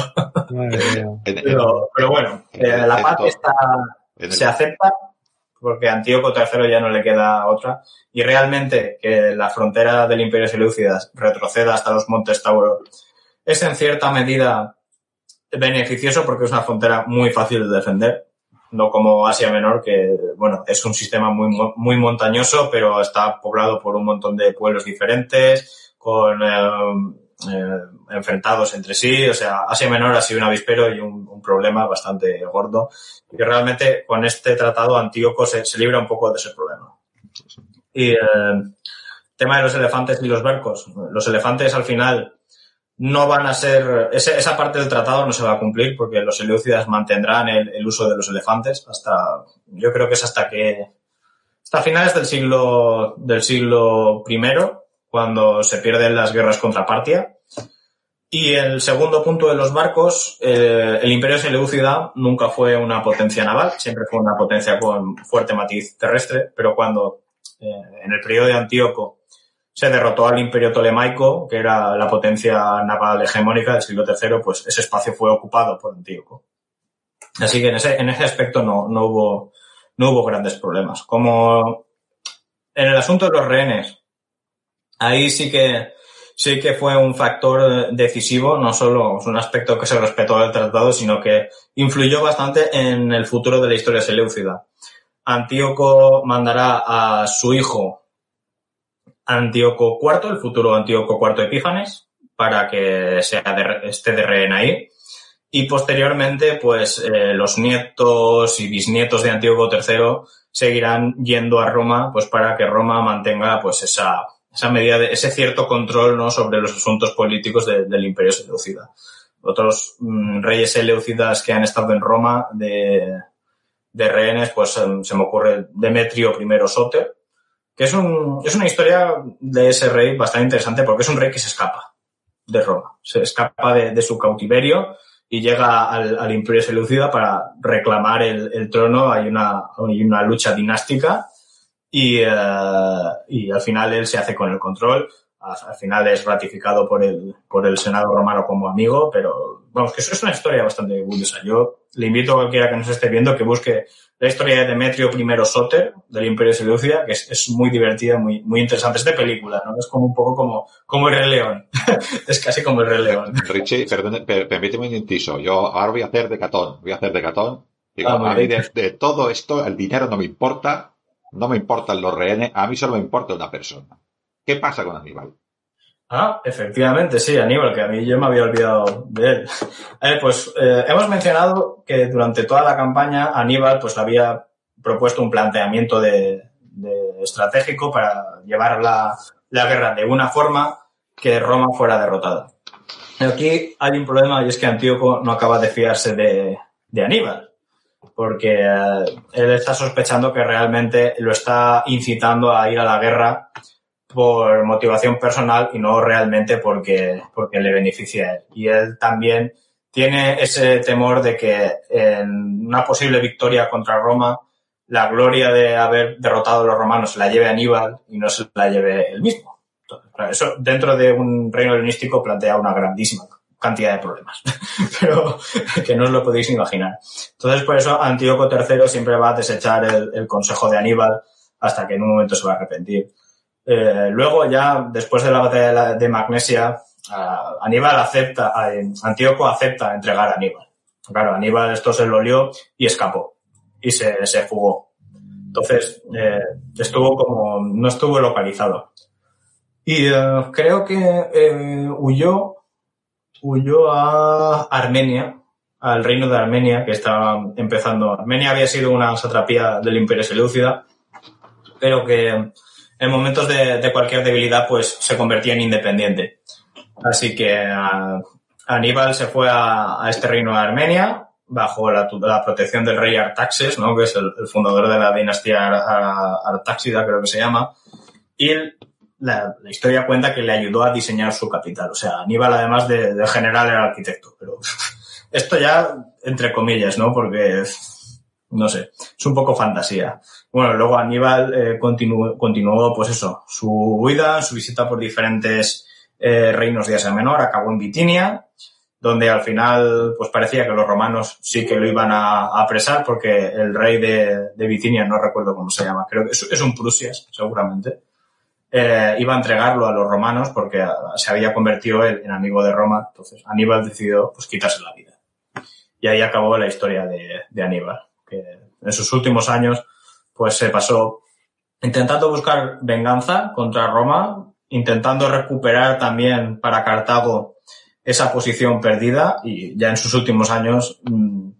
pero, pero, bueno, eh, la paz está, se acepta porque a Antíoco III ya no le queda otra. Y realmente que la frontera del Imperio Seleucida retroceda hasta los Montes Tauro es en cierta medida beneficioso porque es una frontera muy fácil de defender no como Asia Menor, que bueno, es un sistema muy, muy montañoso, pero está poblado por un montón de pueblos diferentes, con eh, eh, enfrentados entre sí. O sea, Asia Menor ha sido un avispero y un, problema bastante gordo. Y realmente con este tratado Antíoco se, se libra un poco de ese problema. Y eh, tema de los elefantes y los barcos. Los elefantes al final no van a ser, ese, esa parte del tratado no se va a cumplir porque los eleucidas mantendrán el, el, uso de los elefantes hasta, yo creo que es hasta que, hasta finales del siglo, del siglo I, cuando se pierden las guerras contra Partia. Y el segundo punto de los barcos, eh, el imperio seleucida nunca fue una potencia naval, siempre fue una potencia con fuerte matiz terrestre, pero cuando eh, en el periodo de Antíoco se derrotó al imperio tolemaico, que era la potencia naval hegemónica del siglo III, pues ese espacio fue ocupado por Antíoco. Así que en ese, en ese aspecto no, no, hubo, no hubo grandes problemas. Como en el asunto de los rehenes, ahí sí que, sí que fue un factor decisivo, no solo es un aspecto que se respetó del tratado, sino que influyó bastante en el futuro de la historia seleucida. Antíoco mandará a su hijo Antíoco IV, el futuro Antíoco IV Epífanes, para que sea de, esté de rehén ahí. Y posteriormente, pues eh, los nietos y bisnietos de Antíoco III seguirán yendo a Roma, pues para que Roma mantenga pues esa, esa medida ese cierto control ¿no? sobre los asuntos políticos de, del Imperio Seleucida. Otros mmm, reyes seleucidas que han estado en Roma de, de rehenes, pues se me ocurre Demetrio I Soter, que es, un, es una historia de ese rey bastante interesante porque es un rey que se escapa de Roma, se escapa de, de su cautiverio y llega al, al Imperio Seleucida para reclamar el, el, trono. Hay una, hay una lucha dinástica y, uh, y al final él se hace con el control. Al final es ratificado por el, por el Senado romano como amigo, pero vamos, que eso es una historia bastante curiosa. Yo le invito a cualquiera que nos esté viendo que busque la historia de Demetrio I Soter del Imperio Seleucida, que es, es, muy divertida, muy, muy interesante. Es de película, ¿no? Es como un poco como, como el Rey León. es casi como el Rey León. Richie, perdón, per, permíteme un inciso. Yo ahora voy a hacer de catón. Voy a hacer de catón. Digo, ah, a mí de, de, todo esto, el dinero no me importa, no me importan los rehenes, a mí solo me importa una persona. ¿Qué pasa con Aníbal? Ah, efectivamente, sí, Aníbal, que a mí yo me había olvidado de él. Eh, pues eh, hemos mencionado que durante toda la campaña Aníbal pues había propuesto un planteamiento de, de estratégico para llevar la, la, guerra de una forma que Roma fuera derrotada. Aquí hay un problema y es que Antíoco no acaba de fiarse de, de Aníbal, porque eh, él está sospechando que realmente lo está incitando a ir a la guerra por motivación personal y no realmente porque, porque le beneficia a él. Y él también tiene ese temor de que en una posible victoria contra Roma, la gloria de haber derrotado a los romanos se la lleve Aníbal y no se la lleve él mismo. Entonces, eso dentro de un reino helenístico plantea una grandísima cantidad de problemas, pero que no os lo podéis imaginar. Entonces, por eso Antíoco III siempre va a desechar el, el consejo de Aníbal hasta que en un momento se va a arrepentir. Eh, luego ya, después de la batalla de Magnesia, Aníbal acepta, Antíoco acepta entregar a Aníbal. Claro, Aníbal esto se lo lió y escapó y se, se fugó. Entonces, eh, estuvo como, no estuvo localizado. Y eh, creo que huyó, huyó a Armenia, al reino de Armenia, que estaba empezando. Armenia había sido una satrapía del Imperio Seleucida, pero que en momentos de, de cualquier debilidad, pues se convertía en independiente. Así que Aníbal se fue a, a, este reino de Armenia bajo la, la, protección del rey Artaxes, ¿no? que es el, el fundador de la dinastía Artáxida, creo que se llama. Y la, la, historia cuenta que le ayudó a diseñar su capital. O sea, Aníbal, además de, de general, era arquitecto. Pero esto ya, entre comillas, ¿no? Porque, no sé, es un poco fantasía. Bueno, luego Aníbal eh, continuó, continuó, pues eso, su huida, su visita por diferentes eh, reinos de Asia Menor, acabó en Bitinia, donde al final pues parecía que los romanos sí que lo iban a, apresar porque el rey de, de, Bitinia, no recuerdo cómo se llama, creo que es, es un Prusias, seguramente, eh, iba a entregarlo a los romanos porque se había convertido él en amigo de Roma, entonces Aníbal decidió pues quitarse la vida. Y ahí acabó la historia de, de Aníbal, que en sus últimos años pues se pasó intentando buscar venganza contra Roma, intentando recuperar también para Cartago esa posición perdida y ya en sus últimos años mmm,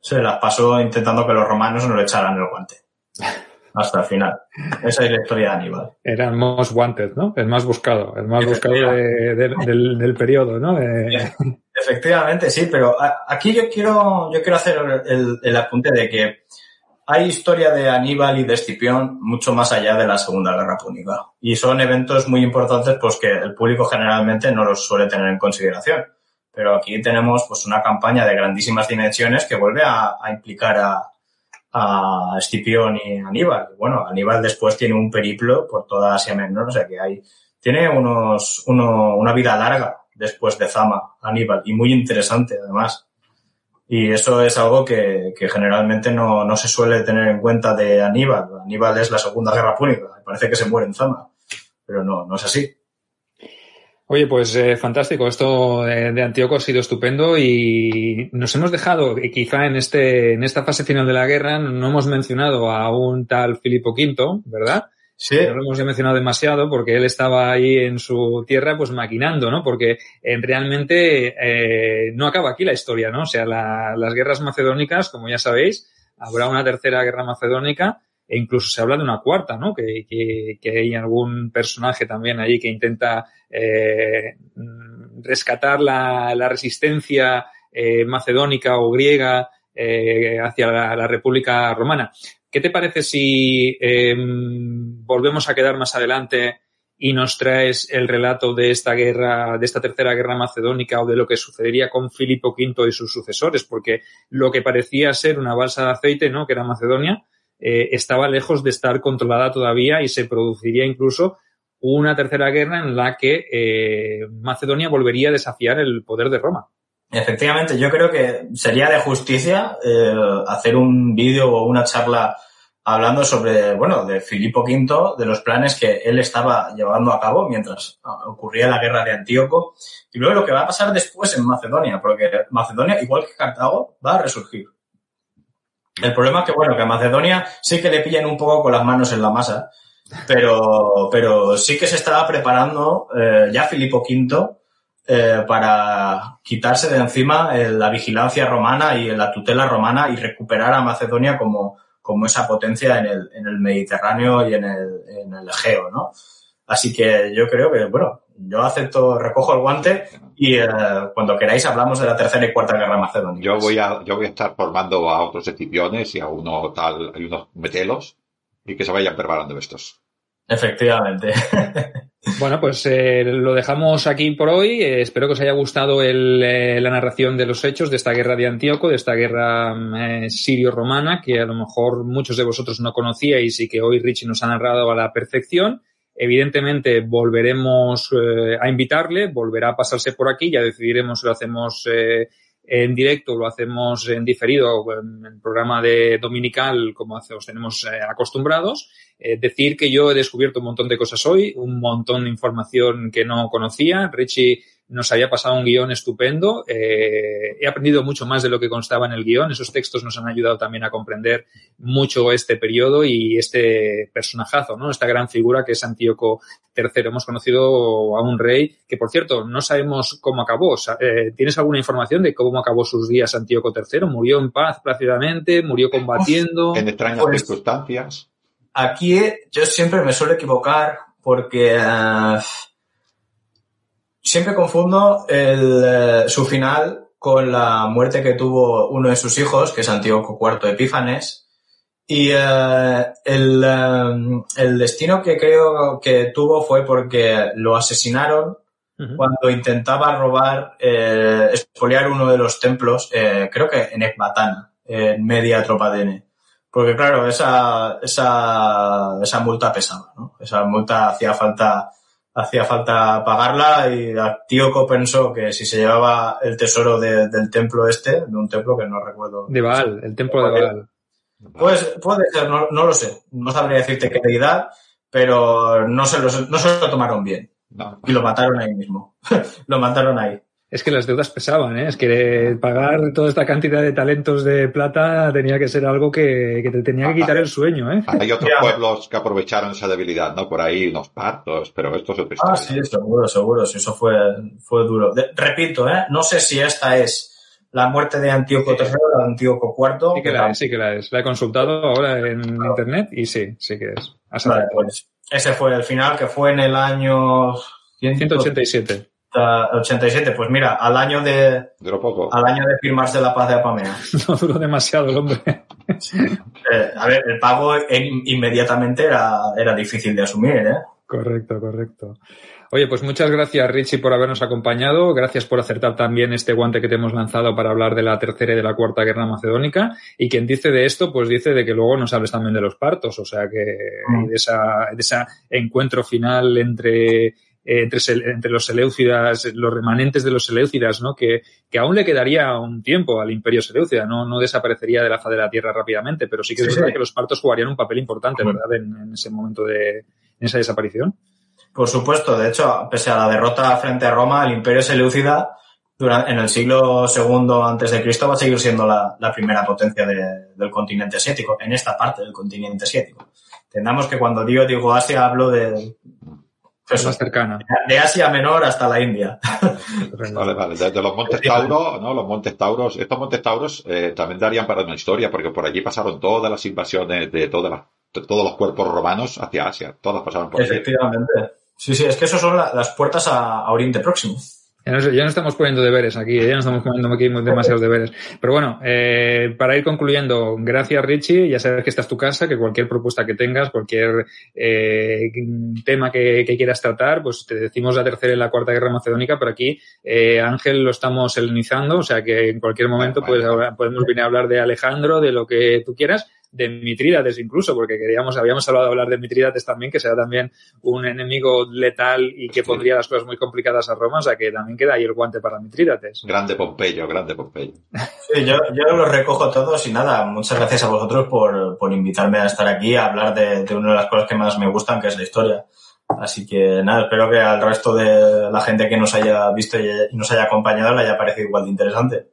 se las pasó intentando que los romanos no le echaran el guante. Hasta el final. Esa es la historia de Aníbal. Era el most wanted, ¿no? El más buscado, el más buscado de, de, del, del, periodo, ¿no? De... Efectivamente, sí, pero aquí yo quiero, yo quiero hacer el, el apunte de que hay historia de Aníbal y de Escipión mucho más allá de la Segunda Guerra Púnica. Y son eventos muy importantes pues que el público generalmente no los suele tener en consideración. Pero aquí tenemos pues una campaña de grandísimas dimensiones que vuelve a, a implicar a, a Escipión y Aníbal. Bueno, Aníbal después tiene un periplo por toda Asia Menor, o sea que hay, tiene unos, uno, una vida larga después de Zama, Aníbal, y muy interesante además. Y eso es algo que, que generalmente no, no, se suele tener en cuenta de Aníbal. Aníbal es la Segunda Guerra Púnica. Parece que se muere en Zama. Pero no, no es así. Oye, pues eh, fantástico. Esto de, de, Antíoco ha sido estupendo y nos hemos dejado, quizá en este, en esta fase final de la guerra, no hemos mencionado a un tal Filipo V, ¿verdad? Sí. No lo hemos mencionado demasiado porque él estaba ahí en su tierra pues maquinando, ¿no? Porque eh, realmente eh, no acaba aquí la historia, ¿no? O sea, la, las guerras macedónicas, como ya sabéis, habrá una tercera guerra macedónica e incluso se habla de una cuarta, ¿no? Que, que, que hay algún personaje también ahí que intenta eh, rescatar la, la resistencia eh, macedónica o griega eh, hacia la, la República Romana. ¿Qué te parece si eh, volvemos a quedar más adelante y nos traes el relato de esta guerra, de esta tercera guerra macedónica o de lo que sucedería con Filipo V y sus sucesores? Porque lo que parecía ser una balsa de aceite, ¿no? Que era Macedonia, eh, estaba lejos de estar controlada todavía y se produciría incluso una tercera guerra en la que eh, Macedonia volvería a desafiar el poder de Roma. Efectivamente, yo creo que sería de justicia eh, hacer un vídeo o una charla hablando sobre, bueno, de Filipo V, de los planes que él estaba llevando a cabo mientras ocurría la guerra de Antíoco, y luego lo que va a pasar después en Macedonia, porque Macedonia, igual que Cartago, va a resurgir. El problema es que, bueno, que a Macedonia sí que le pillan un poco con las manos en la masa, pero, pero sí que se estaba preparando eh, ya Filipo V eh, para quitarse de encima eh, la vigilancia romana y la tutela romana y recuperar a Macedonia como, como esa potencia en el, en el Mediterráneo y en el, en el Egeo, ¿no? Así que yo creo que, bueno, yo acepto, recojo el guante y eh, cuando queráis hablamos de la tercera y cuarta guerra macedonia. Yo voy a, yo voy a estar formando a otros escipiones y a uno tal, hay unos metelos y que se vayan preparando estos. Efectivamente. Bueno, pues eh, lo dejamos aquí por hoy. Eh, espero que os haya gustado el, eh, la narración de los hechos de esta guerra de Antíoco, de esta guerra eh, sirio-romana, que a lo mejor muchos de vosotros no conocíais y que hoy Richie nos ha narrado a la perfección. Evidentemente volveremos a invitarle, volverá a pasarse por aquí, ya decidiremos si lo hacemos en directo, lo hacemos en diferido, en el programa de dominical, como os tenemos eh, acostumbrados. Eh, decir que yo he descubierto un montón de cosas hoy, un montón de información que no conocía. Richie nos había pasado un guion estupendo. Eh, he aprendido mucho más de lo que constaba en el guion. Esos textos nos han ayudado también a comprender mucho este periodo y este personajazo, ¿no? Esta gran figura que es Antíoco III. Hemos conocido a un rey que, por cierto, no sabemos cómo acabó. Eh, ¿Tienes alguna información de cómo acabó sus días Antíoco III? ¿Murió en paz plácidamente? ¿Murió combatiendo? En extrañas pues, circunstancias. Aquí yo siempre me suelo equivocar porque uh, siempre confundo el, uh, su final con la muerte que tuvo uno de sus hijos, que es Antíoco IV Epífanes, y uh, el, el, destino que creo que tuvo fue porque lo asesinaron uh -huh. cuando intentaba robar, eh, expoliar uno de los templos, eh, creo que en Ecbatana, en media tropa de N. Porque claro, esa, esa, esa multa pesaba, ¿no? Esa multa hacía falta, hacía falta pagarla y Tíoco pensó que si se llevaba el tesoro de, del templo este, de un templo que no recuerdo. De Baal, el templo de Baal. Pues puede ser, no, no lo sé. No sabría decirte qué deidad, pero no se, lo, no se lo tomaron bien. No. Y lo mataron ahí mismo. lo mataron ahí. Es que las deudas pesaban, ¿eh? Es que pagar toda esta cantidad de talentos de plata tenía que ser algo que, que te tenía que quitar el sueño, ¿eh? Hay otros pueblos que aprovecharon esa debilidad, ¿no? Por ahí unos partos, pero esto es otra historia. Ah, sí, seguro, seguro. Sí, eso fue, fue duro. De, repito, ¿eh? No sé si esta es la muerte de Antíoco III o de Antíoco IV. Sí que la es, sí que la es. La he consultado ahora en claro. internet y sí, sí que es. Vale, pues ese fue el final, que fue en el año... 187. 87, pues mira, al año de. Duró poco. Al año de firmarse la paz de Apamea. no duró demasiado el hombre. eh, a ver, el pago en, inmediatamente era, era difícil de asumir, ¿eh? Correcto, correcto. Oye, pues muchas gracias, Richie, por habernos acompañado. Gracias por acertar también este guante que te hemos lanzado para hablar de la tercera y de la cuarta guerra macedónica. Y quien dice de esto, pues dice de que luego nos hables también de los partos, o sea que mm. de esa, de ese encuentro final entre entre, entre, los Seleucidas, los remanentes de los Seleucidas, ¿no? Que, que, aún le quedaría un tiempo al imperio Seleucida, no, no desaparecería de la faz de la tierra rápidamente, pero sí que es verdad que los partos jugarían un papel importante, ¿verdad? En, en, ese momento de, en esa desaparición. Por supuesto, de hecho, pese a la derrota frente a Roma, el imperio Seleucida durante, en el siglo II antes de Cristo va a seguir siendo la, la primera potencia de, del continente asiático, en esta parte del continente asiático. Entendamos que cuando digo, digo Asia hablo de pues más cercana. De Asia Menor hasta la India. vale, vale. Desde los Montes Tauro, ¿no? Los Montes Tauros. Estos Montes Tauros eh, también darían para una historia, porque por allí pasaron todas las invasiones de todas las, de todos los cuerpos romanos hacia Asia. Todas pasaron por allí. Efectivamente. Sí, sí, es que esos son la, las puertas a, a Oriente Próximo. Ya no, ya no, estamos poniendo deberes aquí, ya no estamos poniendo aquí demasiados deberes. Pero bueno, eh, para ir concluyendo, gracias Richie, ya sabes que esta es tu casa, que cualquier propuesta que tengas, cualquier eh, tema que, que, quieras tratar, pues te decimos la tercera y la cuarta guerra macedónica, pero aquí eh, Ángel lo estamos helenizando, o sea que en cualquier momento pues, podemos venir a hablar de Alejandro, de lo que tú quieras, de Mitrídates incluso, porque queríamos, habíamos hablado de hablar de Mitrídates también, que será también un enemigo letal y que pondría las cosas muy complicadas a Roma, o sea que también queda ahí el guante para Mitrídates. Grande Pompeyo, grande Pompeyo. Sí, yo, yo los recojo todos y nada, muchas gracias a vosotros por, por invitarme a estar aquí a hablar de, de una de las cosas que más me gustan, que es la historia. Así que nada, espero que al resto de la gente que nos haya visto y nos haya acompañado le haya parecido igual de interesante.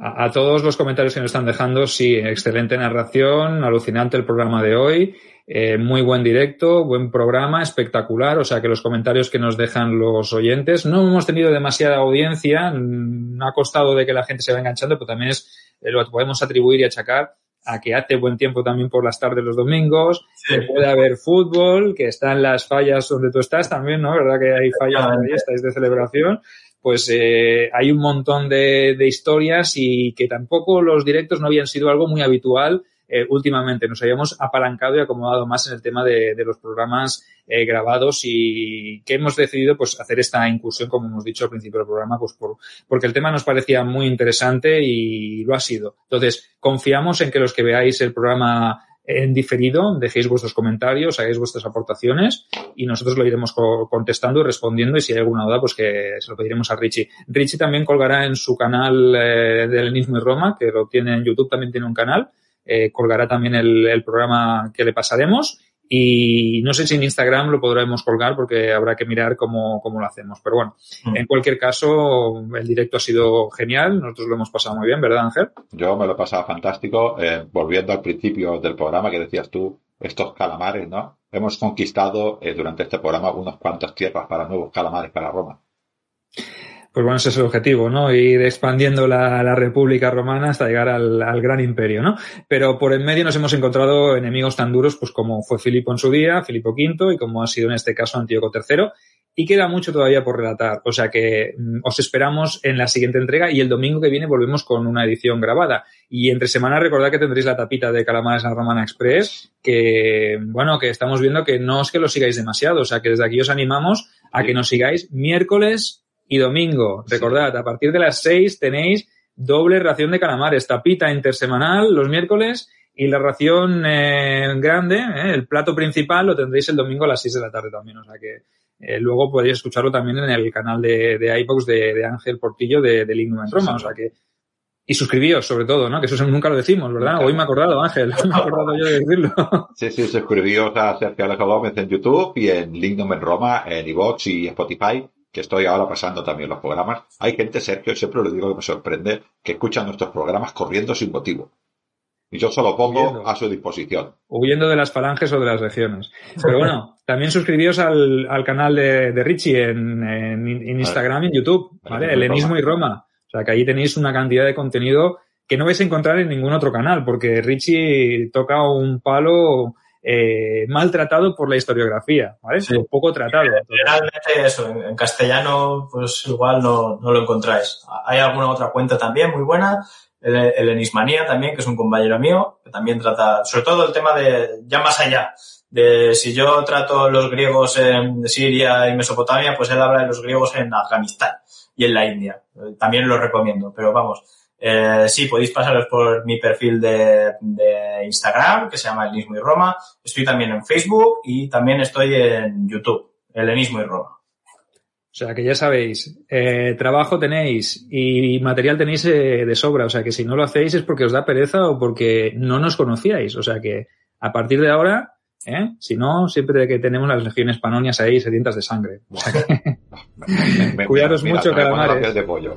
A, a, todos los comentarios que nos están dejando, sí, excelente narración, alucinante el programa de hoy, eh, muy buen directo, buen programa, espectacular, o sea que los comentarios que nos dejan los oyentes, no hemos tenido demasiada audiencia, no ha costado de que la gente se va enganchando, pero también es, eh, lo podemos atribuir y achacar a que hace buen tiempo también por las tardes los domingos, sí. que puede haber fútbol, que están las fallas donde tú estás también, ¿no? ¿Verdad que hay fallas donde estáis de celebración? Pues eh, hay un montón de, de, historias y que tampoco los directos no habían sido algo muy habitual eh, últimamente. Nos habíamos apalancado y acomodado más en el tema de, de los programas eh, grabados y que hemos decidido pues hacer esta incursión, como hemos dicho al principio del programa, pues por, porque el tema nos parecía muy interesante y lo ha sido. Entonces, confiamos en que los que veáis el programa en diferido, dejéis vuestros comentarios, hagáis vuestras aportaciones y nosotros lo iremos co contestando y respondiendo y si hay alguna duda, pues que se lo pediremos a Richie. Richie también colgará en su canal eh, de Helenismo y Roma, que lo tiene en YouTube, también tiene un canal, eh, colgará también el, el, programa que le pasaremos Y no sé si en Instagram lo podremos colgar porque habrá que mirar cómo, cómo lo hacemos. Pero bueno, mm. en cualquier caso, el directo ha sido genial. Nosotros lo hemos pasado muy bien, ¿verdad, Ángel? Yo me lo he pasado fantástico. Eh, volviendo al principio del programa que decías tú, estos calamares, ¿no? Hemos conquistado eh, durante este programa unos cuantos tierras para nuevos calamares para Roma. Pues bueno, ese es el objetivo, ¿no? Ir expandiendo la, la República Romana hasta llegar al, al, gran imperio, ¿no? Pero por en medio nos hemos encontrado enemigos tan duros, pues como fue Filipo en su día, Filipo V, y como ha sido en este caso Antíoco III, y queda mucho todavía por relatar. O sea que mm, os esperamos en la siguiente entrega y el domingo que viene volvemos con una edición grabada. Y entre semana recordad que tendréis la tapita de Calamares en Romana Express, que, bueno, que estamos viendo que no es que lo sigáis demasiado. O sea que desde aquí os animamos a que nos sigáis miércoles y domingo. Recordad, a partir de las 6 tenéis doble ración de calamares, tapita intersemanal los miércoles y la ración eh, grande, eh, el plato principal, lo tendréis el domingo a las 6 de la tarde también. O sea que eh, luego podéis escucharlo también en el canal de, de iVox de, de, Ángel Portillo de, de Lignum en Roma. O sea que y suscribíos, sobre todo, ¿no? Que eso nunca lo decimos, ¿verdad? Hoy me he acordado, Ángel. me he acordado yo de decirlo. Sí, sí, suscribíos a Sergio Alejo Gómez en YouTube y en Lignum en Roma, en iVox y Spotify que estoy ahora pasando también los programas, hay gente, Sergio, siempre lo digo que me sorprende, que escucha nuestros programas corriendo sin motivo. Y yo solo pongo a su disposición. Huyendo de las falanges o de las regiones. Pero bueno, también suscribíos al, al canal de, de Richie en, en, en Instagram y en YouTube, ¿vale? Helenismo y Roma. O sea que ahí tenéis una cantidad de contenido que no vais a encontrar en ningún otro canal, porque Richie toca un palo eh, maltratado por la historiografía, ¿vale? Sí. Poco tratado. Realmente eso, en, castellano pues igual no, no, lo encontráis. Hay alguna otra cuenta también muy buena, el, el Enismanía también, que es un compañero mío, que también trata, sobre todo el tema de, ya más allá, de si yo trato los griegos en Siria y Mesopotamia, pues él habla de los griegos en Afganistán y en la India. También lo recomiendo, pero vamos, eh, sí, podéis pasaros por mi perfil de, de Instagram, que se llama Helenismo y Roma. Estoy también en Facebook y también estoy en YouTube, Helenismo y Roma. O sea que ya sabéis, eh, trabajo tenéis y material tenéis eh, de sobra. O sea que si no lo hacéis es porque os da pereza o porque no nos conocíais. O sea que a partir de ahora, ¿eh? si no, siempre que tenemos las legiones panonias ahí sedientas de sangre. O sea que... me, me, Cuidaros mira, mucho, calamares. De pollo.